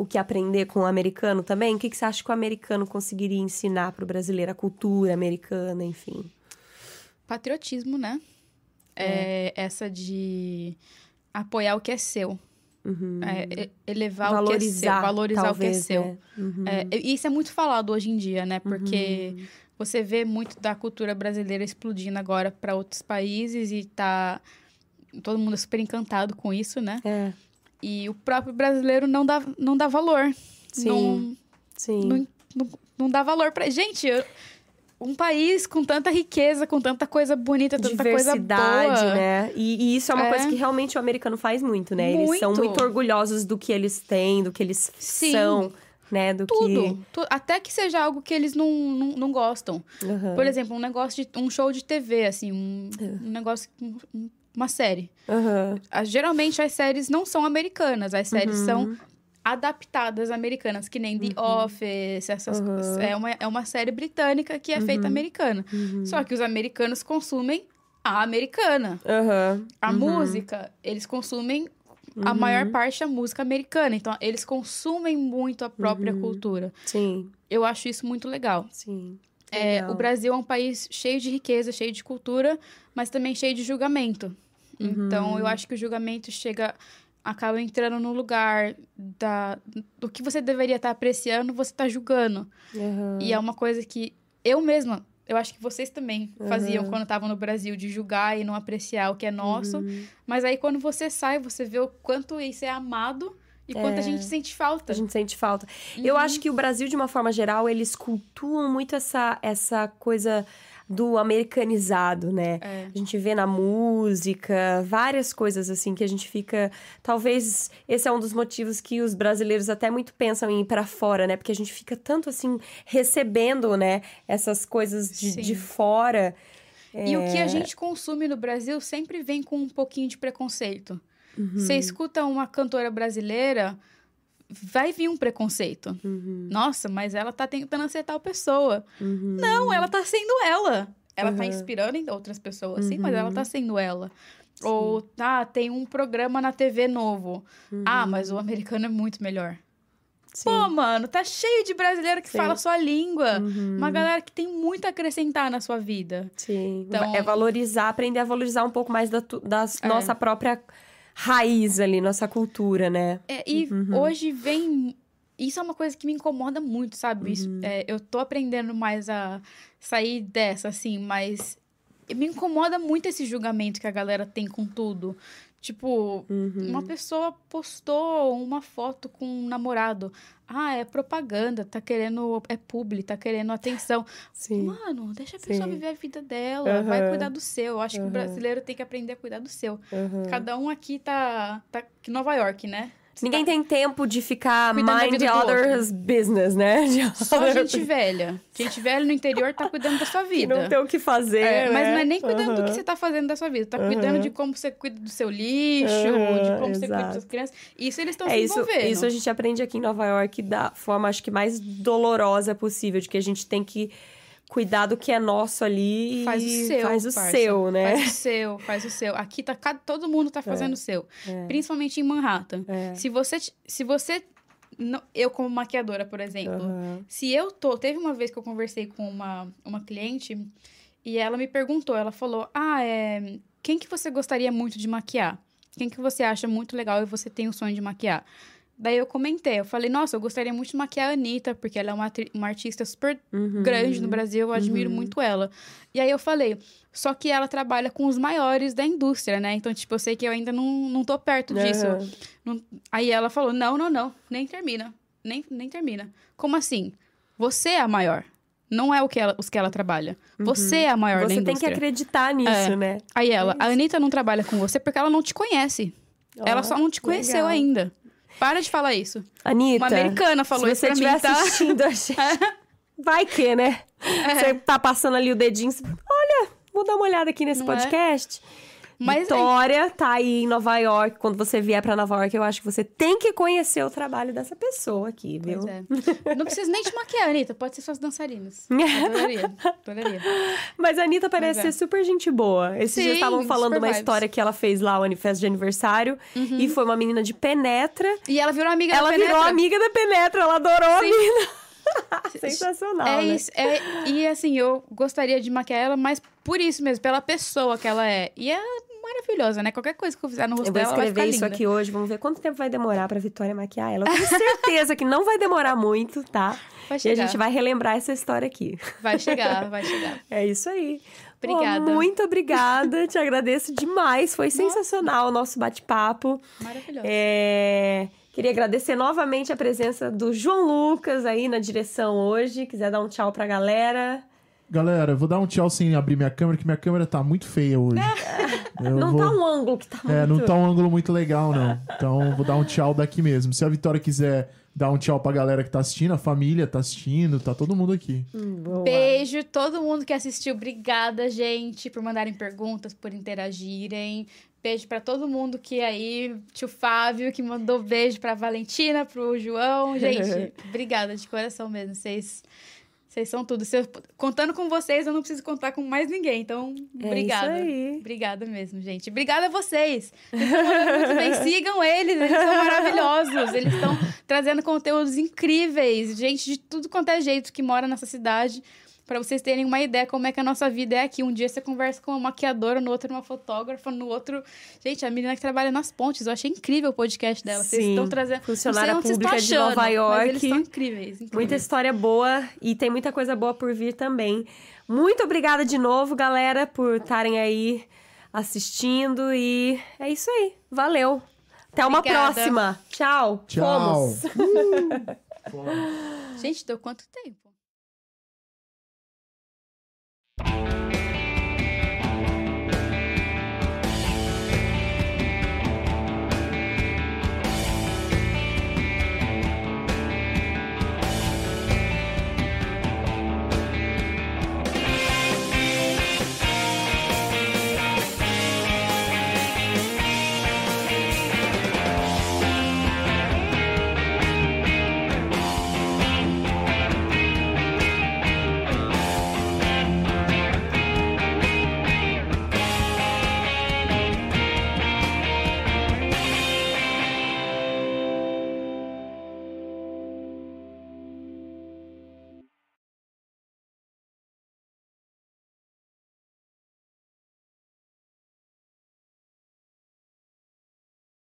o que aprender com o americano também? O que, que você acha que o americano conseguiria ensinar para o brasileiro, a cultura americana, enfim? Patriotismo, né? É. essa de apoiar o que é seu. É, e- elevar o que é seu, Uhum. Valorizar, valorizar talvez, o que é seu. né? Uhum. É, e isso é muito falado hoje em dia, né? Porque você vê muito da cultura brasileira explodindo agora para outros países e tá todo mundo super encantado com isso, né? É, E o próprio brasileiro não dá, não dá valor. Sim. Não, sim. não, não, não dá valor pra. Gente, eu- um país com tanta riqueza, com tanta coisa bonita, tanta coisa boa. né? E, e isso é uma É. coisa que realmente o americano faz muito, né? Eles são Muito. muito orgulhosos do que eles têm, do que eles Sim. são, né? Do Tudo, tu- Até que seja algo que eles não, não, não gostam. que. Aham. Por exemplo, um negócio de. um show de TV, assim, um, É. um negócio. um- um- uma série. Aham. As- geralmente as séries não são americanas, as séries Uhum. são adaptadas americanas, que nem The Office, essas Uhum. coisas. É uma, é uma série britânica que é feita americana. Uhum. Só que os americanos consumem a americana. A Uhum. música, eles consumem a maior parte a música americana. Então, eles consumem muito a própria Uhum. cultura. Sim, Eu acho isso muito legal. sim. É, o Brasil é um país cheio de riqueza, cheio de cultura, mas também cheio de julgamento. Uhum. Então, eu acho que o julgamento chega, acaba entrando no lugar da, do que você deveria estar apreciando, você está julgando. Aham. E é uma coisa que eu mesma, eu acho que vocês também faziam Uhum. quando estavam no Brasil, de julgar e não apreciar o que é nosso. Uhum. Mas aí, quando você sai, você vê o quanto isso é amado e quanto a É. gente sente falta. A gente sente falta. Eu Uhum. acho que o Brasil, de uma forma geral, eles cultuam muito essa, essa coisa do americanizado, né? É. A gente vê na música, várias coisas assim que a gente fica. Talvez esse é um dos motivos que os brasileiros até muito pensam em ir pra fora, né? Porque a gente fica tanto assim recebendo, né? Essas coisas de, de fora. E o que É. a gente consome no Brasil sempre vem com um pouquinho de preconceito. Uhum. Você escuta uma cantora brasileira, vai vir um preconceito. Uhum. Nossa, mas ela tá tentando ser tal pessoa. Uhum. Não, ela tá sendo ela. Ela tá Uhum. inspirando em outras pessoas, sim, mas Uhum. ela tá sendo ela. Ou, tá, tem um programa na TV novo. Ah, mas o americano é muito melhor. Uhum. Sim. Pô, mano, tá cheio de brasileiro que Sim. fala sua língua. Uhum. Uma galera que tem muito a acrescentar na sua vida. Sim. Então- É valorizar, aprender a valorizar um pouco mais da, tu- da É. nossa própria raiz ali, nossa cultura, né? É, e uhum. hoje vem. Isso é uma coisa que me incomoda muito, sabe? Uhum. é, eu tô aprendendo mais a sair dessa, assim, mas me incomoda muito esse julgamento que a galera tem com tudo. Tipo, uhum. uma pessoa postou uma foto com um namorado. Ah, é propaganda, tá querendo. É publi, tá querendo atenção. Sim. Mano, deixa a pessoa Sim. viver a vida dela, uhum. vai cuidar do seu. Eu acho uhum. que o brasileiro tem que aprender a cuidar do seu. Cada um aqui tá. tá Nova York, né? Ninguém tá... tem tempo de ficar mind the others business, né? De Só other... gente velha. Gente velha no interior tá cuidando da sua vida. não tem o que fazer, é, né? Mas não é nem cuidando do que você tá fazendo da sua vida. Tá cuidando de como você cuida do seu lixo, de como exato. você cuida das crianças. Isso eles estão é, se isso, envolvendo. Isso a gente aprende aqui em Nova York da forma, acho que mais dolorosa possível. De que a gente tem que cuidar do que é nosso ali faz o seu, faz o seu, né? Faz o seu, faz o seu. Aqui tá todo mundo tá fazendo é, o seu, é. principalmente em Manhattan. É. Se você se você não, eu como maquiadora, por exemplo, uhum. se eu tô, teve uma vez que eu conversei com uma uma cliente e ela me perguntou, ela falou: "Ah, é, quem que você gostaria muito de maquiar? Quem que você acha muito legal e você tem o sonho de maquiar?" Daí eu comentei, eu falei, nossa, eu gostaria muito de maquiar a Anitta, porque ela é uma, uma artista super uhum, grande no Brasil, eu admiro uhum. muito ela. E aí eu falei, só que ela trabalha com os maiores da indústria, né? Então, tipo, eu sei que eu ainda não, não tô perto disso. Uhum. Não... Aí ela falou, não, não, não, nem termina. Nem, nem termina. Como assim? Você é a maior. Não é o que ela, os que ela trabalha. Uhum. Você é a maior você da indústria. Você tem que acreditar nisso, é. né? Aí ela, é a Anitta não trabalha com você porque ela não te conhece. Oh, ela só não te conheceu legal. ainda. Para de falar isso. Anitta. Uma americana falou isso pra mim, tá? Se você estiver assistindo a gente... Vai que, né? É. Você tá passando ali o dedinho... Olha, vou dar uma olhada aqui nesse Não é? podcast. É? Mas Vitória aí... tá aí em Nova York. Quando você vier para Nova York, eu acho que você tem que conhecer o trabalho dessa pessoa aqui, viu? É. Não precisa nem te maquiar, Anitta. Pode ser suas dançarinas. Adoraria. Adoraria. Mas a Anitta parece é. ser super gente boa. Esses Sim, dias estavam falando uma vibes. história que ela fez lá, o manifesto de aniversário. Uhum. E foi uma menina de Penetra. E ela virou amiga ela da Penetra. Ela virou amiga da Penetra. Ela adorou Sim. a menina. Sensacional. É né? isso. É, e assim, eu gostaria de maquiar ela, mas por isso mesmo, pela pessoa que ela é. E é maravilhosa, né? Qualquer coisa que eu fizer no rosto eu vou dela, escrever isso linda. aqui hoje. Vamos ver quanto tempo vai demorar pra Vitória maquiar ela. Eu tenho certeza que não vai demorar muito, tá? Vai chegar. E a gente vai relembrar essa história aqui. Vai chegar, vai chegar. É isso aí. Obrigada. Muito obrigada. Te agradeço demais. Foi Nossa. sensacional o nosso bate-papo. Maravilhoso. É... Queria agradecer novamente a presença do João Lucas aí na direção hoje. Quiser dar um tchau pra galera. Galera, vou dar um tchau sem abrir minha câmera, que minha câmera tá muito feia hoje. não vou... tá um ângulo que tá muito... É, não tá um ângulo muito legal, não. Então, vou dar um tchau daqui mesmo. Se a Vitória quiser dar um tchau pra galera que tá assistindo, a família tá assistindo, tá todo mundo aqui. Hum, Beijo, todo mundo que assistiu. Obrigada, gente, por mandarem perguntas, por interagirem. Beijo para todo mundo que aí, tio Fábio, que mandou beijo pra Valentina, pro João. Gente, obrigada de coração mesmo. Vocês vocês são tudo. Se eu, contando com vocês, eu não preciso contar com mais ninguém. Então, é obrigada. Isso aí. Obrigada mesmo, gente. Obrigada a vocês. muito bem. Sigam eles, eles são maravilhosos. Eles estão trazendo conteúdos incríveis. Gente de tudo quanto é jeito que mora nessa cidade para vocês terem uma ideia como é que a nossa vida é aqui. Um dia você conversa com uma maquiadora, no outro uma fotógrafa, no outro. Gente, a menina que trabalha nas pontes, eu achei incrível o podcast dela. Sim, vocês estão trazendo. Funcionária pública achando, de Nova York. eles são incríveis, incríveis. Muita história boa e tem muita coisa boa por vir também. Muito obrigada de novo, galera, por estarem aí assistindo e é isso aí. Valeu. Até uma Obrigada. próxima. Tchau. Tchau. Fomos. Gente, deu quanto tempo? you